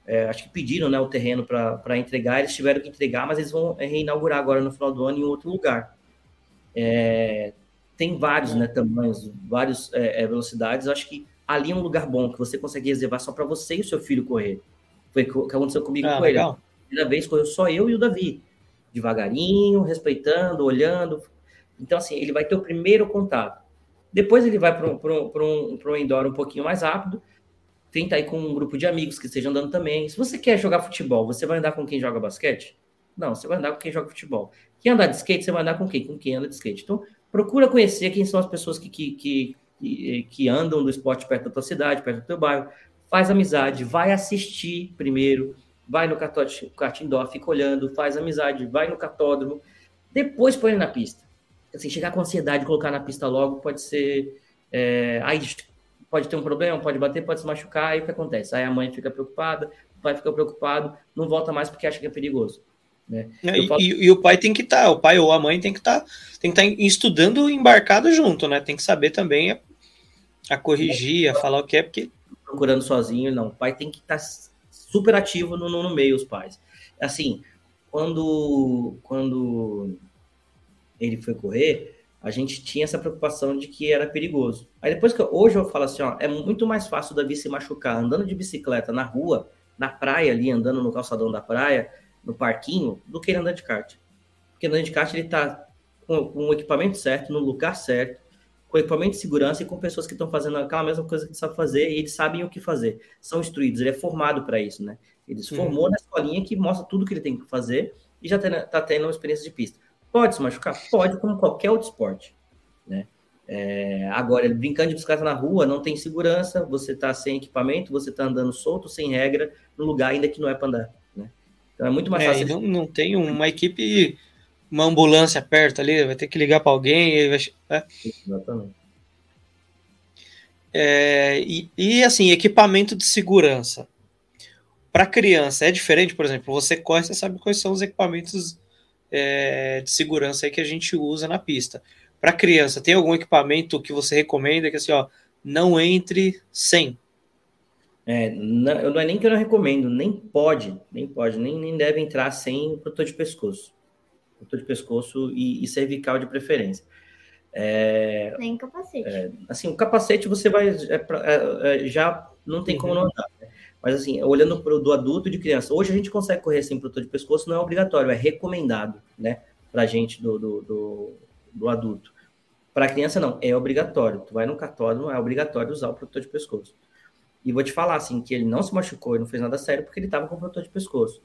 É, acho que pediram né, o terreno para entregar, eles tiveram que entregar, mas eles vão reinaugurar agora no final do ano em outro lugar. É, tem vários né, tamanhos, várias é, é, velocidades. acho que ali é um lugar bom que você consegue reservar só para você e o seu filho correr. Foi o que aconteceu comigo ah, com legal. ele. A primeira vez correu só eu e o Davi devagarinho, respeitando, olhando. Então, assim, ele vai ter o primeiro contato. Depois ele vai para um, um, indoor um pouquinho mais rápido, tenta ir com um grupo de amigos que estejam andando também. Se você quer jogar futebol, você vai andar com quem joga basquete? Não, você vai andar com quem joga futebol. Quem andar de skate, você vai andar com quem? Com quem anda de skate. Então, procura conhecer quem são as pessoas que, que, que, que andam do esporte perto da tua cidade, perto do teu bairro. Faz amizade, vai assistir primeiro, vai no kart indoor, fica olhando, faz amizade, vai no cartódromo, depois põe ele na pista. Assim, chegar com ansiedade, colocar na pista logo, pode ser. É, aí pode ter um problema, pode bater, pode se machucar, aí o que acontece? Aí a mãe fica preocupada, o pai fica preocupado, não volta mais porque acha que é perigoso. Né? E, falo... e, e, o pai tem que estar, tá, o pai ou a mãe tem que estar, tá, tem que estar tá estudando embarcado junto, né? Tem que saber também a, a corrigir, a falar o que é, porque. Procurando sozinho, não. O pai tem que estar tá super ativo no, no meio, os pais. Assim, quando, quando ele foi correr, a gente tinha essa preocupação de que era perigoso. Aí depois que eu, hoje eu falo assim, ó, é muito mais fácil Davi se machucar andando de bicicleta na rua, na praia ali, andando no calçadão da praia, no parquinho, do que ele andando de kart. Porque andando de kart ele tá com, com o equipamento certo, no lugar certo, com equipamento de segurança e com pessoas que estão fazendo aquela mesma coisa que ele sabe fazer e eles sabem o que fazer. São instruídos, ele é formado para isso, né? Ele se formou uhum. na escolinha que mostra tudo que ele tem que fazer e já está tendo uma experiência de pista. Pode se machucar? Pode, como qualquer outro esporte, né? É, agora, brincando de bicicleta na rua, não tem segurança, você está sem equipamento, você está andando solto, sem regra, no lugar ainda que não é para andar, né? Então é muito mais é, fácil. Não, não tem uma equipe uma ambulância perto ali, vai ter que ligar para alguém. Vai... Né? Exatamente. É, e, e, assim, equipamento de segurança. Para criança é diferente, por exemplo, você corre, você sabe quais são os equipamentos é, de segurança que a gente usa na pista. Para criança, tem algum equipamento que você recomenda que assim, ó, não entre sem? É, não, não é nem que eu não recomendo, nem pode, nem pode, nem, nem deve entrar sem protetor de pescoço protetor de pescoço e, e cervical de preferência. É, Nem capacete. É, assim, o capacete você vai é, é, é, já não tem uhum. como não andar. Né? Mas assim, olhando para o do adulto e de criança, hoje a gente consegue correr sem protetor de pescoço, não é obrigatório, é recomendado, né? Para a gente do, do, do, do adulto. Para criança, não, é obrigatório. Tu vai no cartório, é obrigatório usar o protetor de pescoço. E vou te falar, assim, que ele não se machucou e não fez nada sério porque ele estava com o protetor de pescoço.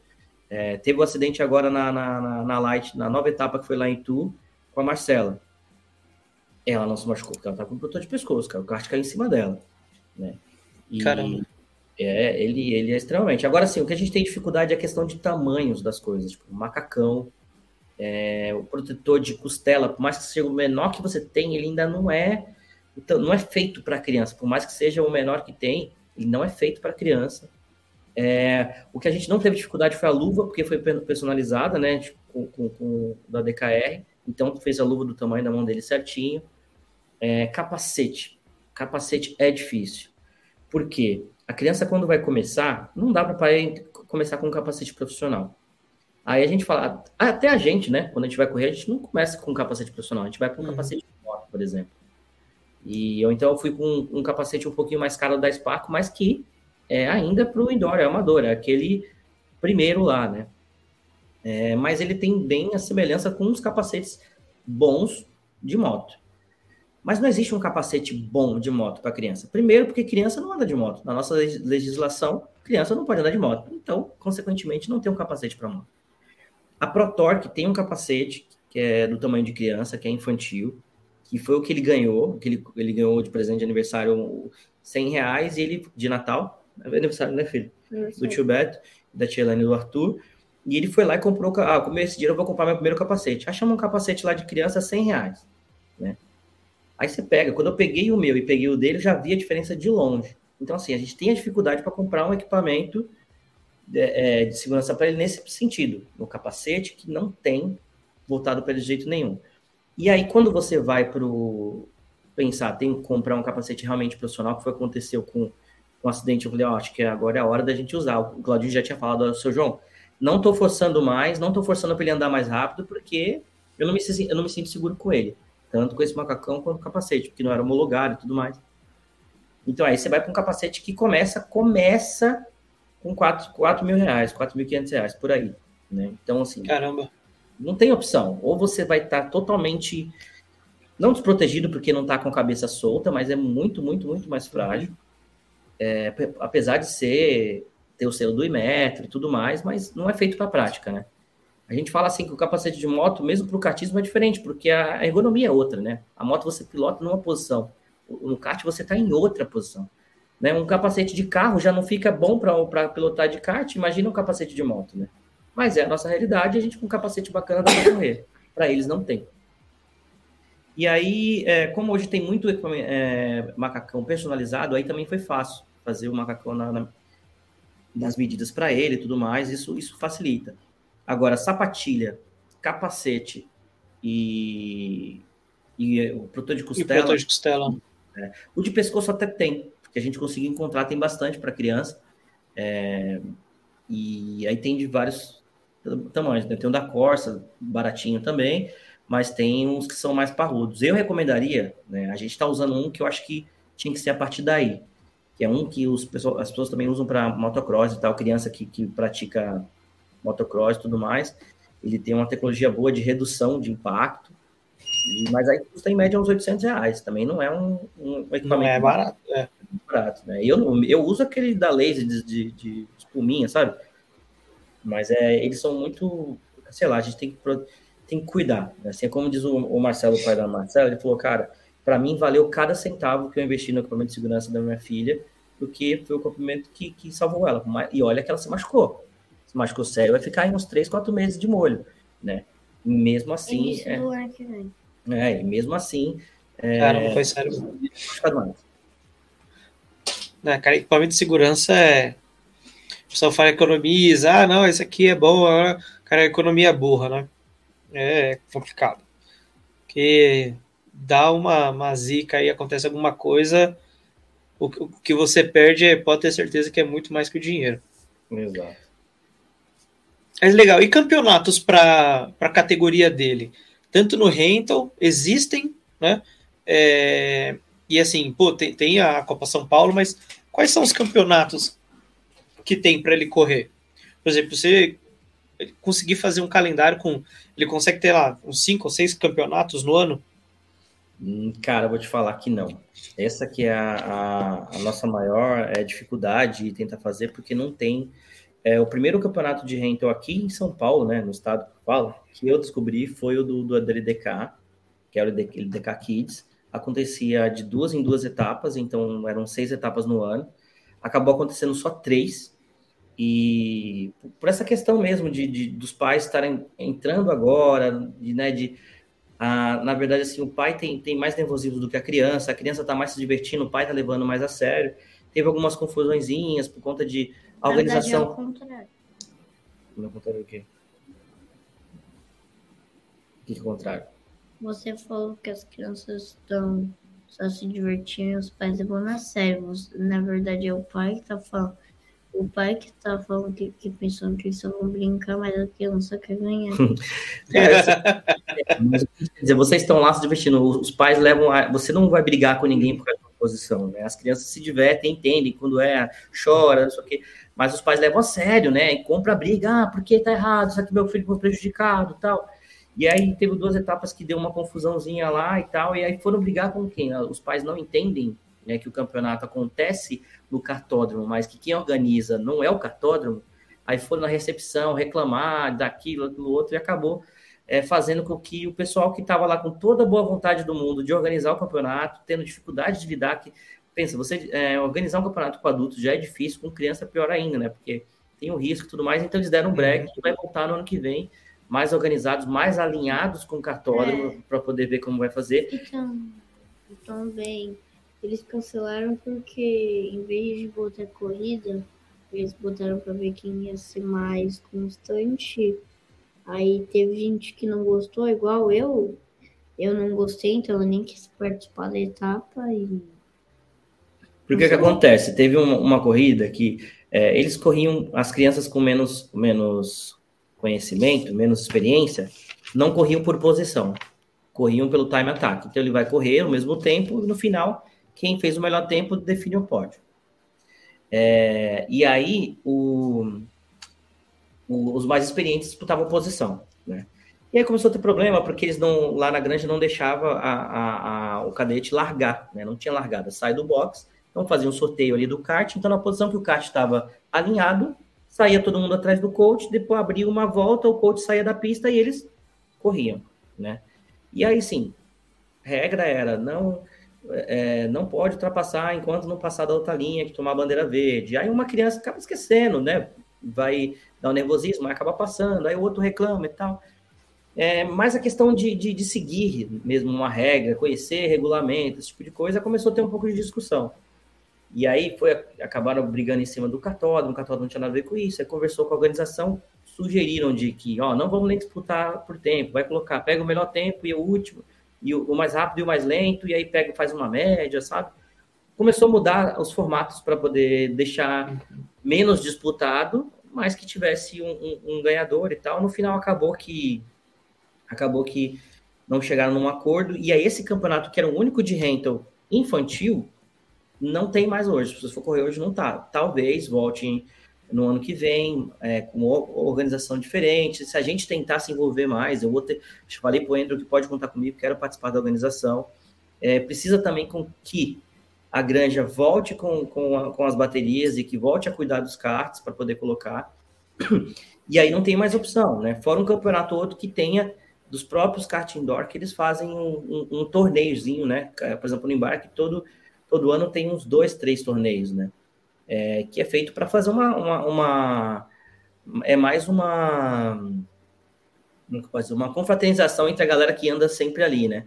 É, teve um acidente agora na, na, na, na, Light, na nova etapa que foi lá em Tu, com a Marcela. Ela não se machucou porque ela estava com o protetor de pescoço, cara. O kart caiu em cima dela. Né? E, Caramba. É, ele, ele é extremamente. Agora, sim, o que a gente tem dificuldade é a questão de tamanhos das coisas. Tipo, macacão, é, o protetor de costela, por mais que seja o menor que você tem, ele ainda não é. Então, não é feito para criança. Por mais que seja o menor que tem, ele não é feito para criança. É, o que a gente não teve dificuldade foi a luva, porque foi personalizada, né? Tipo, com, com, com, da DKR. Então, fez a luva do tamanho da mão dele certinho. É, capacete. Capacete é difícil. Por quê? A criança, quando vai começar, não dá para começar com um capacete profissional. Aí a gente fala, até a gente, né? Quando a gente vai correr, a gente não começa com um capacete profissional, a gente vai com um uhum. capacete de moto, por exemplo. E eu então eu fui com um capacete um pouquinho mais caro da Sparco, mas que é ainda para o indoor, é amador, é aquele primeiro lá, né? É, mas ele tem bem a semelhança com os capacetes bons de moto. Mas não existe um capacete bom de moto para criança. Primeiro, porque criança não anda de moto. Na nossa legislação, criança não pode andar de moto. Então, consequentemente, não tem um capacete para moto. A ProTorque tem um capacete que é do tamanho de criança, que é infantil, que foi o que ele ganhou, que ele, ele ganhou de presente de aniversário 100 reais e ele de Natal, é aniversário, né, filho? Do tio Beto, da tia Helene e do Arthur. E ele foi lá e comprou, ah, com esse dinheiro eu vou comprar meu primeiro capacete. Achamos um capacete lá de criança 100 reais? Aí você pega, quando eu peguei o meu e peguei o dele, eu já vi a diferença de longe. Então, assim, a gente tem a dificuldade para comprar um equipamento de, é, de segurança para ele nesse sentido, no capacete, que não tem voltado para ele de jeito nenhum. E aí, quando você vai para pensar, tem que comprar um capacete realmente profissional, que foi aconteceu com, um acidente, eu falei, ó, oh, acho que agora é a hora da gente usar. O Claudinho já tinha falado, seu João, não estou forçando mais, não estou forçando para ele andar mais rápido, porque eu não, me, eu não me sinto seguro com ele tanto com esse macacão quanto com o capacete, porque não era homologado e tudo mais. Então aí você vai para um capacete que começa, começa com 4, 4 mil reais, 4.500 reais, por aí. Né? Então, assim. Caramba. Não tem opção. Ou você vai estar tá totalmente. Não desprotegido porque não está com a cabeça solta, mas é muito, muito, muito mais frágil. É, apesar de ser ter o selo do Imetro e tudo mais, mas não é feito para prática, né? A gente fala assim que o capacete de moto, mesmo para o kartismo, é diferente, porque a ergonomia é outra, né? A moto você pilota numa posição, no kart você está em outra posição. Né? Um capacete de carro já não fica bom para pilotar de kart, imagina um capacete de moto, né? Mas é a nossa realidade, a gente com um capacete bacana dá para correr. Para eles não tem. E aí, é, como hoje tem muito é, macacão personalizado, aí também foi fácil fazer o macacão na, na, nas medidas para ele e tudo mais, isso, isso facilita. Agora, sapatilha, capacete e, e o protetor de costela. E protetor de costela. É, o de pescoço até tem, porque a gente conseguiu encontrar, tem bastante para criança. É, e aí tem de vários tamanhos. Né? Tem um da Corsa, baratinho também, mas tem uns que são mais parrudos. Eu recomendaria, né, a gente está usando um que eu acho que tinha que ser a partir daí, que é um que os, as pessoas também usam para motocross e tal, criança que, que pratica motocross e tudo mais. Ele tem uma tecnologia boa de redução de impacto, mas aí custa em média uns 800 reais. Também não é um, um equipamento. Não é barato, é. barato né? eu, eu uso aquele da laser de, de, de espuminha, sabe? Mas é, eles são muito. Sei lá, a gente tem que, tem que cuidar. Né? Assim, é como diz o, o Marcelo, o pai da Marcela, ele falou, cara, para mim valeu cada centavo que eu investi no equipamento de segurança da minha filha, porque foi o equipamento que, que salvou ela. E olha que ela se machucou se machucou sério, vai ficar em uns 3, 4 meses de molho, né? E mesmo assim. Isso é, é, e mesmo assim. É, cara, não foi sério. É, cara, equipamento de segurança é. O pessoal fala economiza, ah, não, esse aqui é bom, cara, economia burra, né? É complicado. Porque dá uma, uma zica e acontece alguma coisa, o, o que você perde pode ter certeza que é muito mais que o dinheiro. Exato. É legal. E campeonatos para a categoria dele? Tanto no rental, existem, né? É, e assim, pô, tem, tem, a Copa São Paulo, mas quais são os campeonatos que tem para ele correr? Por exemplo, você conseguir fazer um calendário com. Ele consegue ter lá uns cinco ou seis campeonatos no ano? Hum, cara, eu vou te falar que não. Essa que é a, a, a nossa maior é, dificuldade de tentar fazer, porque não tem. É, o primeiro campeonato de rental aqui em São Paulo, né, no estado que eu falo, que eu descobri foi o do, do LDK, que era o LDK Kids. Acontecia de duas em duas etapas, então eram seis etapas no ano. Acabou acontecendo só três, e por essa questão mesmo de, de dos pais estarem entrando agora, de, né, de na verdade, assim, o pai tem, tem mais nervosismo do que a criança, a criança está mais se divertindo, o pai está levando mais a sério. Teve algumas confusõezinhas por conta de a organização. Na verdade, é o contrário. Não contrário o quê? O que é o contrário? Você falou que as crianças estão só se divertindo, os pais levando a sério. Na verdade, é o pai que está falando o pai que tá falando que, que pensando que isso não brincar, mas a criança quer ganhar. é, mas, quer dizer, vocês estão lá se divertindo, os pais levam. A, você não vai brigar com ninguém por causa da posição, né? As crianças se divertem, entendem quando é, chora, não sei o quê. Mas os pais levam a sério, né? E compra a briga, ah, porque tá errado, isso aqui meu filho foi prejudicado tal. E aí teve duas etapas que deu uma confusãozinha lá e tal, e aí foram brigar com quem? Os pais não entendem né, que o campeonato acontece no cartódromo, mas que quem organiza não é o cartódromo, aí foram na recepção reclamar daquilo, daquilo outro, e acabou é, fazendo com que o pessoal que estava lá com toda a boa vontade do mundo de organizar o campeonato, tendo dificuldade de lidar, que pensa, você é, organizar um campeonato com adultos já é difícil, com criança pior ainda, né? Porque tem o risco e tudo mais, então eles deram um break que vai voltar no ano que vem, mais organizados, mais alinhados com o cartódromo é. para poder ver como vai fazer. Então, bem, eles cancelaram porque, em vez de botar corrida, eles botaram para ver quem ia ser mais constante. Aí teve gente que não gostou, igual eu. Eu não gostei, então eu nem quis participar da etapa. E... Porque que acontece? Teve uma, uma corrida que é, eles corriam, as crianças com menos, menos conhecimento, menos experiência, não corriam por posição, corriam pelo time attack. Então ele vai correr ao mesmo tempo e no final quem fez o melhor tempo define o pódio. É, e aí o, o, os mais experientes disputavam posição, né? E aí começou a ter problema, porque eles não, lá na granja não deixava a, a, a, o cadete largar, né? Não tinha largada, sai do box, então fazia um sorteio ali do kart, então na posição que o kart estava alinhado, saía todo mundo atrás do coach, depois abria uma volta, o coach saía da pista e eles corriam, né? E aí sim, regra era não é, não pode ultrapassar enquanto não passar da outra linha, que tomar a bandeira verde. Aí uma criança acaba esquecendo, né? Vai dar um nervosismo, acaba passando, aí o outro reclama e tal. É, mas a questão de, de, de, seguir mesmo uma regra, conhecer regulamento, esse tipo de coisa, começou a ter um pouco de discussão. E aí foi, acabaram brigando em cima do cartódromo, o cartódromo não tinha nada a ver com isso, aí conversou com a organização, sugeriram de que, ó, não vamos nem disputar por tempo, vai colocar, pega o melhor tempo e o último, e o, mais rápido e o mais lento, e aí pega faz uma média, sabe? Começou a mudar os formatos para poder deixar menos disputado, mas que tivesse um, um, um, ganhador e tal. No final acabou que acabou que não chegaram num acordo, e aí esse campeonato, que era o único de rental infantil, não tem mais hoje. Se você for correr hoje, não tá. Talvez volte no ano que vem, é, com organização diferente. Se a gente tentar se envolver mais, eu vou ter. Eu falei para o Andrew que pode contar comigo, quero participar da organização. É, precisa também com que a granja volte com, com, a, com as baterias e que volte a cuidar dos carts para poder colocar. E aí não tem mais opção, né? Fora um campeonato outro que tenha dos próprios kart indoor que eles fazem um, um, um torneiozinho, né? Por exemplo, no embarque todo todo ano tem uns dois, três torneios, né? é, que é feito para fazer uma, uma, uma, É mais uma. Uma confraternização entre a galera que anda sempre ali, né?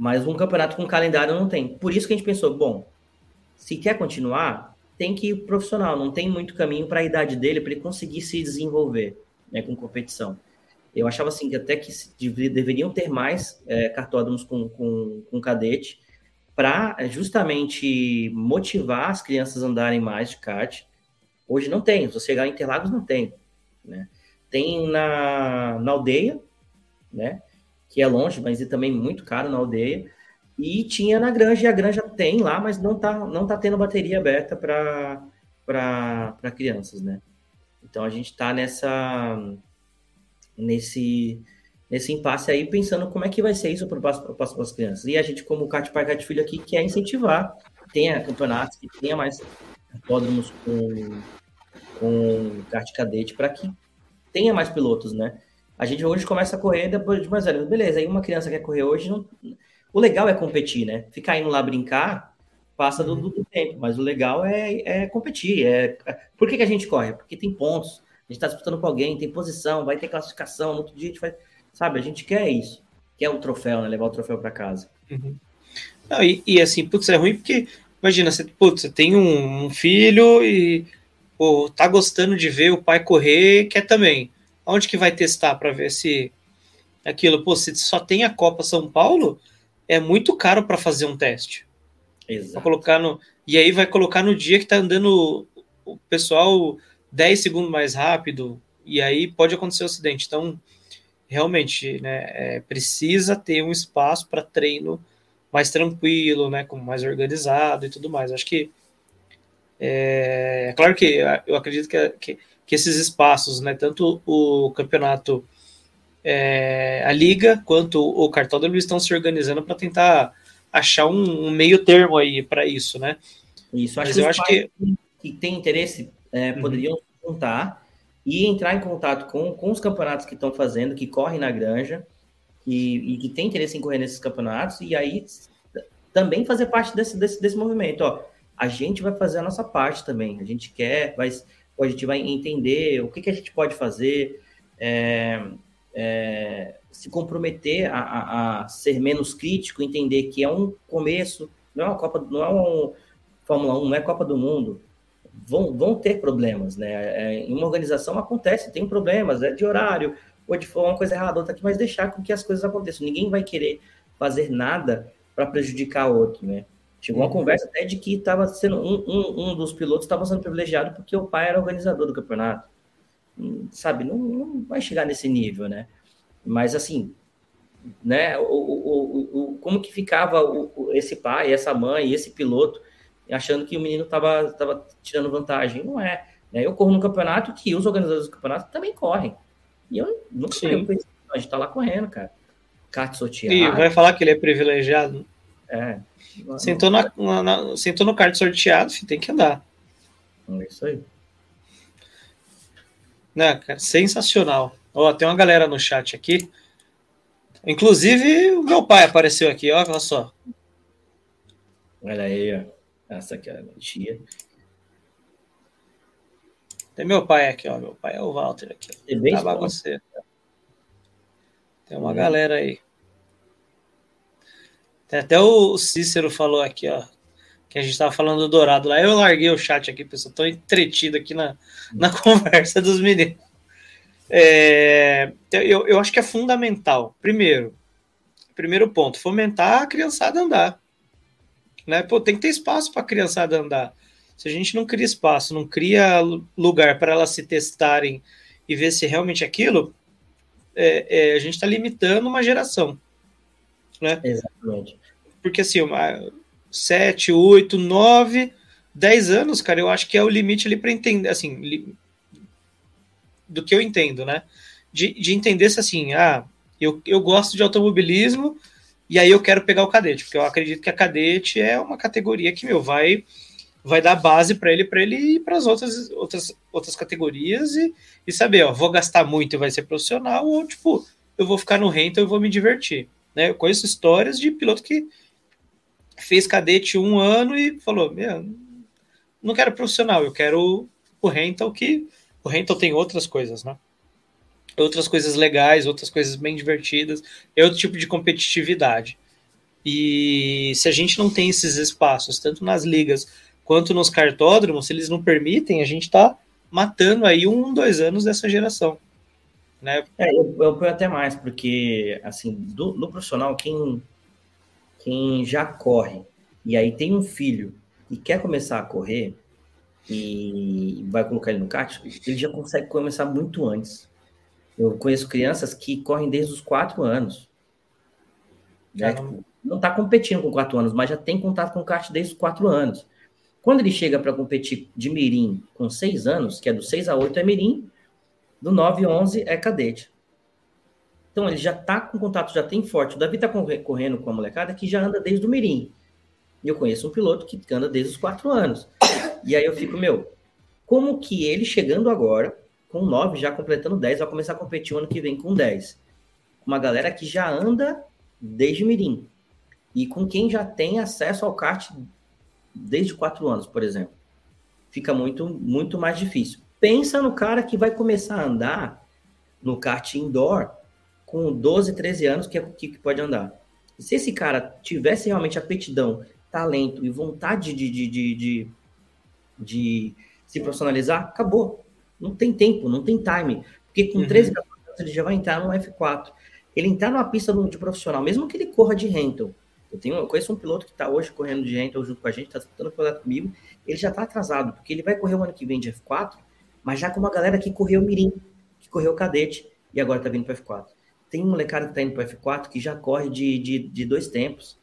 Mas um campeonato com calendário não tem. Por isso que a gente pensou, bom, se quer continuar, tem que ir profissional, não tem muito caminho para a idade dele para ele conseguir se desenvolver né, com competição. Eu achava assim que até que deveriam ter mais é, cartódromos com, com, com cadete, para justamente motivar as crianças a andarem mais de kart. Hoje não tem, se você chegar em Interlagos não tem, né? Tem na, na aldeia, né? Que é longe, mas é também muito caro na aldeia. E tinha na granja, e a granja tem lá, mas não tá, não tá tendo bateria aberta para crianças, né? Então a gente está nessa nesse nesse impasse aí, pensando como é que vai ser isso para as crianças. E a gente, como Cat Pai Cat Filho aqui, quer incentivar, tenha campeonatos, que tenha mais hipódromos com, com kart cadete, para que tenha mais pilotos, né? A gente hoje começa a correr depois de mais velho. Beleza, aí uma criança quer correr hoje, não... o legal é competir, né? Ficar indo lá brincar passa do, do tempo, mas o legal é, é competir. É... Por que, que a gente corre? Porque tem pontos, a gente está disputando com alguém, tem posição, vai ter classificação, no outro dia a gente vai Sabe, a gente quer isso. Quer o troféu, né? Levar o troféu para casa. Uhum. Não, e, e, assim, putz, é ruim porque, imagina, você, putz, você tem um, um, filho e pô, tá gostando de ver o pai correr, quer também. Onde que vai testar para ver se aquilo, pô, se só tem a Copa São Paulo, é muito caro para fazer um teste. Exato. Colocar no, e aí vai colocar no dia que tá andando o pessoal 10 segundos mais rápido, e aí pode acontecer o um acidente. Então, realmente né, é, precisa ter um espaço para treino mais tranquilo, né, como mais organizado e tudo mais. Acho que é, é claro que eu acredito que, que, que, esses espaços, né, tanto o campeonato, é, a liga, quanto o cartódromo estão se organizando para tentar achar um, um, meio termo aí para isso, né? Isso, acho Mas eu acho que que tem interesse é, uhum. poderiam juntar e entrar em contato com, com os campeonatos que estão fazendo, que correm na granja e, e, que tem interesse em correr nesses campeonatos, e aí também fazer parte desse, desse, desse movimento. Ó, a gente vai fazer a nossa parte também, a gente quer, vai, a gente vai entender o que, que a gente pode fazer, é, é, se comprometer a, a, a, ser menos crítico, entender que é um começo, não é uma Copa, não é um Fórmula 1, não é Copa do Mundo, vão, vão ter problemas, né? É, em uma organização acontece, tem problemas, é de horário, ou de uma coisa errada, outra aqui, mas deixar com que as coisas aconteçam. Ninguém vai querer fazer nada para prejudicar outro, né? Chegou uma conversa até de que estava sendo um, um, um dos pilotos estava sendo privilegiado porque o pai era organizador do campeonato. Sabe, não, não vai chegar nesse nível, né? Mas assim, né? O, o, o, como que ficava o, esse pai, essa mãe, esse piloto achando que o menino estava tava tirando vantagem. Não é. Né? Eu corro no campeonato que os organizadores do campeonato também correm. E eu nunca sei, a gente está lá correndo, cara. Kart sorteado. E vai falar que ele é privilegiado? É. Sentou, na, na, na, sentou no kart sorteado, filho, tem que andar. É isso aí. Né, cara, sensacional. Ó, tem uma galera no chat aqui. Inclusive, o meu pai apareceu aqui, ó, olha só. Olha aí, ó. Essa aqui é a minha tia. Tem meu pai aqui, ó. Meu pai é o Walter aqui. É bem tá você. Tem uma hum. galera aí. Tem até o Cícero falou aqui, ó. Que a gente tava falando do Dourado lá. Eu larguei o chat aqui, pessoal. Tô entretido aqui na, na conversa dos meninos. É, eu, eu acho que é fundamental. Primeiro, primeiro ponto, fomentar a criançada andar. Né? Pô, tem que ter espaço para a criançada andar. Se a gente não cria espaço, não cria lugar para elas se testarem e ver se realmente aquilo, é, é, a gente está limitando uma geração. Né? Exatamente. Porque assim, uma, 7, 8, 9, 10 anos, cara, eu acho que é o limite ali para entender, assim, li, do que eu entendo, né? De, de entender se assim, ah, eu, eu gosto de automobilismo, e aí eu quero pegar o cadete, porque eu acredito que a cadete é uma categoria que, meu, vai vai dar base para ele, para ele ir para as outras, outras, outras categorias e, e saber, ó, vou gastar muito e vai ser profissional, ou tipo, eu vou ficar no rental e vou me divertir. Né? Eu conheço histórias de piloto que fez cadete um ano e falou, meu, não quero profissional, eu quero o rental, que o rental tem outras coisas, né? outras coisas legais, outras coisas bem divertidas, é outro tipo de competitividade. E se a gente não tem esses espaços, tanto nas ligas quanto nos cartódromos, se eles não permitem, a gente está matando aí um, dois anos dessa geração. Né? É, eu, eu até mais, porque assim, do, no profissional, quem, quem já corre e aí tem um filho e quer começar a correr e vai colocar ele no kart, ele já consegue começar muito antes. Eu conheço crianças que correm desde os quatro anos. Né? Tipo, não está competindo com 4 anos, mas já tem contato com o kart desde os 4 anos. Quando ele chega para competir de mirim com 6 anos, que é do 6 a 8 é mirim, do 9 a 11 é cadete. Então ele já está com contato, já tem forte. O Davi está correndo com a molecada que já anda desde o mirim. E eu conheço um piloto que anda desde os 4 anos. E aí eu fico, meu, como que ele chegando agora, com 9, já completando 10, vai começar a competir o ano que vem com 10? Uma galera que já anda desde mirim. E com quem já tem acesso ao kart desde 4 anos, por exemplo. Fica muito, muito mais difícil. Pensa no cara que vai começar a andar no kart indoor com 12, 13 anos, que é o que pode andar. se esse cara tivesse realmente aptidão, talento e vontade de, de, de, de, de se profissionalizar, acabou. Não tem tempo, não tem time. Porque com uhum. 13, 14 anos ele já vai entrar no F4. Ele entrar numa pista de profissional, mesmo que ele corra de rental, eu, tenho, eu conheço um piloto que está hoje correndo de rental junto com a gente, está disputando o projeto comigo. Ele já está atrasado, porque ele vai correr o ano que vem de F4, mas já com uma galera que correu Mirim, que correu Cadete, e agora está vindo para F4. Tem um molecada que está indo para F4 que já corre de, de, de dois tempos.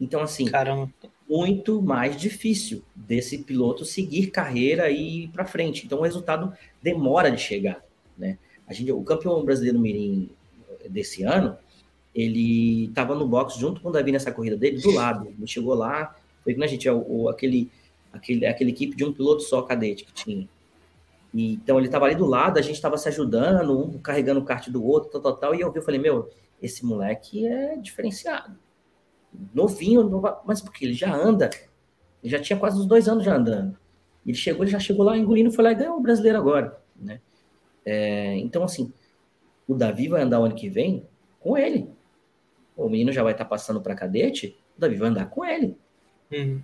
Então, assim, Caramba. muito mais difícil desse piloto seguir carreira e ir para frente. Então, o resultado demora de chegar. Né? A gente, o campeão brasileiro Mirim desse ano, ele estava no box junto com o Davi nessa corrida dele, do lado. Ele chegou lá, foi que a gente, é o, o, aquele, aquele, aquele equipe de um piloto só cadete que tinha. E, então ele estava ali do lado, a gente estava se ajudando, um carregando o kart do outro, tal, tal, tal. E eu vi, eu falei, meu, esse moleque é diferenciado. Novinho, mas porque ele já anda, ele já tinha quase uns dois anos já andando. Ele chegou, ele já chegou lá engolindo, foi lá e ganhou o brasileiro agora, né? É, então, assim, o Davi vai andar o ano que vem com ele o menino já vai estar tá passando para cadete, o Davi vai andar com ele. Uhum.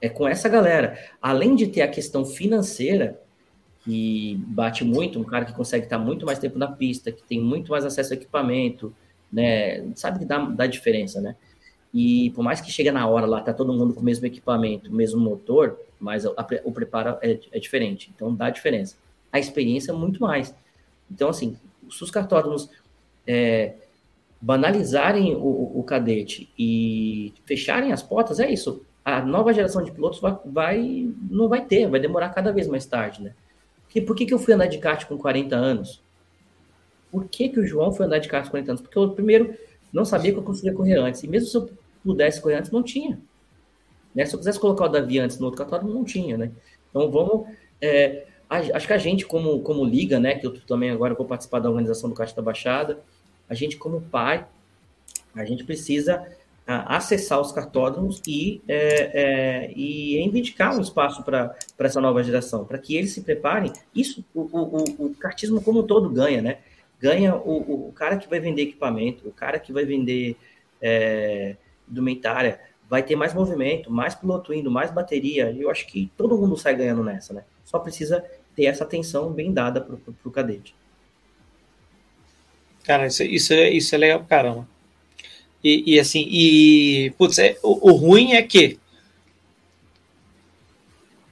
É com essa galera. Além de ter a questão financeira, que bate muito, um cara que consegue estar muito mais tempo na pista, que tem muito mais acesso ao equipamento, né? Sabe que dá, dá diferença, né? E por mais que chegue na hora lá, tá todo mundo com o mesmo equipamento, o mesmo motor, mas a, o preparo é, é, diferente. Então dá diferença. A experiência é muito mais. Então, assim, se os cartódromos é, banalizarem o, o, cadete e fecharem as portas, é isso. A nova geração de pilotos vai, vai, não vai ter, vai demorar cada vez mais tarde, né? Porque, por que, que eu fui andar de kart com 40 anos? Por que, que o João foi andar de kart com 40 anos? Porque eu, primeiro, não sabia que eu conseguia correr antes. E mesmo se eu pudesse correr antes, não tinha. Né? Se eu quisesse colocar o Davi antes no outro cartódromo, não tinha, né? Então, vamos... É, acho que a gente, como, como liga, né? Que eu também agora vou participar da organização do kart da Baixada, a gente, como pai, a gente precisa acessar os cartódromos e, é, é, e reivindicar um espaço para essa nova geração, para que eles se preparem. Isso, o, o, o cartismo como um todo ganha, né? Ganha o, o cara que vai vender equipamento, o cara que vai vender é, indumentária, vai ter mais movimento, mais piloto indo, mais bateria. Eu acho que todo mundo sai ganhando nessa, né? Só precisa ter essa atenção bem dada para o cadete. Cara, isso, isso, é, isso é legal caramba. E, e assim, e putz, é, o, o, ruim é que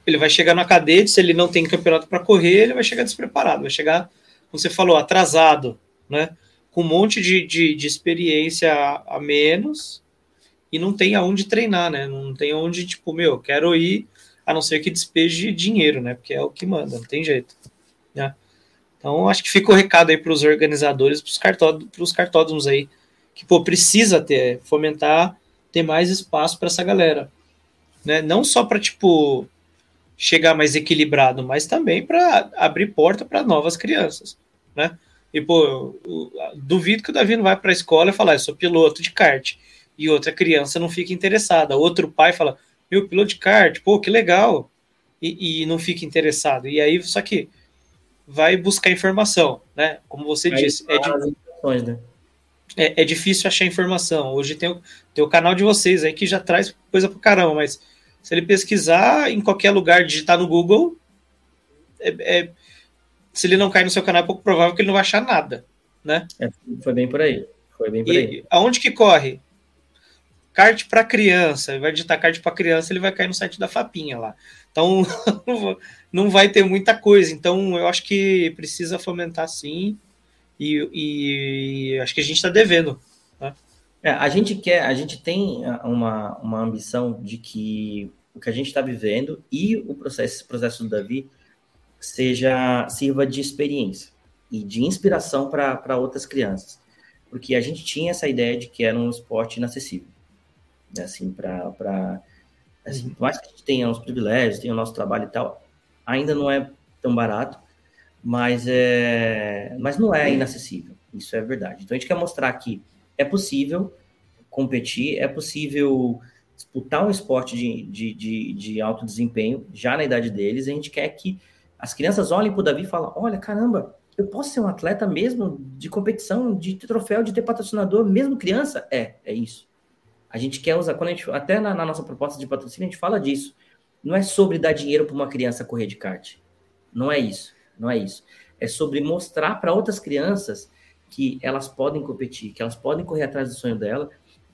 ele vai chegar no cadete, se ele não tem campeonato para correr, ele vai chegar despreparado, vai chegar, como você falou, atrasado, né? Com um monte de, de, de experiência a, a, menos e não tem aonde treinar, né? Não tem onde, tipo, meu, quero ir, a não ser que despeje dinheiro, né? Porque é o que manda, não tem jeito. Né? Então, acho que fica o recado aí para os organizadores, para os cartódromos aí, que pô, precisa ter, fomentar, ter mais espaço para essa galera. Né? Não só para, tipo, chegar mais equilibrado, mas também para abrir porta para novas crianças. Né? E, pô, duvido que o Davi não vai para a escola e falar, eu sou piloto de kart. E outra criança não fica interessada. Outro pai fala, meu, piloto de kart, pô, que legal. E, e não fica interessado. E aí, só que vai buscar informação, né? Como você Aí disse, é, de, né? É, é, difícil achar informação. Hoje tem o, tem o canal de vocês aí que já traz coisa pro caramba, mas se ele pesquisar em qualquer lugar, digitar no Google, é, é, se ele não cair no seu canal, é pouco provável que ele não vai achar nada, né? É, foi bem por aí. Foi bem por e aí. Aonde que corre? Kart para criança, vai digitar kart para criança, ele vai cair no site da Fapinha lá. Então, não vai ter muita coisa. Então, eu acho que precisa fomentar sim. E, e acho que a gente está devendo. Né? É, a gente quer, a gente tem uma, uma ambição de que o que a gente está vivendo e o processo, esse processo do Davi seja sirva de experiência e de inspiração para outras crianças, porque a gente tinha essa ideia de que era um esporte inacessível, né? assim para assim, por mais que a gente tenha os privilégios, tenha o nosso trabalho e tal, ainda não é tão barato, mas é, mas não é inacessível, isso é verdade. Então a gente quer mostrar que é possível competir, é possível disputar um esporte de, de, de, de alto desempenho já na idade deles. A gente quer que as crianças olhem para o Davi e falem: olha, caramba, eu posso ser um atleta mesmo de competição, de ter troféu, de ter patrocinador, mesmo criança? É, é isso. A gente quer usar, quando a gente, até na, na nossa proposta de patrocínio, a gente fala disso. Não é sobre dar dinheiro para uma criança correr de kart. Não é isso. Não é isso. É sobre mostrar para outras crianças que elas podem competir, que elas podem correr atrás do sonho dela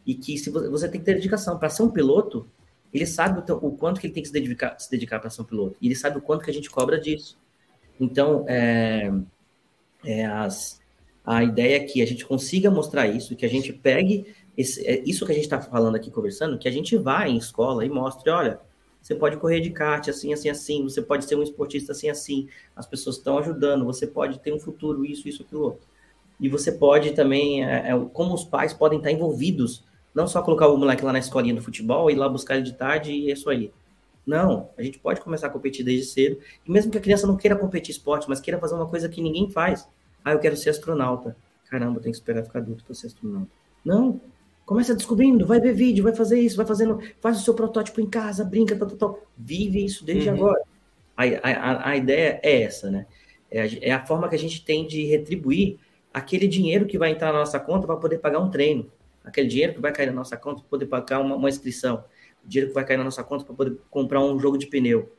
e que se você, você tem que ter dedicação para ser um piloto, ele sabe o, o, quanto que ele tem que se dedicar, se dedicar para ser um piloto e ele sabe o quanto que a gente cobra disso. Então, é, é as, a ideia é que a gente consiga mostrar isso, que a gente pegue esse, é, isso que a gente está falando aqui conversando, que a gente vá em escola e mostre, olha, você pode correr de kart assim, assim, assim, você pode ser um esportista assim, assim, as pessoas estão ajudando, você pode ter um futuro, isso, isso, aquilo outro. E você pode também, é, é, como os pais podem estar envolvidos não só colocar o moleque lá na escolinha do futebol, ir lá buscar ele de tarde e é isso aí. Não, a gente pode começar a competir desde cedo. E mesmo que a criança não queira competir esporte, mas queira fazer uma coisa que ninguém faz. Ah, eu quero ser astronauta. Caramba, tem que esperar ficar adulto para ser astronauta. Não, começa descobrindo, vai ver vídeo, vai fazer isso, vai fazendo, faz o seu protótipo em casa, brinca, tal, tal, tal. Vive isso desde uhum. agora. A, a, a ideia é essa, né? É a, é a forma que a gente tem de retribuir aquele dinheiro que vai entrar na nossa conta para poder pagar um treino aquele dinheiro que vai cair na nossa conta para poder pagar uma, uma inscrição, o dinheiro que vai cair na nossa conta para poder comprar um jogo de pneu.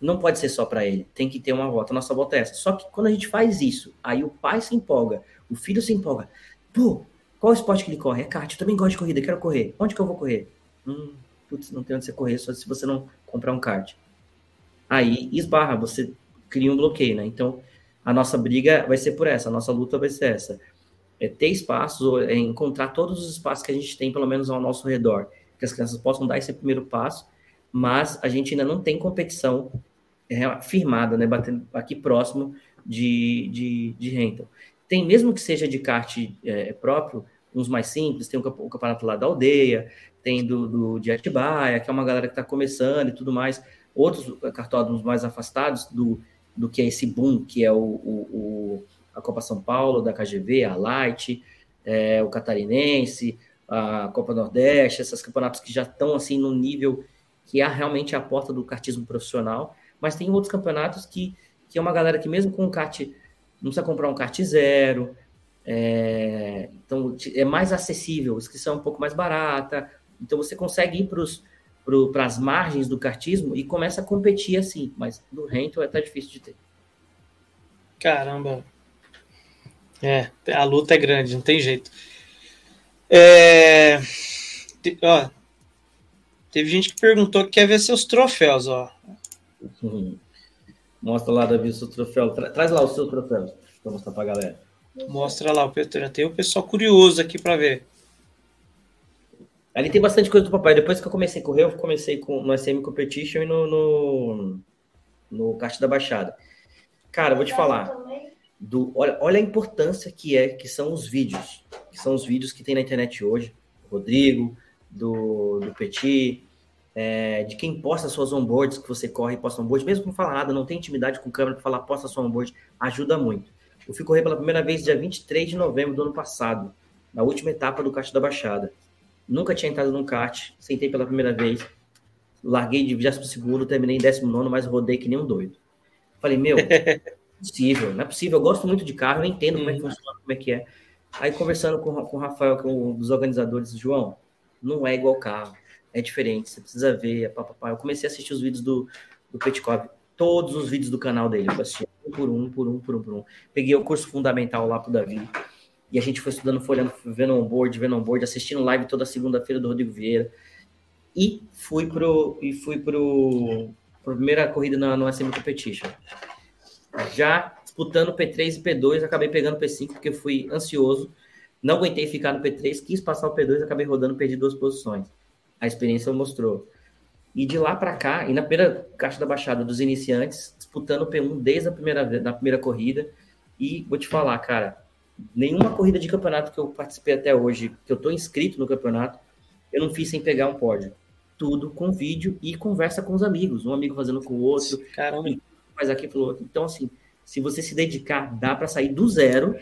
Não pode ser só para ele, tem que ter uma volta. A nossa volta é essa. Só que quando a gente faz isso, aí o pai se empolga, o filho se empolga. Pô, qual esporte que ele corre? É kart, eu também gosto de corrida, quero correr. Onde que eu vou correr? Hum, putz, não tem onde você correr, só se você não comprar um kart. Aí esbarra, você cria um bloqueio, né? Então, a nossa briga vai ser por essa, a nossa luta vai ser essa é, ter espaços, é, encontrar todos os espaços que a gente tem, pelo menos ao nosso redor, que as crianças possam dar esse primeiro passo, mas a gente ainda não tem competição é, firmada, né, batendo aqui próximo de, de, de Renton. Tem, mesmo que seja de kart é, próprio, uns mais simples, tem o, o campeonato lá da aldeia, tem do, do de Atibaia, que é uma galera que está começando e tudo mais, outros cartódromos mais afastados do, do que é esse boom, que é o, o, a Copa São Paulo da KGV, a Light, é, o Catarinense, a Copa Nordeste, esses campeonatos que já estão assim no nível que é realmente a porta do kartismo profissional, mas tem outros campeonatos que, que é uma galera que mesmo com o kart não precisa comprar um kart zero, é, então é mais acessível, a inscrição é um pouco mais barata, então você consegue ir para as margens do kartismo e começa a competir assim, mas do rento é até difícil de ter. Caramba, é, a luta é grande, não tem jeito. É, ó, teve gente que perguntou que quer ver seus troféus, ó. Hum. Mostra lá, Davi, o seu troféu. Tra traz lá o seu troféu para mostrar para a galera. Mostra lá, o tem o pessoal curioso aqui para ver. Ali tem bastante coisa do papai. Depois que eu comecei a correr, eu comecei com, no SM Competition e no, no, no Kart da Baixada. Cara, vou te falar do olha, olha a importância que é que são os vídeos, que são os vídeos que tem na internet hoje, Rodrigo, do, do Petit, é, de quem posta suas onboards, que você corre e posta onboard, mesmo não fala nada, não tem intimidade com câmera para falar posta sua onboard, ajuda muito. Eu fui correr pela primeira vez dia 23 de novembro do ano passado, na última etapa do kart da Baixada. Nunca tinha entrado num kart, sentei pela primeira vez, larguei de 22 segundo, terminei em 19 mas rodei que nem um doido. Falei, meu, possível, não é possível. Eu gosto muito de carro, eu entendo como é que uhum. funciona, como é que é. Aí conversando com, com o Rafael, que é um dos organizadores, João, não é igual carro, é diferente, você precisa ver, é. Eu comecei a assistir os vídeos do, do Petkov, todos os vídeos do canal dele, eu assisti um por um, por um, por um, por um. Peguei o curso fundamental lá pro Davi, e a gente foi estudando, foi olhando, vendo on-board, vendo on-board, assistindo live toda segunda-feira do Rodrigo Vieira, e fui pro, e fui pro, pro primeira corrida na, no SM Competition já disputando P3 e P2, acabei pegando P5 porque fui ansioso Não aguentei ficar no P3, quis passar o P2, acabei rodando, perdi duas posições. A experiência mostrou. E de lá para cá, e na primeira caixa da Baixada dos iniciantes, disputando o P1 desde a primeira, na primeira corrida. E vou te falar, cara, nenhuma corrida de campeonato que eu participei até hoje, que eu tô inscrito no campeonato, eu não fiz sem pegar um pódio. Tudo com vídeo e conversa com os amigos, um amigo fazendo com o outro. Caramba. Faz aqui pelo outro. Então, assim, se você se dedicar, dá para sair do zero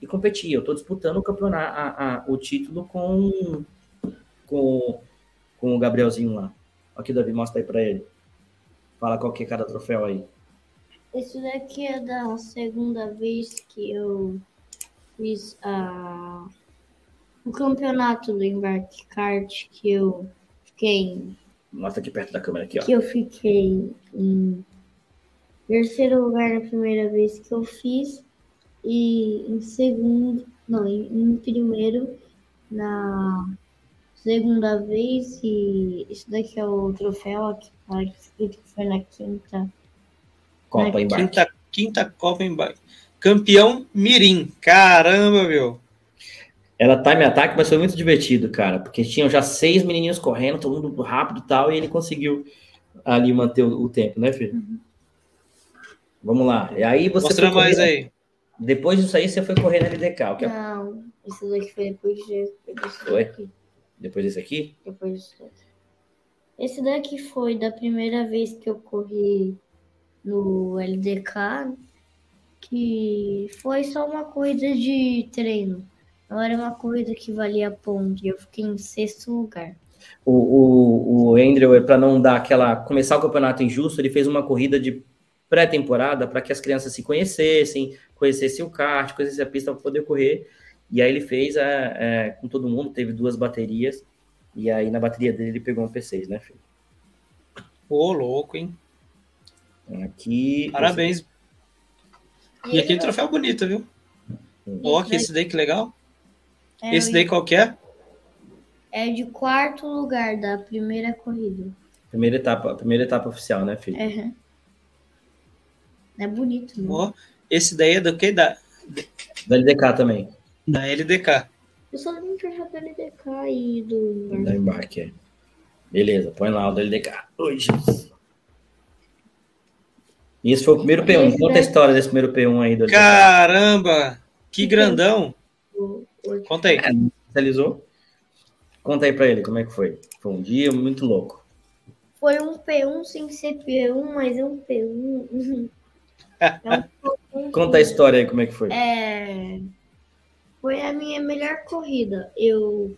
e competir. Eu estou disputando o campeonato, a, a, o título com, com, com o Gabrielzinho lá. Aqui, Davi, mostra aí para ele. Fala qual que é cada troféu aí. Esse daqui é da segunda vez que eu fiz a, o campeonato do embarque kart, que eu fiquei. Mostra aqui perto da câmera aqui, ó. Que eu fiquei em terceiro lugar na primeira vez que eu fiz e em segundo, não, em, em primeiro na segunda vez e isso daqui é o troféu aqui, que foi na quinta Copa na embarque. Quinta, quinta Copa embarque. Campeão Mirim. Caramba, meu. Ela time ataque, mas foi muito divertido, cara, porque tinham já seis menininhos correndo, todo mundo rápido e tal, e ele conseguiu ali manter o, o tempo, né, filho? Uhum. Vamos lá. E aí você Mostra mais aí. Depois disso aí, você foi correr na LDK. O que é? Não, isso daqui foi depois de, foi? Depois desse aqui? Depois daqui. Esse daqui foi da primeira vez que eu corri no LDK, que foi só uma corrida de treino. Não era uma corrida que valia ponto. Eu fiquei em sexto lugar. O, o, o Andrew, para não dar aquela. começar o campeonato injusto, ele fez uma corrida de pré-temporada para que as crianças se conhecessem, conhecessem o kart, conhecessem a pista para poder correr. E aí ele fez é, é, com todo mundo, teve duas baterias, e aí na bateria dele ele pegou um P6, né, filho? Ô, louco, hein? Aqui. Parabéns. E aquele troféu bonito, viu? Ó, que esse daí que legal. É, esse daí qual que é? É de quarto lugar da primeira corrida. Primeira etapa, primeira etapa oficial, né, filho? Uhum. É bonito, né? Ó, esse daí é do que? Da... da LDK também. Da LDK. Eu só não tinha da LDK e do embarque. Da embarque, é. Beleza, põe lá o da LDK. Oi, Jesus. E esse foi o primeiro P1. Conta a história desse primeiro P1 aí. Do Caramba! Que grandão! Conta aí. É, Conta aí pra ele como é que foi. Foi um dia muito louco. Foi um P1 sem ser P1, mas é um P1. Conta a história aí, como é que foi. É... Foi a minha melhor corrida. Eu...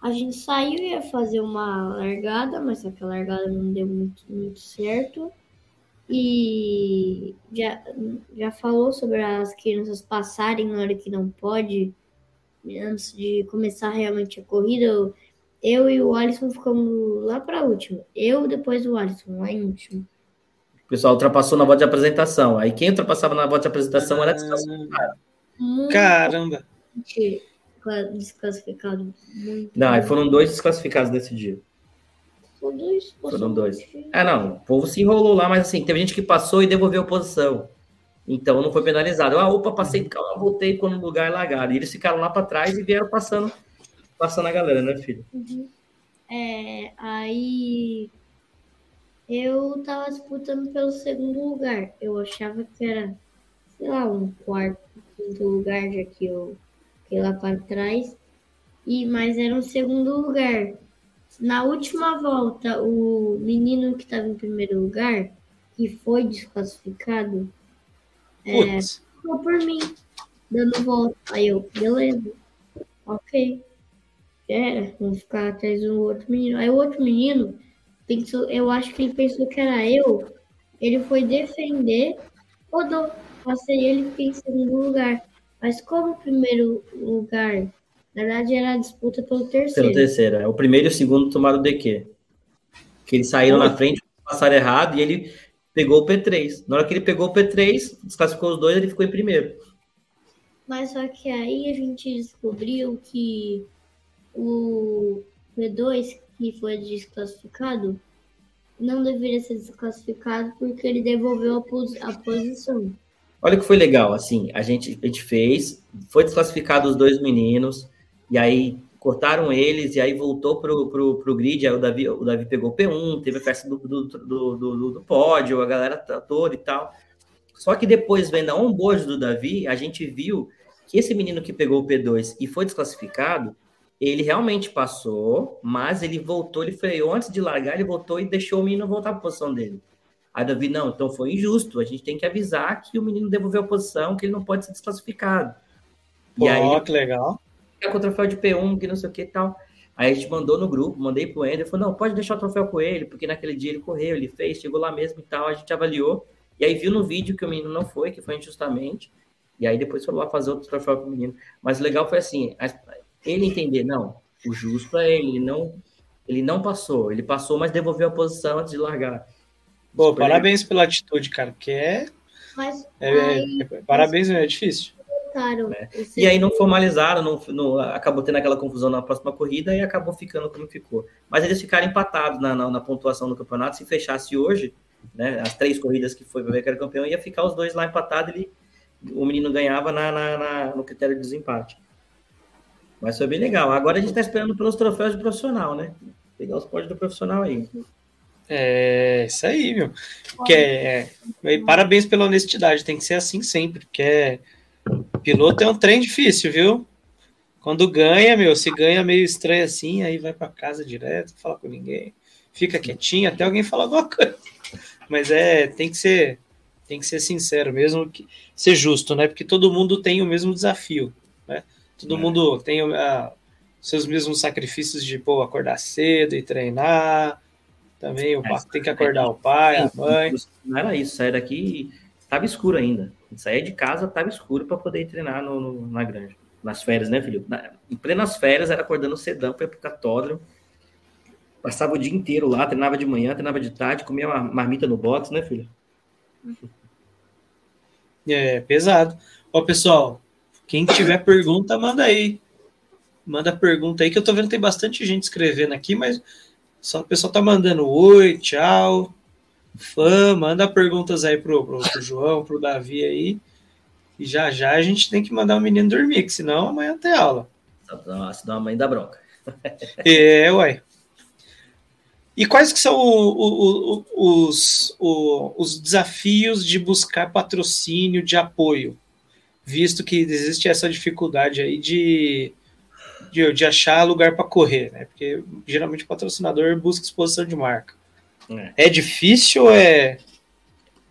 A gente saiu e ia fazer uma largada, mas só que a largada não deu muito, muito certo. E já, já falou sobre as crianças passarem na hora que não pode, antes de começar realmente a corrida. Eu, eu e o Alisson ficamos lá para último. Eu depois o Alisson, lá em último. O pessoal ultrapassou na volta de apresentação. Aí quem ultrapassava na volta de apresentação era desclassificado. Caramba! Desclassificado. Muito não, aí foram dois desclassificados nesse dia. Foram dois. Foram dois. É, não, o povo se enrolou lá, mas assim, teve gente que passou e devolveu a posição. Então não foi penalizado. Ah, opa, passei, calma, voltei quando no lugar largado. E eles ficaram lá para trás e vieram passando, passando a galera, né, filho? Uhum. É, aí eu tava disputando pelo segundo lugar. Eu achava que era, sei lá, um quarto, quinto lugar, já que eu fiquei lá para trás. E, mas era um segundo lugar. Na última volta, o menino que estava em primeiro lugar, que foi desclassificado, é, ficou por mim, dando volta. Aí eu, beleza, ok. Era, vamos ficar atrás do outro menino. Aí o outro menino pensou, eu acho que ele pensou que era eu. Ele foi defender, rodou. Passei ele e fiquei em segundo lugar. Mas como primeiro lugar, na verdade era a disputa pelo terceiro. Pelo terceiro, é. O primeiro e o segundo tomaram o DQ. Que eles saíram na frente, passaram errado e ele pegou o P3. Na hora que ele pegou o P3, desclassificou os dois, ele ficou em primeiro. Mas só que aí a gente descobriu que o P2 que foi desclassificado, não deveria ser desclassificado porque ele devolveu a, pos a posição. Olha que foi legal, assim, a gente, a gente fez, foi desclassificado os dois meninos, e aí cortaram eles, e aí voltou pro, pro, pro grid, aí o Davi, o Davi pegou P1, teve a festa do, do, do, do, do pódio, a galera toda e tal. Só que depois, vendo a onboard do Davi, a gente viu que esse menino que pegou o P2 e foi desclassificado, ele realmente passou, mas ele voltou, ele freou antes de largar, ele voltou e deixou o menino voltar para a posição dele. Aí Davi, não, então foi injusto. A gente tem que avisar que o menino devolveu a posição, que ele não pode ser desclassificado. Pô, e aí, que legal. Com o troféu de P1, que não sei o que e tal. Aí a gente mandou no grupo, mandei pro Ender, falou, não, pode deixar o troféu com ele, porque naquele dia ele correu, ele fez, chegou lá mesmo e tal, a gente avaliou. E aí viu no vídeo que o menino não foi, que foi injustamente. E aí depois foi lá fazer outro troféu pro menino. Mas o legal foi assim, ele entender, não, o justo é ele, ele não, ele não passou, ele passou, mas devolveu a posição antes de largar. Pô, parabéns pela atitude, cara, porque é. Mas, é, aí, é, parabéns, mas... é difícil. Claro, é. E aí não formalizaram, não, não, acabou tendo aquela confusão na próxima corrida e acabou ficando como ficou. Mas eles ficaram empatados na, na, na pontuação do campeonato. Se fechasse hoje, né, as três corridas que foi para ver que era campeão, ia ficar os dois lá empatados. Ele, o menino ganhava na, na, no critério de desempate. Mas foi bem legal. Agora a gente está esperando pelos troféus de profissional, né? Pegar os pódios do profissional aí. É isso aí, meu. Que é, é, parabéns pela honestidade, tem que ser assim sempre, porque é, piloto é um trem difícil, viu? Quando ganha, meu, se ganha meio estranho assim, aí vai para casa direto, fala com ninguém, fica quietinho até alguém falar alguma coisa. Mas é, tem que ser, tem que ser sincero mesmo, que, ser justo, né? Porque todo mundo tem o mesmo desafio, né? Todo é. mundo tem a, seus mesmos sacrifícios de pô, acordar cedo e treinar, também o, é, tem que acordar o pai, a mãe. Não era isso, sair daqui estava escuro ainda. Sair de casa estava escuro para poder treinar no, no, na granja. Nas férias, né, filho? Na, em plenas férias, era acordando cedão para ir pro catódromo. Passava o dia inteiro lá, treinava de manhã, treinava de tarde, comia uma marmita no box, né, filho? É, pesado. Ó, pessoal, quem tiver pergunta, manda aí. Manda pergunta aí, que eu tô vendo que tem bastante gente escrevendo aqui, mas só o pessoal tá mandando oi, tchau. Fã, manda perguntas aí pro, pro, pro João, pro Davi aí. E já já a gente tem que mandar o menino dormir, que senão amanhã tem aula. Senão a mãe da bronca. é, uai. E quais que são o, o, o, os, os desafios de buscar patrocínio, de apoio? Visto que existe essa dificuldade aí de, de, de achar lugar para correr, né? Porque geralmente o patrocinador busca exposição de marca. É, é difícil ou é.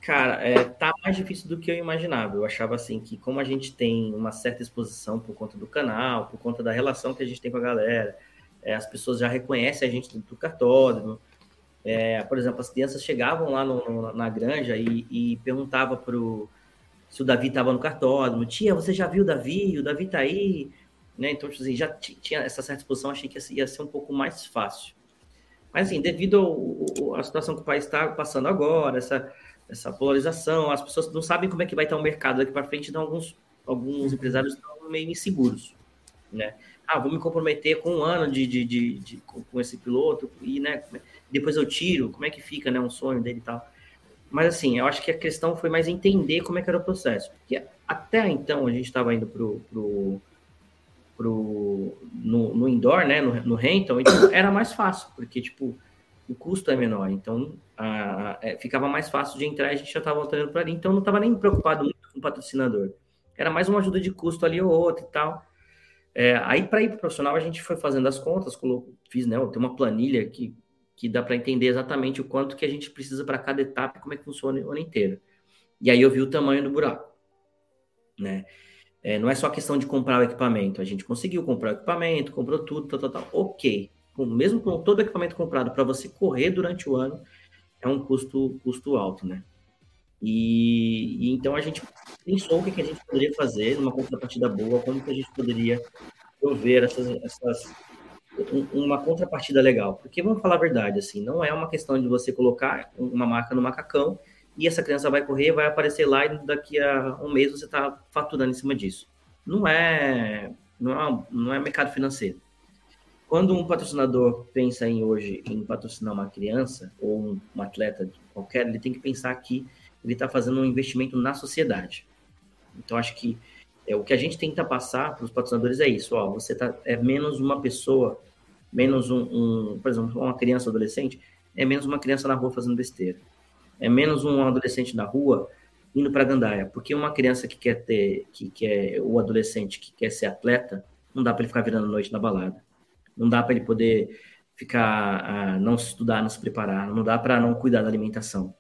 Cara, é, tá mais difícil do que eu imaginava. Eu achava assim que, como a gente tem uma certa exposição por conta do canal, por conta da relação que a gente tem com a galera, é, as pessoas já reconhecem a gente do cartódromo. É, por exemplo, as crianças chegavam lá no, no, na granja e, e perguntavam pro, se o Davi estava no cartódromo. Tia, você já viu o Davi? O Davi tá aí? Né? Então, tipo assim, já tinha essa certa exposição, achei que ia ser um pouco mais fácil. Mas, assim, devido à situação que o país está passando agora, essa, essa polarização, as pessoas não sabem como é que vai estar o mercado daqui para frente, então alguns, alguns empresários estão meio inseguros, né? Ah, vou me comprometer com um ano de, de, de, de com esse piloto e, né, depois eu tiro, como é que fica, né, um sonho dele e tal. Mas, assim, eu acho que a questão foi mais entender como é que era o processo, porque até então a gente estava indo para o pro, no, no indoor, né, no, no rental, então era mais fácil, porque, tipo, o custo é menor, então a, é, ficava mais fácil de entrar e a gente já estava voltando para ali, então não estava nem preocupado muito com o patrocinador. Era mais uma ajuda de custo ali ou outra e tal. É, aí, para ir para profissional, a gente foi fazendo as contas, colocou, fiz, né, tem uma planilha que, que dá para entender exatamente o quanto que a gente precisa para cada etapa e como é que funciona o ano inteiro. E aí eu vi o tamanho do buraco, né? É, não é só questão de comprar o equipamento. A gente conseguiu comprar o equipamento, comprou tudo, tal, tal, tal. Ok. Com, mesmo com todo o equipamento comprado para você correr durante o ano, é um custo, custo alto, né? E, e, então a gente pensou o que, que a gente poderia fazer numa contrapartida boa, como que a gente poderia prover essas, essas uma contrapartida legal. Porque vamos falar a verdade, assim, não é uma questão de você colocar uma marca no macacão e essa criança vai correr, vai aparecer lá e daqui a um mês você está faturando em cima disso. Não é, não é, não é mercado financeiro. Quando um patrocinador pensa em hoje em patrocinar uma criança ou um, um atleta qualquer, ele tem que pensar que ele está fazendo um investimento na sociedade. Então, acho que é, o que a gente tenta passar para os patrocinadores é isso, ó, você tá, é menos uma pessoa, menos um, um, por exemplo, uma criança ou adolescente, é menos uma criança na rua fazendo besteira. É menos um adolescente na rua indo para gandaia, porque uma criança que quer ter, que quer, o adolescente que quer ser atleta, não dá para ele ficar virando noite na balada. Não dá para ele poder ficar, ah, não estudar, não se preparar, não dá para não cuidar da alimentação.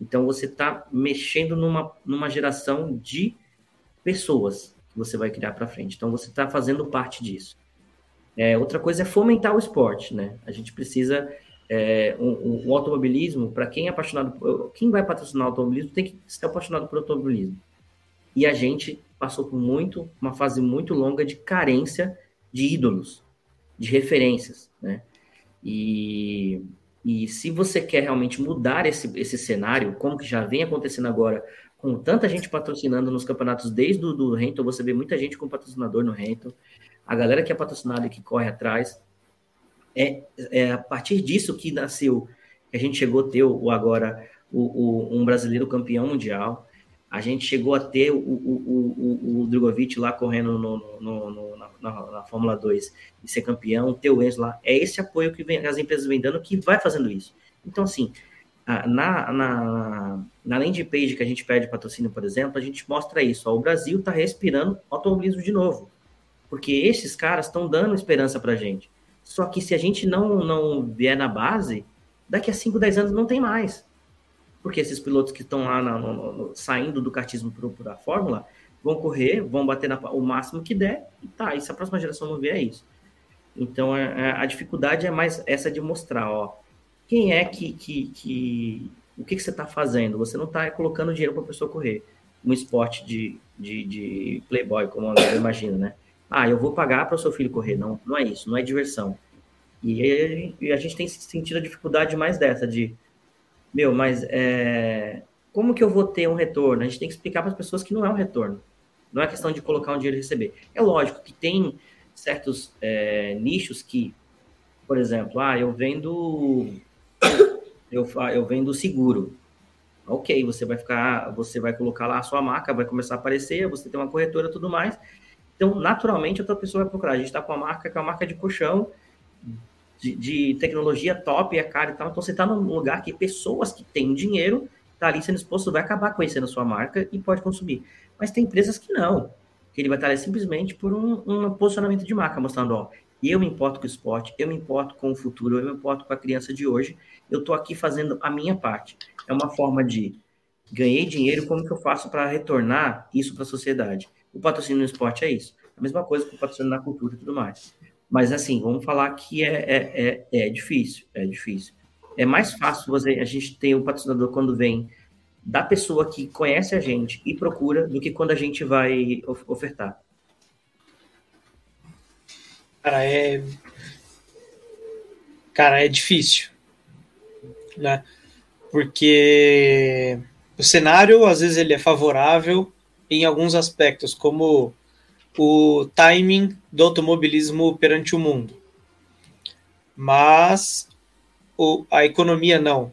Então você está mexendo numa, numa geração de pessoas que você vai criar para frente. Então você está fazendo parte disso. É, outra coisa é fomentar o esporte, né? A gente precisa é, um, um, automobilismo para quem é apaixonado, quem vai patrocinar o automobilismo tem que ser apaixonado por automobilismo. E a gente passou por muito, uma fase muito longa de carência de ídolos, de referências, né? E, e se você quer realmente mudar esse, esse cenário, como que já vem acontecendo agora com tanta gente patrocinando nos campeonatos desde o do Renton, você vê muita gente com patrocinador no Renton, a galera que é patrocinada e que corre atrás, é, é a partir disso que nasceu, que a gente chegou a ter o, agora o, o, um brasileiro campeão mundial, a gente chegou a ter o, o, o, o Drogovic lá correndo no, no, no, na, na, Fórmula 2 e ser campeão, ter o Enzo lá, é esse apoio que vem, as empresas vêm dando que vai fazendo isso. Então, assim, na, na, na landing page que a gente pede patrocínio, por exemplo, a gente mostra isso. Ó, o Brasil está respirando automobilismo de novo. Porque esses caras estão dando esperança para a gente. Só que se a gente não, não vier na base, daqui a 5, 10 anos não tem mais. Porque esses pilotos que estão lá no, no, no, saindo do kartismo para a Fórmula vão correr, vão bater na, o máximo que der, e tá. E se a próxima geração não vier, é isso. Então, é, é, a dificuldade é mais essa de mostrar, ó, quem é que, que, que o que, que você está fazendo? Você não está colocando dinheiro para a pessoa correr. Um esporte de, de, de playboy, como a imagina, né? Ah, eu vou pagar para o seu filho correr. Não, não é isso, não é diversão. E, e a gente tem sentido a dificuldade mais dessa, de, meu, mas é, como que eu vou ter um retorno? A gente tem que explicar para as pessoas que não é um retorno. Não é questão de colocar um dinheiro e receber. É lógico que tem certos é, nichos que, por exemplo, ah, eu vendo eu, eu vendo seguro. Ok, você vai ficar, você vai colocar lá a sua marca, vai começar a aparecer, você tem uma corretora tudo mais. Então, naturalmente, outra pessoa vai procurar. A gente está com uma marca que é uma marca de colchão, de, de tecnologia top, é cara e tal. Então, você está num lugar que pessoas que têm dinheiro tá ali sendo exposto, vai acabar conhecendo a sua marca e pode consumir. Mas tem empresas que não, que ele vai estar ali simplesmente por um, um posicionamento de marca, mostrando, ó, eu me importo com o esporte, eu me importo com o futuro, eu me importo com a criança de hoje, eu estou aqui fazendo a minha parte. É uma forma de ganhei dinheiro, como que eu faço para retornar isso para a sociedade? O patrocínio no esporte é isso. A mesma coisa com o patrocínio na cultura e tudo mais. Mas assim, vamos falar que é, é, é, é difícil, é difícil. É mais fácil você, a gente ter o patrocinador quando vem da pessoa que conhece a gente e procura do que quando a gente vai ofertar. Cara, é. Cara, é difícil. Né? Porque o cenário, às vezes, ele é favorável em alguns aspectos, como o timing do automobilismo perante o mundo. Mas o, a economia não.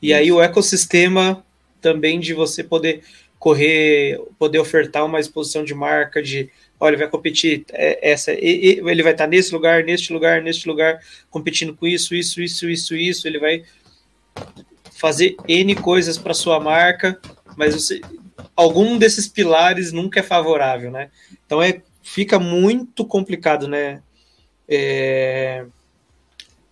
E aí o ecossistema também de você poder correr, poder ofertar uma exposição de marca, de olha, vai competir é, essa, ele vai estar nesse lugar, neste lugar, neste lugar, competindo com isso, isso, isso, isso, isso, ele vai fazer N coisas para sua marca, mas você, algum desses pilares nunca é favorável, né? Então é, fica muito complicado, né? É,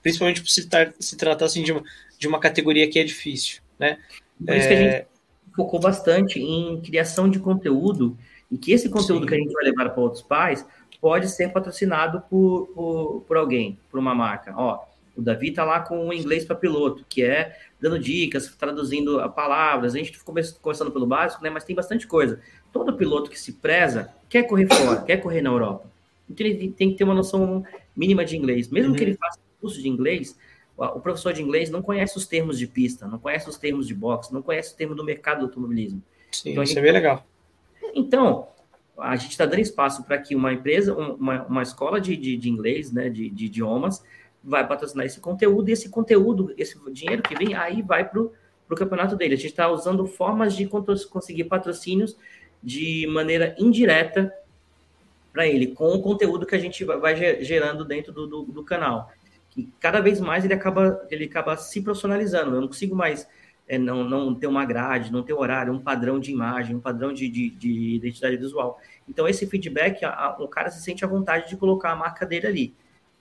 principalmente por se, tar, se tratar assim, de, uma, de uma categoria que é difícil, né? Por isso é, que a é, gente focou bastante em criação de conteúdo e que esse conteúdo Sim. que a gente vai levar para outros pais pode ser patrocinado por, por, por alguém, por uma marca. Ó, o Davi está lá com o inglês para piloto, que é dando dicas, traduzindo palavras. A gente ficou começando pelo básico, né? Mas tem bastante coisa. Todo piloto que se preza quer correr fora, quer correr na Europa. Então ele tem que ter uma noção mínima de inglês. Mesmo uhum. que ele faça curso de inglês, o professor de inglês não conhece os termos de pista, não conhece os termos de boxe, não conhece o termo do mercado do automobilismo. Sim, então, isso é bem legal. Então, a gente está dando espaço para que uma empresa, uma, uma escola de, de, de inglês, né, de, de, idiomas, vai patrocinar esse conteúdo, e esse conteúdo, esse dinheiro que vem, aí vai para o campeonato dele. A gente está usando formas de conseguir patrocínios de maneira indireta para ele, com o conteúdo que a gente vai gerando dentro do, do, do, canal. Que cada vez mais ele acaba, ele acaba se profissionalizando. Eu não consigo mais é, não, não ter uma grade, não ter horário, um padrão de imagem, um padrão de, de, de identidade visual. Então, esse feedback, a, a, o cara se sente à vontade de colocar a marca dele ali.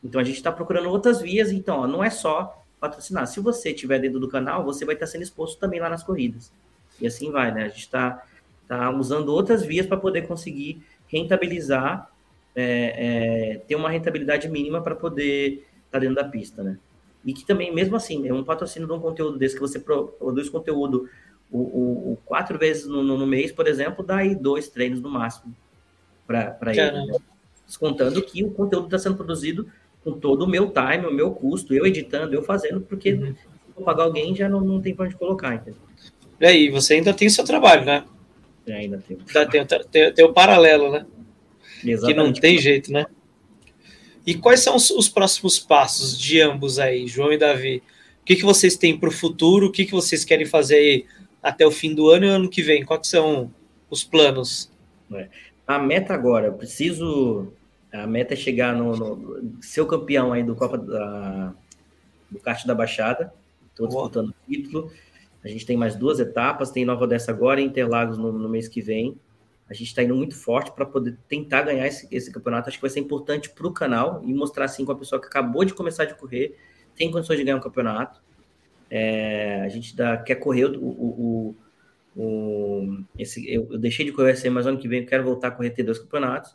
Então, a gente está procurando outras vias. Então, ó, não é só patrocinar. Se você estiver dentro do canal, você vai estar sendo exposto também lá nas corridas. E assim vai, né? A gente está tá usando outras vias para poder conseguir rentabilizar, é, é, ter uma rentabilidade mínima para poder estar tá dentro da pista, né? E que também, mesmo assim, é um patrocínio de um conteúdo desse, que você produz conteúdo o, o, o quatro vezes no, no, mês, por exemplo, dá aí dois treinos no máximo para ele. Né? Descontando que o conteúdo está sendo produzido com todo o meu time, o meu custo, eu editando, eu fazendo, porque uhum. se eu pagar alguém já não, não tem para onde colocar, entendeu? E aí, você ainda tem o seu trabalho, né? É, ainda tem. Tem, tem, tem o paralelo, né? Exatamente. Que não tem jeito, né? E quais são os, os, próximos passos de ambos aí, João e Davi? O que, que vocês têm para o futuro? O que, que vocês querem fazer aí até o fim do ano e ano que vem? Quais são os planos? É. A meta agora, eu preciso. A meta é chegar no, no ser o campeão aí do Copa da, do Kart da Baixada. Estou disputando o título. A gente tem mais duas etapas, tem Nova Odessa agora e Interlagos no, no mês que vem. A gente está indo muito forte para poder tentar ganhar esse, esse, campeonato. Acho que vai ser importante para o canal e mostrar assim com a pessoa que acabou de começar de correr, tem condições de ganhar um campeonato. É, a gente dá, quer correr o, o, o, o esse, eu, eu, deixei de correr esse mas ano que vem eu quero voltar a correr ter dois campeonatos.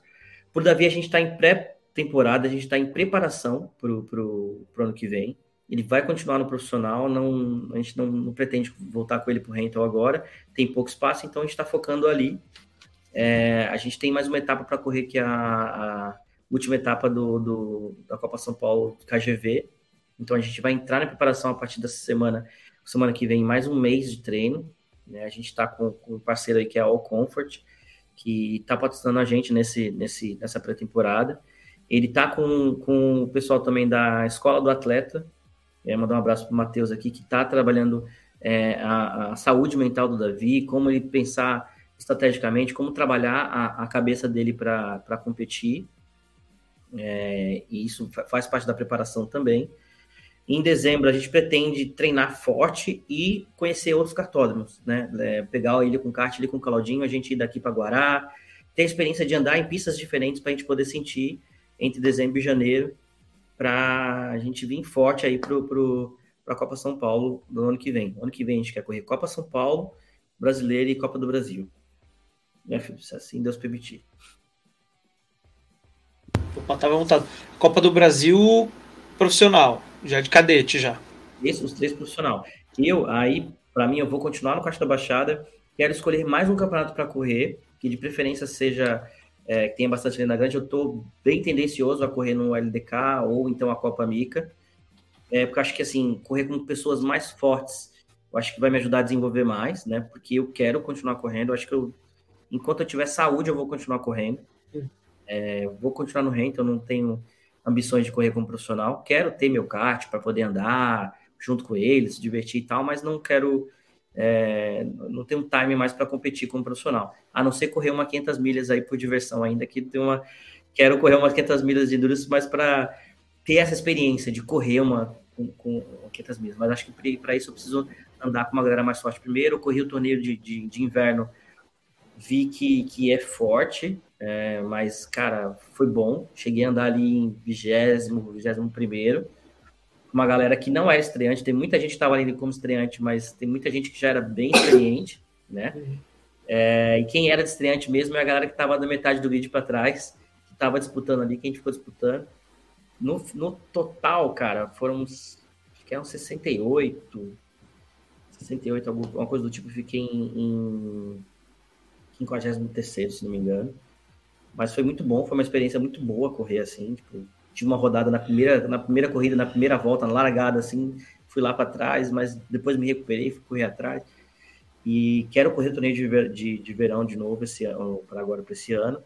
Por Davi, a gente está em pré-temporada, a gente está em preparação para o ano que vem. Ele vai continuar no profissional, não, a gente não, não pretende voltar com ele para o rental agora, tem pouco espaço, então a gente está focando ali. É, a gente tem mais uma etapa para correr, que é a, a última etapa do, do, da Copa São Paulo KGV. Então a gente vai entrar na preparação a partir dessa semana, semana que vem, mais um mês de treino. Né? A gente está com, com, um parceiro aí que é a All Comfort, que está patrocinando a gente nesse, nesse, nessa pré-temporada. Ele está com, com o pessoal também da Escola do Atleta, é, mandar um abraço para o Matheus aqui, que está trabalhando é, a, a, saúde mental do Davi, como ele pensar estrategicamente, como trabalhar a, a cabeça dele para competir. É, e isso faz parte da preparação também. Em dezembro, a gente pretende treinar forte e conhecer outros cartódromos, né? É, pegar ele com kart, ele com Claudinho, a gente ir daqui para Guará, ter a experiência de andar em pistas diferentes para a gente poder sentir entre dezembro e janeiro para a gente vir forte aí para pro, a Copa São Paulo do ano que vem. Ano que vem a gente quer correr Copa São Paulo, Brasileira e Copa do Brasil. Né, filho? Se assim Deus permitir. Opa, tava montado. Copa do Brasil profissional, já de cadete já. Esses, os três profissional. Eu, aí, para mim, eu vou continuar no Caixa da Baixada. Quero escolher mais um campeonato para correr, que de preferência seja é, que tenha bastante lenda grande, eu estou bem tendencioso a correr no LDK ou então a Copa Mica, é, porque acho que assim, correr com pessoas mais fortes, eu acho que vai me ajudar a desenvolver mais, né? Porque eu quero continuar correndo, eu acho que eu, enquanto eu tiver saúde, eu vou continuar correndo. É, vou continuar no rento, eu não tenho ambições de correr como profissional. Quero ter meu kart para poder andar junto com eles, se divertir e tal, mas não quero é, não um time mais para competir como profissional, a não ser correr uma 500 milhas aí por diversão ainda, que tem uma quero correr umas 500 milhas de endurance, mas para ter essa experiência de correr uma com, com 500 milhas, mas acho que para isso eu preciso andar com uma galera mais forte primeiro, eu corri o torneio de, de, de inverno, vi que, que é forte, é, mas, cara, foi bom, cheguei a andar ali em vigésimo, vigésimo primeiro, uma galera que não é estreante, tem muita gente que estava ali como estreante, mas tem muita gente que já era bem experiente, né? É, e quem era estreante mesmo é a galera que estava da metade do grid para trás, que estava disputando ali, quem ficou disputando. No, no total, cara, foram uns, acho que eram 68, 68, alguma coisa do tipo, fiquei em, em 53, se não me engano. Mas foi muito bom, foi uma experiência muito boa correr assim, tipo, tive uma rodada na primeira, na primeira corrida, na primeira volta, na largada, assim, fui lá para trás, mas depois me recuperei, fui correr atrás. E quero correr torneio de, de, de verão de novo esse ano, para agora, para esse ano.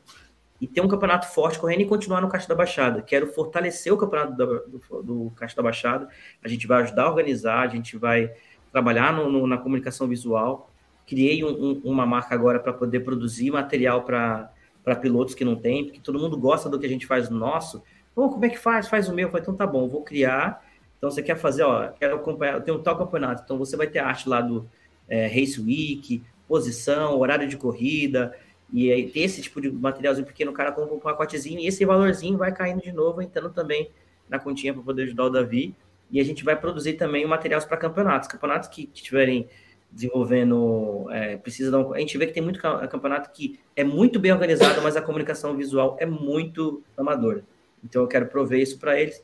E ter um campeonato forte correndo e continuar no Caixa da Baixada. Quero fortalecer o campeonato do, do Caixa da Baixada. A gente vai ajudar a organizar, a gente vai trabalhar no, no, na comunicação visual. Criei um, um, uma marca agora para poder produzir material para pilotos que não tem, porque todo mundo gosta do que a gente faz no nosso. Pô, como é que faz? Faz o meu. Eu falei, então tá bom, vou criar. Então você quer fazer, ó, quero acompanhar, tenho um tal campeonato, então você vai ter arte lá do é, Race Week, posição, horário de corrida, e aí tem esse tipo de materialzinho pequeno, o cara compra um pacotezinho e esse valorzinho vai caindo de novo, entrando também na continha para poder ajudar o Davi. E a gente vai produzir também materiais para campeonatos. Campeonatos que, que tiverem desenvolvendo, é, precisa um, A gente vê que tem muito campeonato que é muito bem organizado, mas a comunicação visual é muito amadora. Então eu quero prover isso para eles,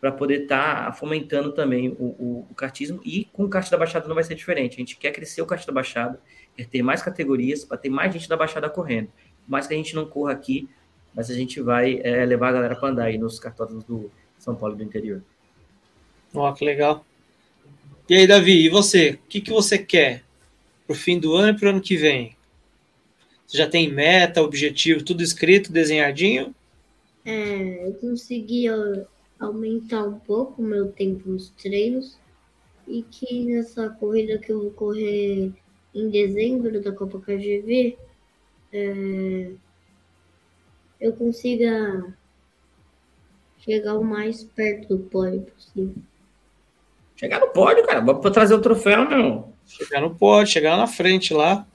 para poder estar tá fomentando também o, o, o, kartismo. E com o kart da Baixada não vai ser diferente. A gente quer crescer o kart da Baixada, quer ter mais categorias, para ter mais gente da Baixada correndo. Mais que a gente não corra aqui, mas a gente vai é, levar a galera para andar aí nos cartódromos do São Paulo do interior. Ó, oh, que legal. E aí, Davi, e você? O que, que você quer para o fim do ano e para o ano que vem? Você já tem meta, objetivo, tudo escrito, desenhadinho? É, eu consegui aumentar um pouco o meu tempo nos treinos e que nessa corrida que eu vou correr em dezembro da Copa KGV, é, eu consiga chegar o mais perto do pódio possível. Chegar no pódio, cara. Vamos trazer o troféu, meu. Chegar no pódio, chegar na frente lá.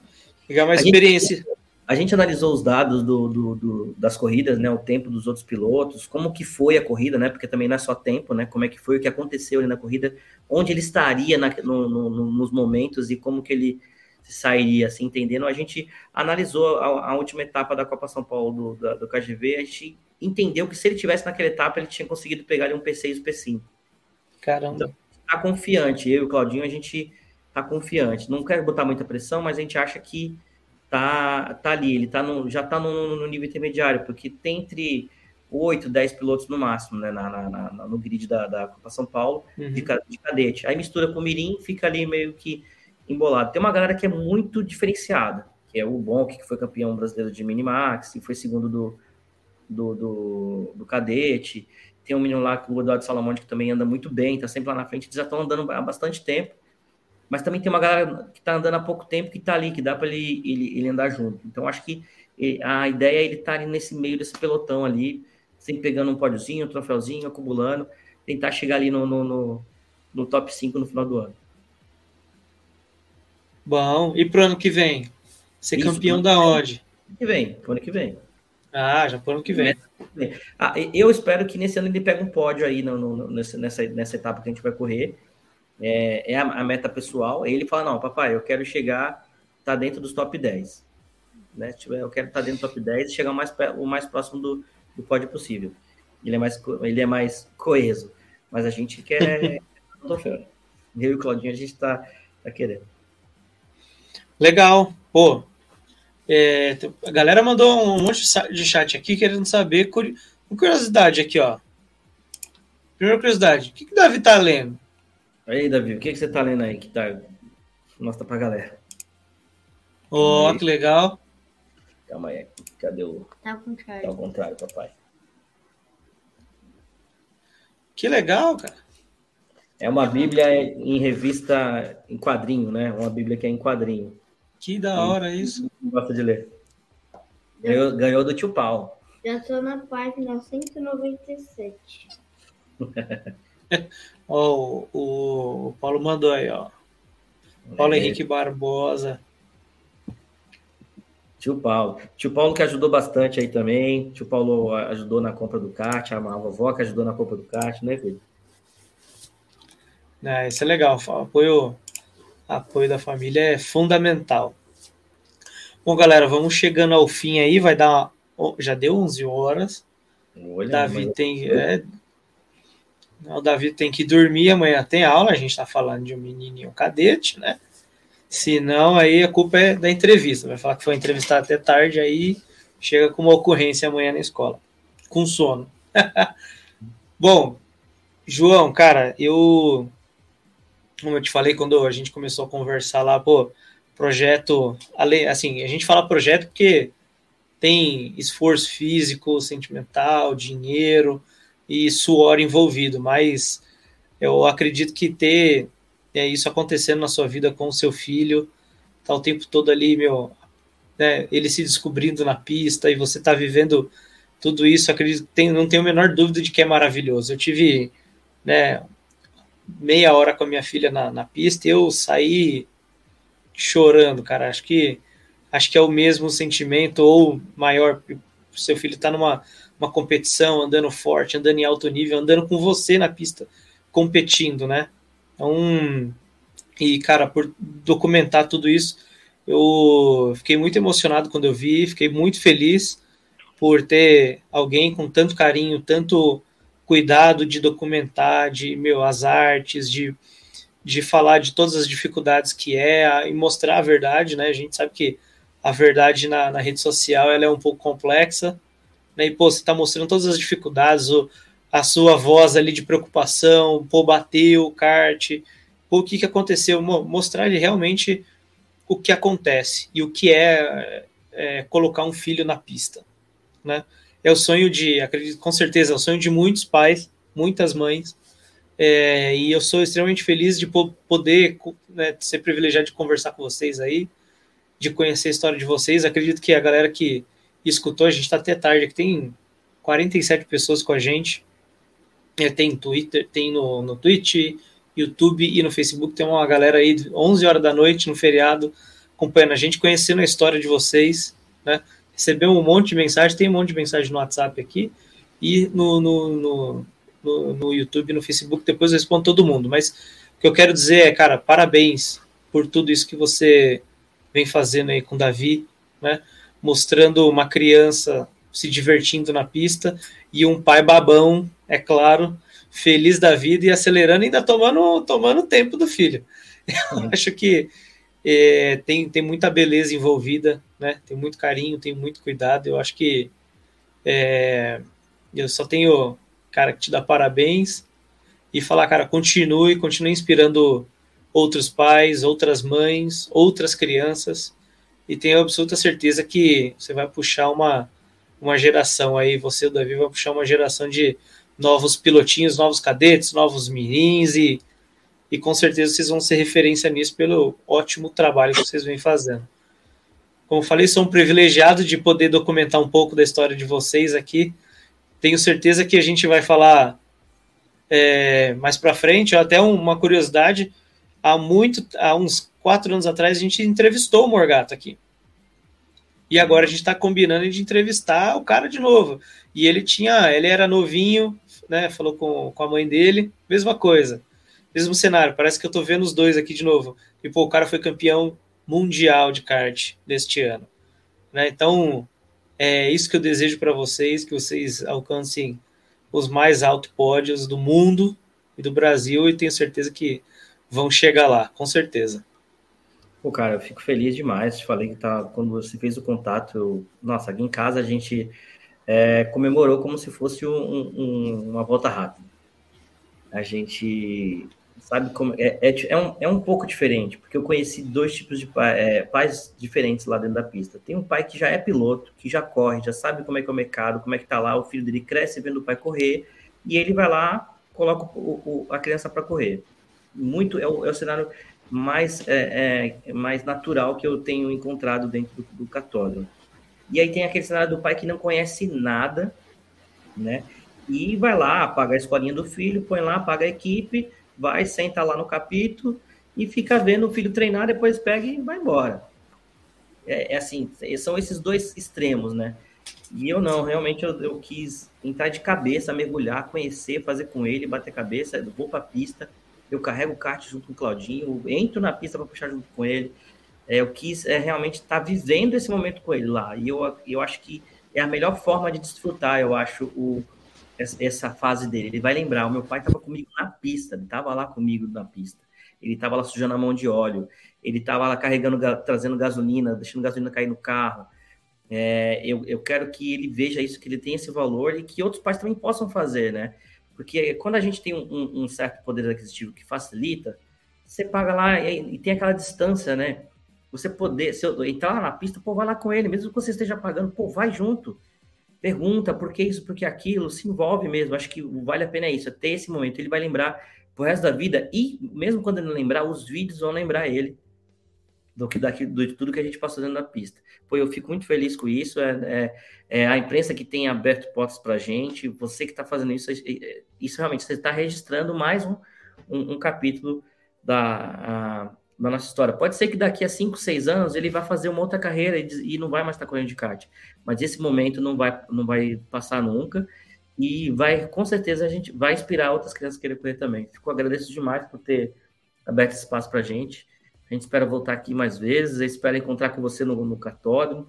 Pegar mais a experiência. Gente, a gente analisou os dados do, do, do, das corridas, né? O tempo dos outros pilotos, como que foi a corrida, né? Porque também não é só tempo, né? Como é que foi o que aconteceu ali na corrida, onde ele estaria na, no, no, nos momentos e como que ele sairia, assim, entendendo. A gente analisou a, a última etapa da Copa São Paulo do, da, do KGV, a gente entendeu que se ele tivesse naquela etapa, ele tinha conseguido pegar ali um P6 e P5. Caramba. Então, tá confiante. Eu e o Claudinho, a gente tá confiante. Não quero botar muita pressão, mas a gente acha que tá, tá ali. Ele tá no, já tá no, no nível intermediário, porque tem entre 8, 10 pilotos no máximo, né? Na, na, na no grid da, da Copa São Paulo, uhum. de, de cadete. Aí mistura com o Mirim, fica ali meio que embolado. Tem uma galera que é muito diferenciada, que é o Bonk, que foi campeão brasileiro de Minimax, e foi segundo do, do, do, do cadete. Tem um menino lá, o Eduardo Salamonte, que também anda muito bem, tá sempre lá na frente. Eles já estão andando há bastante tempo. Mas também tem uma galera que está andando há pouco tempo que está ali, que dá para ele, ele, ele, andar junto. Então, acho que a ideia é ele estar tá nesse meio desse pelotão ali, sempre pegando um pódiozinho, um troféuzinho, acumulando, tentar chegar ali no, no, no, no top 5 no final do ano. Bom, e pro ano que vem? Ser Isso, campeão da? Ano que vem, pro ano que vem. Ah, já pro ano que vem. Ah, eu espero que nesse ano ele pegue um pódio aí no, no, nessa, nessa etapa que a gente vai correr. É, é a, a, meta pessoal. Ele fala: Não, papai, eu quero chegar, tá dentro dos top 10. Né? Tipo, eu quero estar tá dentro do top 10 e chegar o mais, o mais próximo do, do pódio possível. Ele é mais, ele é mais coeso. Mas a gente quer. eu e o Claudinho, a gente tá, tá querendo. Legal. Pô, é, a galera mandou um monte de chat aqui querendo saber. Curiosidade aqui, ó. Primeira curiosidade: o que, que o Davi tá lendo? Aí, Davi, o que, que você tá lendo aí que tá. Mostra pra galera. Ó, oh, que legal. Calma aí, cadê o. Tá ao contrário. Tá ao contrário, papai. Que legal, cara. É uma Bíblia em revista em quadrinho, né? Uma Bíblia que é em quadrinho. Que da hora isso. Gosta de ler. Ganhou, ganhou do tio Paulo. Já estou na página 197. oh, o, o Paulo mandou aí, ó. Paulo é. Henrique Barbosa. Tio Paulo. Tio Paulo que ajudou bastante aí também. Tio Paulo ajudou na compra do kart, a vovó que ajudou na compra do kart, né, filho? É, isso é legal. Apoio apoio da família é fundamental. Bom, galera, vamos chegando ao fim aí, vai dar já deu 11 horas. Olha, Davi tem é, o Davi tem que dormir, amanhã tem aula, a gente está falando de um menininho cadete, né? Se não, aí a culpa é da entrevista. Vai falar que foi entrevistado até tarde, aí chega com uma ocorrência amanhã na escola, com sono. Bom, João, cara, eu como eu te falei quando a gente começou a conversar lá, pô, projeto, assim, a gente fala projeto porque tem esforço físico, sentimental, dinheiro e suor envolvido, mas eu acredito que ter é, isso acontecendo na sua vida com o seu filho tá o tempo todo ali, meu, né, ele se descobrindo na pista e você tá vivendo tudo isso, acredito tem, não tenho a menor dúvida de que é maravilhoso. Eu tive, né, meia hora com a minha filha na, na pista e eu saí chorando, cara. Acho que acho que é o mesmo sentimento ou maior. Seu filho está numa uma competição, andando forte, andando em alto nível, andando com você na pista, competindo, né? Então, e cara, por documentar tudo isso, eu fiquei muito emocionado quando eu vi, fiquei muito feliz por ter alguém com tanto carinho, tanto cuidado de documentar, de meu, as artes, de, de falar de todas as dificuldades que é e mostrar a verdade, né? A gente sabe que a verdade na, na rede social ela é um pouco complexa, né? E, pô, você está mostrando todas as dificuldades, o, a sua voz ali de preocupação, pô, bateu o kart, pô, o que, que aconteceu, mostrar ele realmente o que acontece e o que é, é, colocar um filho na pista, né? É o sonho de, acredito, com certeza, é o sonho de muitos pais, muitas mães, é, e eu sou extremamente feliz de poder né, ser privilegiado de conversar com vocês aí, de conhecer a história de vocês. Acredito que a galera que escutou, a gente está até tarde, que tem 47 pessoas com a gente. É, tem Twitter, tem no, no Twitch, YouTube e no Facebook. Tem uma galera aí 11 horas da noite no feriado acompanhando a gente, conhecendo a história de vocês, né? Recebemos um monte de mensagem, tem um monte de mensagem no WhatsApp aqui e no, no, no, no, no YouTube, no Facebook, depois eu respondo todo mundo. Mas o que eu quero dizer é, cara, parabéns por tudo isso que você vem fazendo aí com o Davi, né? mostrando uma criança se divertindo na pista e um pai babão, é claro, feliz da vida e acelerando, ainda tomando, tomando tempo do filho. Eu acho que é, tem, tem muita beleza envolvida, né? Tem muito carinho, tem muito cuidado. Eu acho que é, eu só tenho, cara, que te dar parabéns e falar, cara, continue, continue inspirando outros pais, outras mães, outras crianças e tenho absoluta certeza que você vai puxar uma, uma geração aí, você, Davi, vai puxar uma geração de novos pilotinhos, novos cadetes, novos mirins e, e com certeza vocês vão ser referência nisso pelo ótimo trabalho que vocês vêm fazendo. Como falei, sou um privilegiado de poder documentar um pouco da história de vocês aqui. Tenho certeza que a gente vai falar é, mais para frente, até uma curiosidade, há muito, há uns quatro anos atrás, a gente entrevistou o Morgata aqui. E agora a gente está combinando de entrevistar o cara de novo. E ele tinha, ele era novinho, né? Falou com, com a mãe dele, mesma coisa, mesmo cenário. Parece que eu estou vendo os dois aqui de novo. E pô, o cara foi campeão mundial de kart neste ano, né? Então é isso que eu desejo para vocês, que vocês alcancem os mais altos pódios do mundo e do Brasil e tenho certeza que vão chegar lá, com certeza. Pô, cara, eu fico feliz demais. Falei que tá, quando você fez o contato, eu, nossa, aqui em casa a gente é, comemorou como se fosse um, um, uma volta rápida. A gente sabe como. É, é, é, um, é um pouco diferente, porque eu conheci dois tipos de pai, é, pais diferentes lá dentro da pista. Tem um pai que já é piloto, que já corre, já sabe como é que é o mercado, como é que tá lá, o filho dele cresce vendo o pai correr, e ele vai lá, coloca o, o, a criança para correr. Muito é o, é o cenário mais, é, é, mais natural que eu tenho encontrado dentro do, do. E aí tem aquele cenário do pai que não conhece nada, né? E vai lá, paga a escolinha do filho, põe lá, paga a equipe, vai, senta lá no capítulo e fica vendo o filho treinar, depois pega e vai embora. É, é assim, são esses dois extremos, né? E eu não, realmente eu, eu quis entrar de cabeça, mergulhar, conhecer, fazer com ele, bater cabeça, vou para pista, eu carrego o kart junto com o Claudinho, entro na pista para puxar junto com ele. É, eu quis é, realmente estar tá vivendo esse momento com ele lá. E eu, eu acho que é a melhor forma de desfrutar, eu acho, o, essa fase dele. Ele vai lembrar, o meu pai estava comigo na pista, ele estava lá comigo na pista. Ele estava lá sujando a mão de óleo, ele estava lá carregando, trazendo gasolina, deixando gasolina cair no carro. É, eu, eu quero que ele veja isso, que ele tenha esse valor e que outros pais também possam fazer, né? Porque quando a gente tem um, um certo poder aquisitivo que facilita, você paga lá e, e, tem aquela distância, né? Você poder, se eu entrar lá na pista, pô, vai lá com ele, mesmo que você esteja pagando, pô, vai junto. Pergunta por que isso, por que aquilo, se envolve mesmo. Acho que vale a pena isso, é ter esse momento. Ele vai lembrar pro resto da vida, e mesmo quando ele não lembrar, os vídeos vão lembrar ele. do que daqui, do, de tudo que a gente passou dentro da pista. Pô, eu fico muito feliz com isso. É, é, é a imprensa que tem aberto portas para gente. Você que está fazendo isso, é, isso realmente você está registrando mais um, um, um capítulo da, a, da nossa história. Pode ser que daqui a 5, 6 anos ele vá fazer uma outra carreira e, e não vai mais estar correndo de kart. Mas esse momento não vai, não vai passar nunca. E vai, com certeza, a gente vai inspirar outras crianças a querer correr também. Fico agradeço demais por ter aberto espaço para a gente. A gente espera voltar aqui mais vezes, espera encontrar com você no, no cartódromo.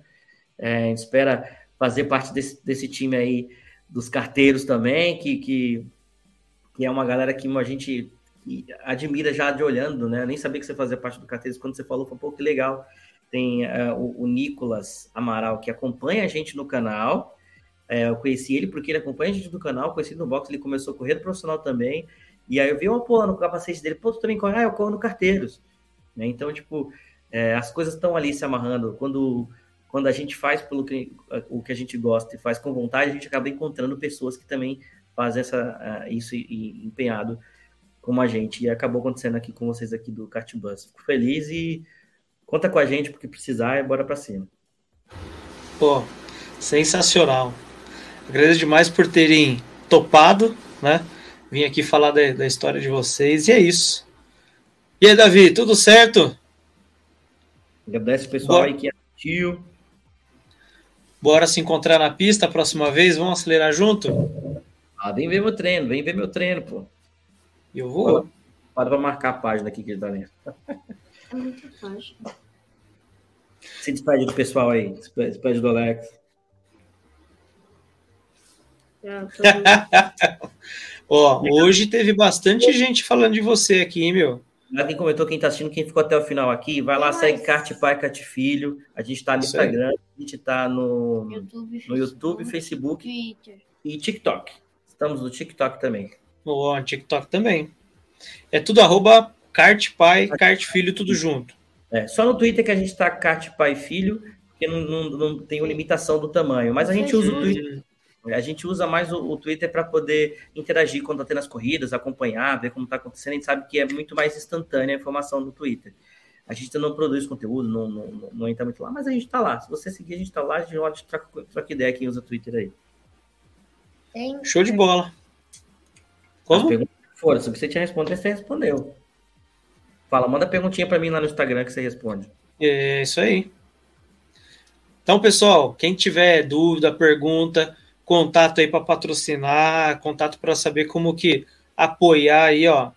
É, espera fazer parte desse, desse time aí dos carteiros também, que, que, que é uma galera que a gente admira já de olhando, né? Eu nem sabia que você fazia parte do carteiros. Quando você falou, foi um pouco legal. Tem uh, o, o, Nicolas Amaral, que acompanha a gente no canal. É, eu conheci ele porque ele acompanha a gente no canal, conheci no box, ele começou a correr profissional também. E aí eu vi uma pô no capacete dele, pô, tu também corre? Ah, eu corro no carteiros. Né? Então, tipo, é, as coisas estão ali se amarrando. Quando, quando a gente faz pelo que, o que a gente gosta e faz com vontade, a gente acaba encontrando pessoas que também fazem essa, uh, isso e, e empenhado como a gente. E acabou acontecendo aqui com vocês aqui do Kart Bus. Fico feliz e conta com a gente porque precisar e bora para cima. Pô, sensacional. Agradeço demais por terem topado, né? Vim aqui falar da, da história de vocês e é isso. E aí, Davi, tudo certo? Agradece o pessoal Bora. aí que assistiu. Bora se encontrar na pista a próxima vez? Vamos acelerar junto? Ah, vem ver meu treino, vem ver meu treino, pô. Eu vou. Para pra marcar a página aqui que ele tá lendo. É muito fácil. Se despede do pessoal aí. Se despede do Alex. Ó, hoje teve bastante gente falando de você aqui, hein, meu? Quem comentou, quem tá assistindo, quem ficou até o final aqui, vai lá, segue Cart Pai, Cart Filho. A gente tá no Isso Instagram, aí. a gente tá no YouTube, no YouTube Facebook Twitter. e TikTok. Estamos no TikTok também. No TikTok também. É tudo arroba Cart Pai, Cart Filho, tudo junto. É, só no Twitter que a gente tá Cart Pai Filho, porque não, não, não tem limitação do tamanho. Mas a gente usa o Twitter. A gente usa mais o, o Twitter para poder interagir quando está tendo as corridas, acompanhar, ver como está acontecendo. A gente sabe que é muito mais instantânea a informação no Twitter. A gente não produz conteúdo, não, não, não entra muito lá, mas a gente está lá. Se você seguir, a gente está lá, a gente troca, troca ideia quem usa Twitter aí. Show de bola. Como? Fora, se você tinha respondido, você respondeu. Fala, manda perguntinha para mim lá no Instagram que você responde. É isso aí. Então, pessoal, quem tiver dúvida, pergunta, contato aí para patrocinar, contato para saber como que apoiar aí, ó,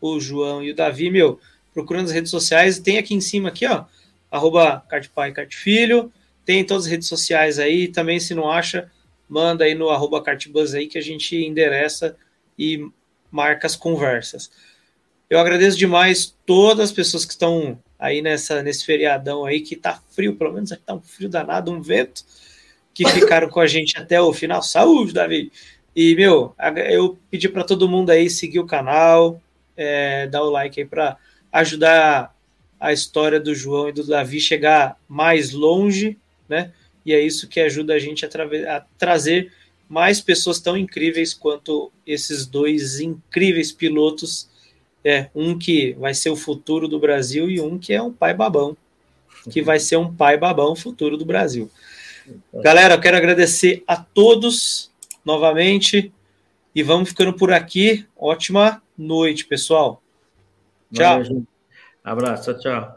o João e o Davi, meu, procurando as redes sociais, tem aqui em cima aqui, ó, arroba cartpai, cartfilho, tem em todas as redes sociais aí, também se não acha, manda aí no arroba cartbuzz aí que a gente endereça e marca as conversas. Eu agradeço demais todas as pessoas que estão aí nessa, nesse feriadão aí, que tá frio, pelo menos aqui tá um frio danado, um vento, que ficaram com a gente até o final. Saúde, Davi! E, meu, eu pedi para todo mundo aí seguir o canal, é, dar o like aí para ajudar a história do João e do Davi chegar mais longe, né? E é isso que ajuda a gente a, a trazer mais pessoas tão incríveis quanto esses dois incríveis pilotos. É, um que vai ser o futuro do Brasil e um que é um pai babão, que vai ser um pai babão futuro do Brasil. Galera, eu quero agradecer a todos novamente e vamos ficando por aqui. Ótima noite, pessoal. Tchau. Valeu, Abraço, tchau.